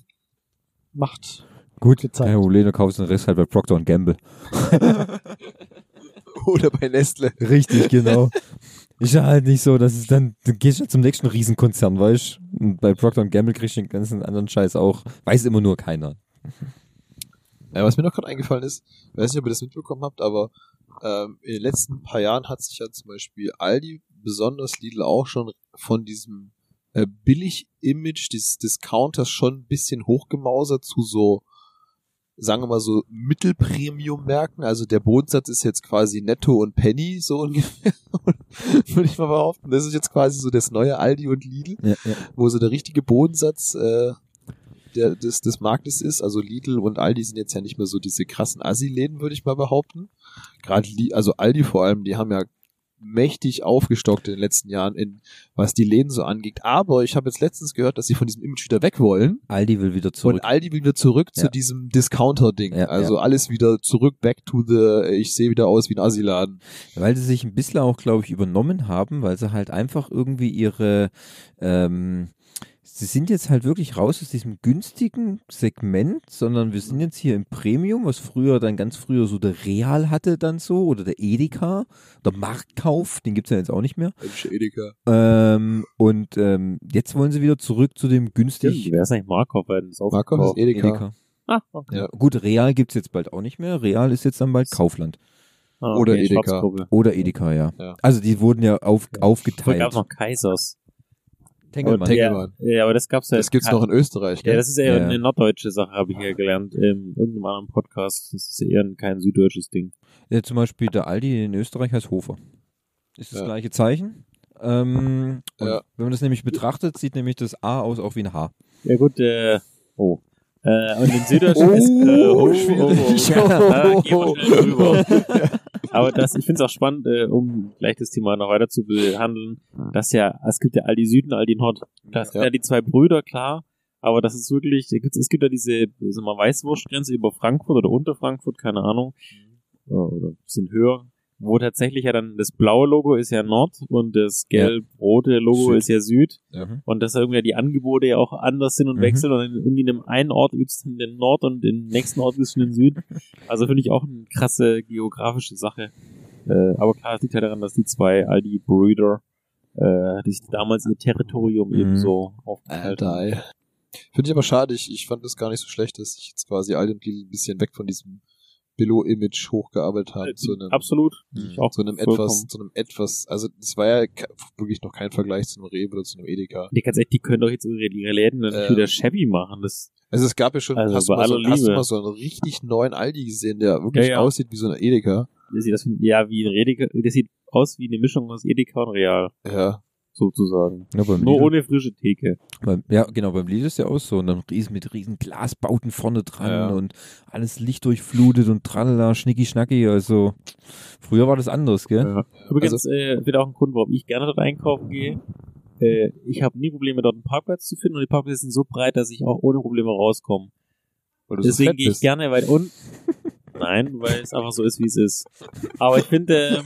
Macht Gut, gezeigt. kein Problem, du kaufst den Rest halt bei Procter Gamble. Oder bei Nestle. Richtig, genau. Ist ja halt nicht so, dass es dann, du gehst ja zum nächsten Riesenkonzern, weißt du? Und bei Procter Gamble kriegst du den ganzen anderen Scheiß auch. Weiß immer nur keiner. Ja, was mir noch gerade eingefallen ist, weiß nicht, ob ihr das mitbekommen habt, aber ähm, in den letzten paar Jahren hat sich ja zum Beispiel Aldi, besonders Lidl auch schon von diesem äh, Billig-Image des Discounters schon ein bisschen hochgemausert zu so, sagen wir mal so, Mittelpremium-Märkten. Also der Bodensatz ist jetzt quasi Netto und Penny, so ungefähr, würde ich mal behaupten. Das ist jetzt quasi so das neue Aldi und Lidl Ja, ja. wo so der richtige Bodensatz äh, der, des, des Marktes ist. Also Lidl und Aldi sind jetzt ja nicht mehr so diese krassen Assi-Läden, würde ich mal behaupten. Gerade also Aldi vor allem, die haben ja mächtig aufgestockt in den letzten Jahren, in was die Läden so angeht. Aber ich habe jetzt letztens gehört, dass sie von diesem Image wieder weg wollen. Aldi will wieder zurück. Und Aldi will wieder zurück Ja. zu diesem Discounter-Ding. Ja, also alles wieder zurück, back to the, ich sehe wieder aus wie ein Assi-Laden. Weil sie sich ein bisschen auch, glaube ich, übernommen haben, weil sie halt einfach irgendwie ihre, ähm, sie sind jetzt halt wirklich raus aus diesem günstigen Segment, sondern wir sind jetzt hier im Premium, was früher dann ganz früher so der Real hatte dann so oder der Edeka, der Marktkauf, den gibt's ja jetzt auch nicht mehr. Mensch, Edeka. Ähm, und ähm, jetzt wollen sie wieder zurück zu dem günstig Wer ist eigentlich Markov? Weil das Markov ist Edeka. Edeka. Ah, okay. Ja. Gut, Real gibt's jetzt bald auch nicht mehr. Real ist jetzt dann bald Kaufland. Ah, Oder okay, Edeka. Schwarzgruppe. Oder Edeka, ja. Ja. Also die wurden ja auf, aufgeteilt. gab es noch Kaisers. Tengelmann. Tengelmann. Ja, ja, aber das gab's ja. Das gibt's noch in Österreich. Ja, Ne? das ist eher Ja. eine norddeutsche Sache, habe ich ja gelernt in irgendeinem anderen Podcast. Das ist eher kein süddeutsches Ding. Ja, zum Beispiel der Aldi in Österreich heißt Hofer. Ist das Ja. gleiche Zeichen. Ähm, Ja. Wenn man das nämlich betrachtet, sieht nämlich das A aus auch wie ein H. Ja gut, äh, oh. Äh, und in süddeutschen ist, äh, oh. Oh, oh, ja, gehen wir schnell drüber. Aber das, ich finde es auch spannend, äh, um gleich das Thema noch weiter zu behandeln, dass ja, es gibt ja Aldi Süden, Aldi Nord. Das sind Ja. ja die zwei Brüder, klar. Aber das ist wirklich, da es gibt ja diese, sagen wir mal, Weißwurstgrenze über Frankfurt oder unter Frankfurt, keine Ahnung. Äh, Oder ein bisschen höher. Wo tatsächlich ja dann das blaue Logo ist ja Nord und das gelb-rote Logo Süd. ist ja Süd. Mhm. Und dass irgendwie die Angebote ja auch anders sind und Mhm. wechseln und in, irgendwie in einem einen Ort gibt's den Nord und im nächsten Ort gibt's den Süd. Also finde ich auch eine krasse geografische Sache. Äh, aber klar, es liegt ja daran, dass die zwei Aldi-Brüder äh, die sich damals ihr Territorium Mhm. eben so aufgeteilt haben. Finde ich aber schade. Ich, ich fand das gar nicht so schlecht, dass ich jetzt quasi all dem Lidl ein bisschen weg von diesem Billo-Image hochgearbeitet habe. Zu einem, Absolut. Auch zu einem vollkommen. etwas, zu einem etwas, also das war ja wirklich noch kein Vergleich zu einem Rewe oder zu einem Edeka. Die ganz ehrlich, die können doch jetzt ihre, ihre Läden dann Ähm. wieder shabby machen. Das, Also es gab ja schon, Also hast, du mal so, hast du mal so einen richtig neuen Aldi gesehen, der wirklich Ja, ja. aussieht wie so ein Edeka? Das sieht, das ja wie ein Edeka, das sieht aus wie eine Mischung aus Edeka und Real, Ja. Sozusagen. Ja, Nur Lidl, ohne frische Theke. beim, ja, genau, beim Lidl ist ja auch so. Und dann riesen, mit riesen Glasbauten vorne dran Ja. und alles Licht durchflutet und tralala, schnicki schnacki. Also, früher war das anders, gell? Ja. Übrigens, äh, wird auch ein Grund, warum ich gerne dort einkaufen gehe. Äh, ich habe nie Probleme, dort einen Parkplatz zu finden und die Parkplätze sind so breit, dass ich auch ohne Probleme rauskomme. So Deswegen fett gehe ich gerne weit unten. Nein, weil es einfach so ist, wie es ist. Aber ich finde,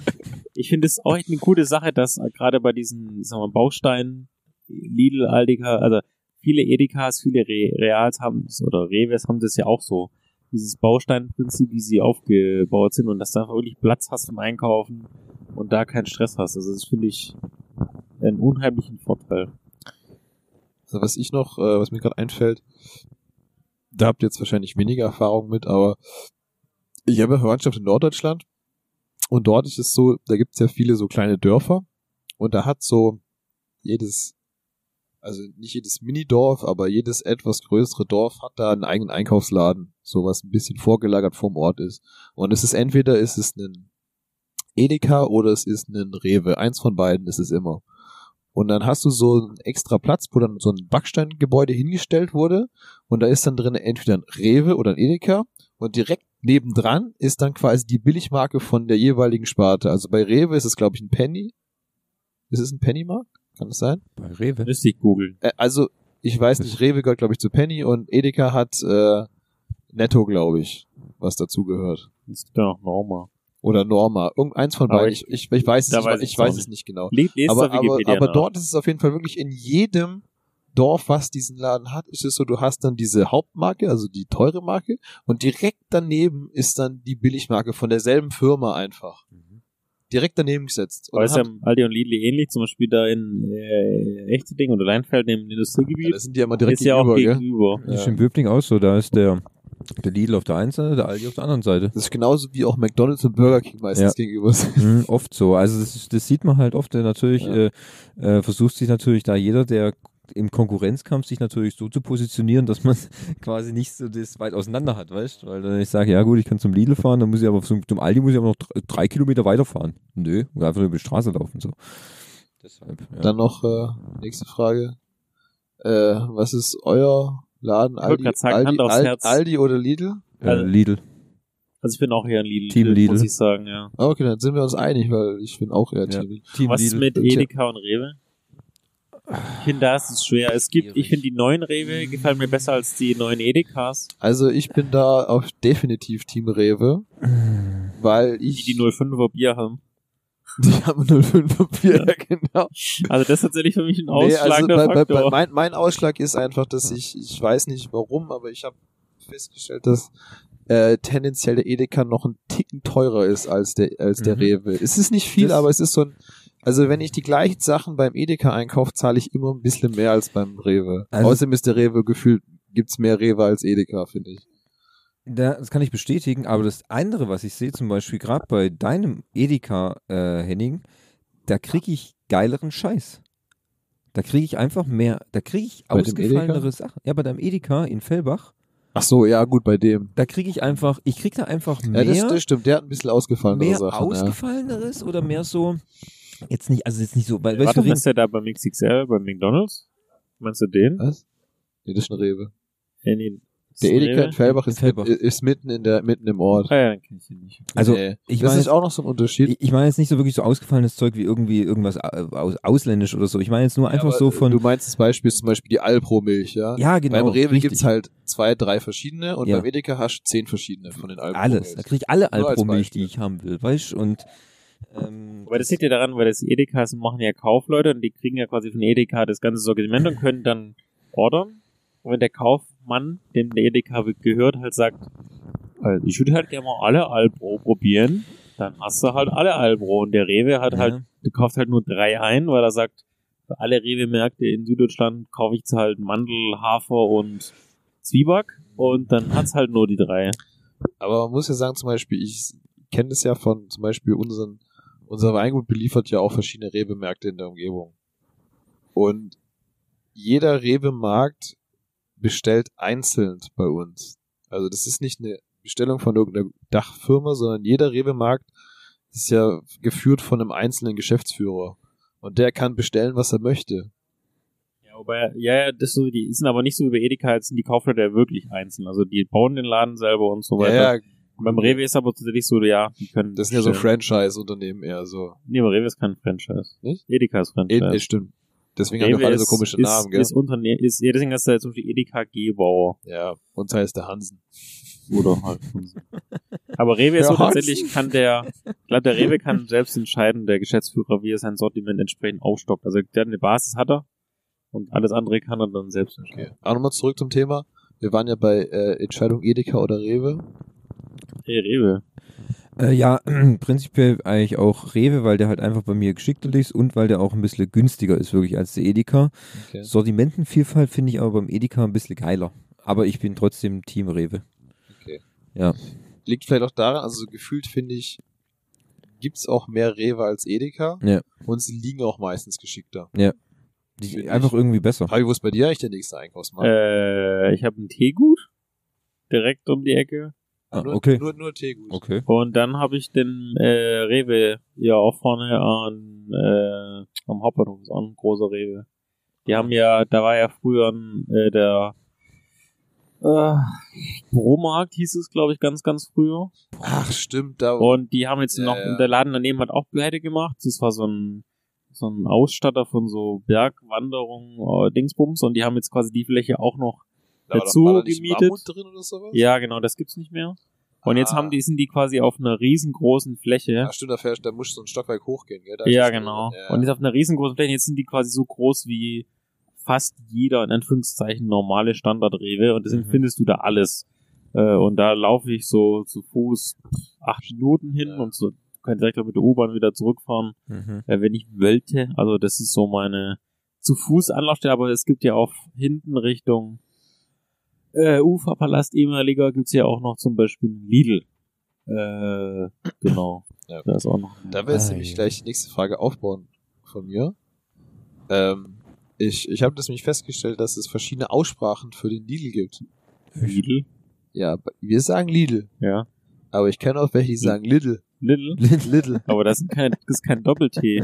ich finde es auch echt eine coole Sache, dass äh, gerade bei diesen, sagen wir, Bausteinen, Lidl, Aldica, also viele Edekas, viele Re Reals haben es, oder Reves haben das ja auch so. Dieses Bausteinprinzip, wie sie aufgebaut sind und dass du einfach wirklich Platz hast zum Einkaufen und da keinen Stress hast. Also das finde ich einen unheimlichen Vorteil. Also was ich noch, äh, was mir gerade einfällt, da habt ihr jetzt wahrscheinlich weniger Erfahrung mit, aber ich habe Verwandtschaft in Norddeutschland und dort ist es so, da gibt es ja viele so kleine Dörfer und da hat so jedes, also nicht jedes Minidorf, aber jedes etwas größere Dorf hat da einen eigenen Einkaufsladen, so was ein bisschen vorgelagert vom Ort ist. Und es ist entweder ist es ein Edeka oder es ist ein Rewe, eins von beiden ist es immer. Und dann hast du so einen extra Platz, wo dann so ein Backsteingebäude hingestellt wurde. Und da ist dann drin entweder ein Rewe oder ein Edeka. Und direkt nebendran ist dann quasi die Billigmarke von der jeweiligen Sparte. Also bei Rewe ist es, glaube ich, ein Penny. Ist es ein Pennymarkt? Kann das sein? Bei Rewe. Müsste ich googeln. Äh, also, ich weiß nicht, Rewe gehört, glaube ich, zu Penny und Edeka hat äh, Netto, glaube ich, was dazu gehört. Das gibt ja noch Norma. Oder Norma. Irgendeins von beiden. ich- Ich, ich, weiß es nicht, weiß ich weiß es nicht genau. Lest aber, aber, aber dort ist es auf jeden Fall wirklich in jedem Dorf, was diesen Laden hat, ist es so, du hast dann diese Hauptmarke, also die teure Marke, und direkt daneben ist dann die Billigmarke von derselben Firma einfach. Direkt daneben gesetzt. Und Aber ist ja Aldi und Lidl ähnlich, zum Beispiel da in äh, Echterding oder Leinfeld im ja, Industriegebiet. das sind die ja immer direkt ist ja auch gegenüber, gell? gegenüber. Das ist in Böbling auch so. Da ist der, der Lidl auf der einen Seite, der Aldi auf der anderen Seite. Das ist genauso wie auch McDonalds und Burger King meistens gegenüber sind. Mhm, oft so. Also das, ist- das sieht man halt oft. Äh, natürlich Ja. äh, äh, versucht sich natürlich da jeder, der im Konkurrenzkampf sich natürlich so zu positionieren, dass man quasi nicht so das weit auseinander hat, weißt? Weil dann ich sage, ja gut, ich kann zum Lidl fahren, dann muss ich aber zum, zum Aldi muss ich aber noch drei, drei Kilometer weiterfahren. Nö, einfach nur über die Straße laufen so. Deshalb. Ja. Dann noch äh, nächste Frage. Äh, was ist euer Laden? Aldi, sagen, Aldi, Hand aufs Al- Herz. Aldi oder Lidl? äh, also- Lidl. Also ich bin auch eher ein Lidl, Team Lidl. muss ich sagen, ja. Ah, Okay, dann sind wir uns einig, weil ich bin auch eher Ja. Team Lidl. Was mit Tja. Edeka und Rewe? Ich finde, da ist es schwer. Es gibt, ich finde, die neuen Rewe gefallen mir besser als die neuen Edekas, Also ich bin da auf definitiv Team Rewe, weil die ich die 05er Bier haben. die haben 05 Bier, Ja. genau. Also das ist tatsächlich für mich ein Nee, also bei, bei, bei mein, mein Ausschlag ist einfach, dass ich, ich weiß nicht warum, aber ich habe festgestellt, dass äh, tendenziell der Edeka noch ein Ticken teurer ist als der als der Mhm. Rewe. Es ist nicht viel, Das- aber es ist so ein also wenn ich die gleichen Sachen beim Edeka einkaufe, zahle ich immer ein bisschen mehr als beim Rewe. Also- Außerdem ist der Rewe gefühlt gibt's mehr Rewe als Edeka, finde ich. Da, das kann ich bestätigen, aber das andere, was ich sehe, zum Beispiel gerade bei deinem Edeka, äh, Henning, da kriege ich geileren Scheiß. Da kriege ich einfach mehr, da kriege ich Bei ausgefallenere Sachen. Ja, bei deinem Edeka in Fellbach, Ach so, ja gut, bei dem. da kriege ich einfach, ich kriege da einfach Ja, mehr, das, das stimmt, der hat ein bisschen ausgefallenere mehr Sachen. Ja. ausgefalleneres oder mehr so, jetzt nicht, also jetzt nicht so, weil, weißt Warte, ist der da beim XXL, beim McDonalds? Meinst du den? Was? Nee, das ist ein Rewe. Ja, nee, Der Edeka in Fellbach ist, Fellbach. Ist mitten in der mitten im Ort. Ah ja, dann kenn ich den nicht. also Nee. ich das meine ist auch noch so ein Unterschied. ich, ich meine jetzt nicht so wirklich so ausgefallenes Zeug wie irgendwie irgendwas äh, aus, ausländisch oder so. Ich meine jetzt nur einfach Aber, so von, Du meinst das Beispiel ist zum Beispiel die Alpro-Milch, ja? ja genau, beim Rewe richtig. gibt's halt zwei, drei verschiedene und Ja. beim Edeka hast du zehn verschiedene von den Alpro. alles. Da kriege ich alle Alpro-Milch, die ich haben will, weißt du? Und ähm, Aber das liegt ja daran, weil das Edekas machen ja Kaufleute und die kriegen ja quasi von Edeka das ganze Sortiment und können dann ordern. Und wenn der Kaufmann, dem der Edeka gehört, halt sagt, also ich würde halt gerne mal alle Albro probieren, dann hast du halt alle Albro. Und der Rewe hat Ja. halt, der kauft halt nur drei ein, weil er sagt, für alle Rewe-Märkte in Süddeutschland kaufe ich halt Mandel, Hafer und Zwieback und dann hat's halt nur die drei. Aber man muss ja sagen, zum Beispiel, ich kenne das ja von zum Beispiel unseren, unser Weingut beliefert ja auch verschiedene Rewe-Märkte in der Umgebung. Und jeder Rewe-Markt bestellt einzeln bei uns. Also das ist nicht eine Bestellung von irgendeiner Dachfirma, sondern jeder Rewe-Markt ist ja geführt von einem einzelnen Geschäftsführer. Und der kann bestellen, was er möchte. Ja, wobei, ja, ja, das so, die sind aber nicht so wie bei Edeka, jetzt sind die Kaufleute ja wirklich einzeln. Also die bauen den Laden selber und so weiter. Ja, ja, Beim Rewe ist aber tatsächlich so, ja, die können. das sind ja so. Franchise-Unternehmen eher so. Nee, aber Rewe ist kein Franchise. Nicht? Edeka ist Franchise. eh, stimmt. Deswegen haben die auch alle so komische ist, Namen, gell? Ist Unterne ist, ja, deswegen da jetzt zum Beispiel Edeka Gebauer. ja, uns heißt der Hansen. Oder halt. Aber Rewe ist so tatsächlich, kann der, ich glaube, der Rewe kann selbst entscheiden, der Geschäftsführer, wie er sein Sortiment entsprechend aufstockt. Also der eine Basis hat er und alles andere kann er dann selbst entscheiden. Okay. Aber nochmal zurück zum Thema. Wir waren ja bei äh, Entscheidung Edeka oder Rewe. Hey, Rewe. Äh, ja, prinzipiell eigentlich auch Rewe, weil der halt einfach bei mir geschickter ist und weil der auch ein bisschen günstiger ist, wirklich als der Edeka. Okay. Sortimentenvielfalt finde ich aber beim Edeka ein bisschen geiler. Aber ich bin trotzdem Team Rewe. Liegt vielleicht auch daran, also gefühlt finde ich, gibt's auch mehr Rewe als Edeka. Ja. Und sie liegen auch meistens geschickter. Die, Finde einfach ich. irgendwie besser. Fabi, wo ist bei dir eigentlich der nächste Einkaufsmarkt? Äh, ich habe ein Teegut direkt um die Ecke. Ah, nur, okay. Nur, nur Teegut. Okay. Und dann habe ich den äh, Rewe ja auch vorne an äh, am Hauptbahnhof, ist auch ein großer Rewe. Die haben ja, da war ja früher ein, äh, der äh, Büromarkt hieß es, glaube ich, ganz, ganz früher. Ach, stimmt, da. Und die haben jetzt Ja, noch, ja. der Laden daneben hat auch pleite gemacht. Das war so ein so ein Ausstatter von so Bergwanderung, äh, Dingsbums und die haben jetzt quasi die Fläche auch noch dazu da, da gemietet. Sowas? Ja, genau, das gibt's nicht mehr. Und jetzt Ah. haben die, sind die quasi auf einer riesengroßen Fläche. Ja, stimmt, da, fährst, da musst du so ein Stockwerk hochgehen, gell? Da Ja, genau. Ja. Und jetzt auf einer riesengroßen Fläche, jetzt sind die quasi so groß wie fast jeder, in Anführungszeichen, normale Standard-Rewe und deswegen Mhm. findest du da alles. Äh, und da laufe ich so zu Fuß acht Minuten hin Ja. und so kann direkt auch mit der U-Bahn wieder zurückfahren, Mhm. äh, wenn ich wollte. Also das ist so meine zu Fuß Anlaufstelle, aber es gibt ja auch hinten Richtung äh, Uferpalast ehemaliger gibt's ja auch noch zum Beispiel Lidl. Äh, genau. Ja. Da ist auch noch. Da wird jetzt Ah, nämlich ja. gleich die nächste Frage aufbauen von mir. Ähm, ich ich habe das nämlich festgestellt, dass es verschiedene Aussprachen für den Lidl gibt. Lidl, Ja, wir sagen Lidl, ja. aber ich kenne auch welche, die sagen Lidl. Lidl. Lidl. Aber das, ist kein Doppel-T.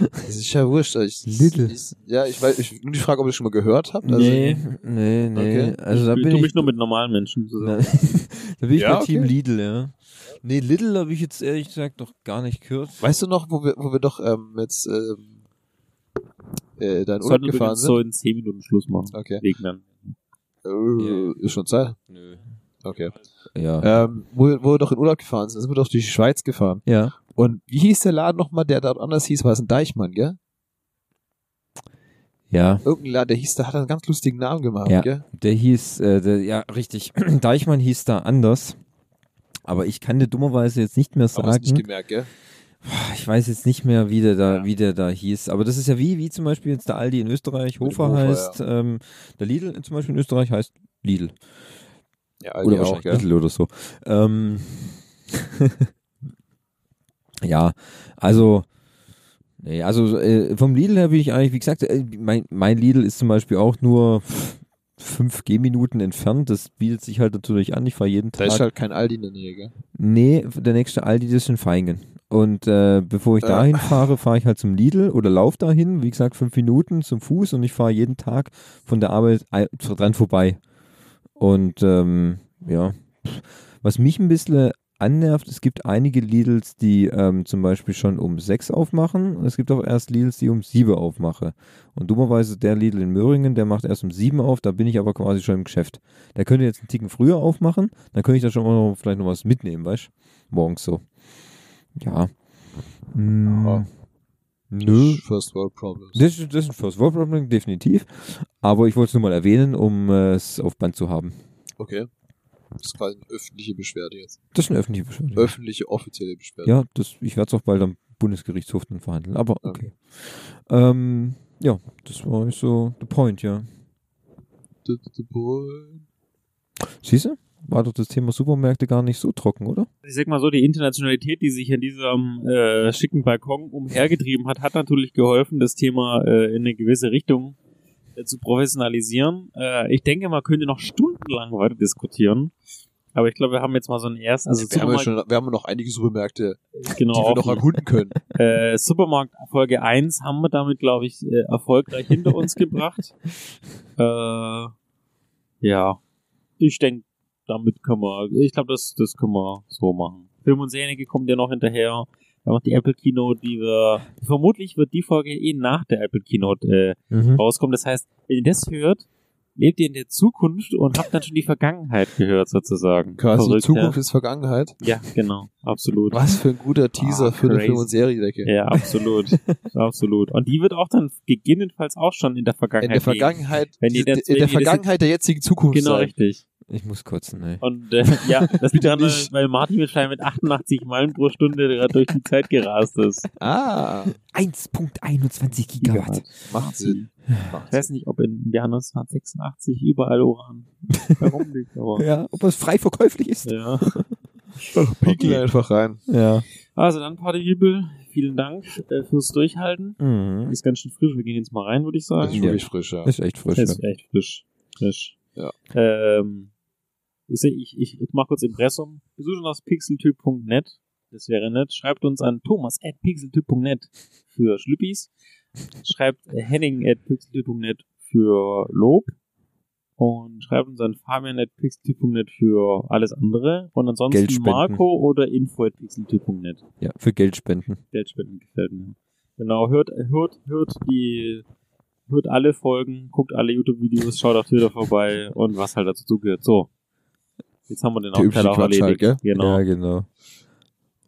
Das ist ja wurscht. Ich, Lidl. Ich, ja, ich weiß, ich, nur die Frage, ob ihr das schon mal gehört habt. Also, Nee. Nee, nee. Okay. Also da ich bin tu ich. mich nur mit normalen Menschen zusammen. da bin ich Ja, bei Team okay. Lidl, ja. Nee, Lidl habe ich jetzt ehrlich gesagt noch gar nicht gehört. Weißt du noch, wo wir, wo wir doch ähm, jetzt ähm, äh, da in Urlaub Sollten gefahren wir sind? so in 10 Minuten Schluss machen. Okay. Wegen dann. Äh, Ist schon Zeit? Nö. Okay. Ja. Ähm, wo, wo wir doch in Urlaub gefahren sind, sind wir doch durch die Schweiz gefahren. ja. Und wie hieß der Laden nochmal, der dort anders hieß? War es ein Deichmann, gell? Ja. Irgendein Laden, der hieß, der hat einen ganz lustigen Namen gemacht, Ja. gell? Der hieß, äh, der, ja, richtig. Deichmann hieß da anders. Aber ich kann dir dummerweise jetzt nicht mehr Aber es nicht sagen. gemerkt, gell? Ich weiß jetzt nicht mehr, wie der da, Ja. wie der da hieß. Aber das ist ja wie, wie zum Beispiel jetzt der Aldi in Österreich, Hofer, Hofer, heißt, ähm, der Lidl zum Beispiel in Österreich heißt Lidl. Ja, oder Aldi auch? Lidl oder so. Ähm, ja, also, nee, also äh, vom Lidl her bin ich eigentlich, wie gesagt, äh, mein, mein Lidl ist zum Beispiel auch nur fünf Gehminuten entfernt. Das bietet sich halt natürlich an. Ich fahre jeden Da Tag. ist halt kein Aldi in der Nähe, gell? Nee, der nächste Aldi, ist in Feingen. Und äh, bevor ich Äh. dahin fahre, fahre ich halt zum Lidl oder laufe dahin, wie gesagt, fünf Minuten zum Fuß und ich fahre jeden Tag von der Arbeit dran vorbei. Und ähm, ja, was mich ein bisschen annervt, es gibt einige Lidls, die ähm, zum Beispiel schon um sechs aufmachen. Es gibt auch erst Lidls, die um sieben aufmachen. Und dummerweise der Lidl in Möhringen, der macht erst um sieben auf, da bin ich aber quasi schon im Geschäft. Der könnte jetzt einen Ticken früher aufmachen, dann könnte ich da schon mal vielleicht noch was mitnehmen, weißt du? Morgens so. Ja. Mm, Ja. Nö. First World Problems. Das, ist- das ist ein First World Problem, definitiv. Aber ich wollte es nur mal erwähnen, um äh, es auf Band zu haben. Okay. Das ist quasi eine öffentliche Beschwerde jetzt. Das ist eine öffentliche Beschwerde. Öffentliche, offizielle Beschwerde. Ja, das, ich werde es auch bald am Bundesgerichtshof dann verhandeln. Aber okay. Ähm, ja, das war so der Point, ja. D- d- boy. Siehst du? War doch das Thema Supermärkte gar nicht so trocken, oder? Ich sag mal so, die Internationalität, die sich in diesem äh, schicken Balkon umhergetrieben hat, hat natürlich geholfen, das Thema äh, in eine gewisse Richtung äh, zu professionalisieren. Äh, ich denke, man könnte noch stundenlang weiter diskutieren. Aber ich glaube, wir haben jetzt mal so ein erstes, also wir, haben ja schon, wir haben noch einige Supermärkte, genau, die wir noch erkunden können. äh, Supermarkt Folge 1 haben wir damit, glaube ich, äh, erfolgreich hinter uns gebracht. Äh, ja, ich denke, damit können wir, ich glaube, das, das können wir so machen. Film und Serie kommt ja noch hinterher. Wir haben noch die Apple Keynote, die wir, vermutlich wird die Folge eh nach der Apple Keynote äh, Mhm. rauskommen. Das heißt, wenn ihr das hört, lebt ihr in der Zukunft und habt dann schon die Vergangenheit gehört, sozusagen. Quasi Verrückt, Zukunft ist Vergangenheit. Ja, ja genau, absolut. Was für ein guter Teaser Ah, für eine. Film- und Seriedecke. Ja, absolut. absolut. Und die wird auch dann gegebenenfalls auch schon in der In Vergangenheit der liegen. Vergangenheit, Wenn die in das- der wenn die das- Vergangenheit der jetzigen Zukunft Genau, sein. richtig. Ich muss kotzen, ey. Und äh, ja, das liegt daran, weil, nicht. weil Martin mit mit 88 Meilen pro Stunde gerade durch die Zeit gerast ist. Ah, 1.21 Gigawatt. macht Sinn. Ich weiß nicht, ob in Jahr 1986 überall Uran herumliegt, aber Ja, ob es frei verkäuflich ist. ja. Pinkel einfach rein. Ja. Also dann, Partyjubel, vielen Dank äh, fürs Durchhalten. Mhm. Ist ganz schön frisch, wir gehen jetzt mal rein, würde ich sagen. ist wirklich frisch, ja. Ist echt frisch. ist Ja. echt frisch. frisch. Ja. Ähm, ich, seh- ich, ich, ich mach kurz Impressum. Besucht uns auf pixeltyp.net. Das wäre nett. Schreibt uns an thomas at pixeltyp.net für Schlüppis. Schreibt Henning at pixeltyp.net für Lob. Und schreibt uns an fabian at pixeltyp.net für alles andere. Und ansonsten. Marco oder info at pixeltyp.net. ja, für Geldspenden. Geldspenden gefällt mir. Genau, hört, hört, hört die, hört alle Folgen, guckt alle YouTube-Videos, schaut auf Twitter vorbei und was halt dazu gehört. So. Jetzt haben wir den Aufteil auch Quatsch erledigt. halt, Genau. Ja, genau.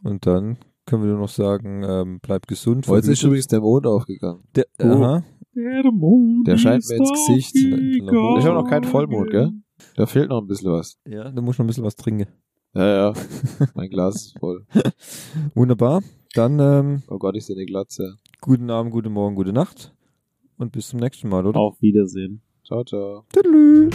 Und dann können wir nur noch sagen, ähm, bleibt gesund. Heute ist verhütet. übrigens der Mond aufgegangen. der, Oh. aha. Der Mond Der scheint ist mir ins Gesicht. Ist aber noch kein Vollmond, gell? Da fehlt noch ein bisschen was. Ja, da muss noch ein bisschen was trinken. Ja, ja. mein Glas ist voll. Wunderbar. Dann ähm, Oh Gott, ich sehe eine Glatze. guten Abend, guten Morgen, gute Nacht. Und bis zum nächsten Mal, oder? Auf Wiedersehen. Ciao, ciao. Tüdelü.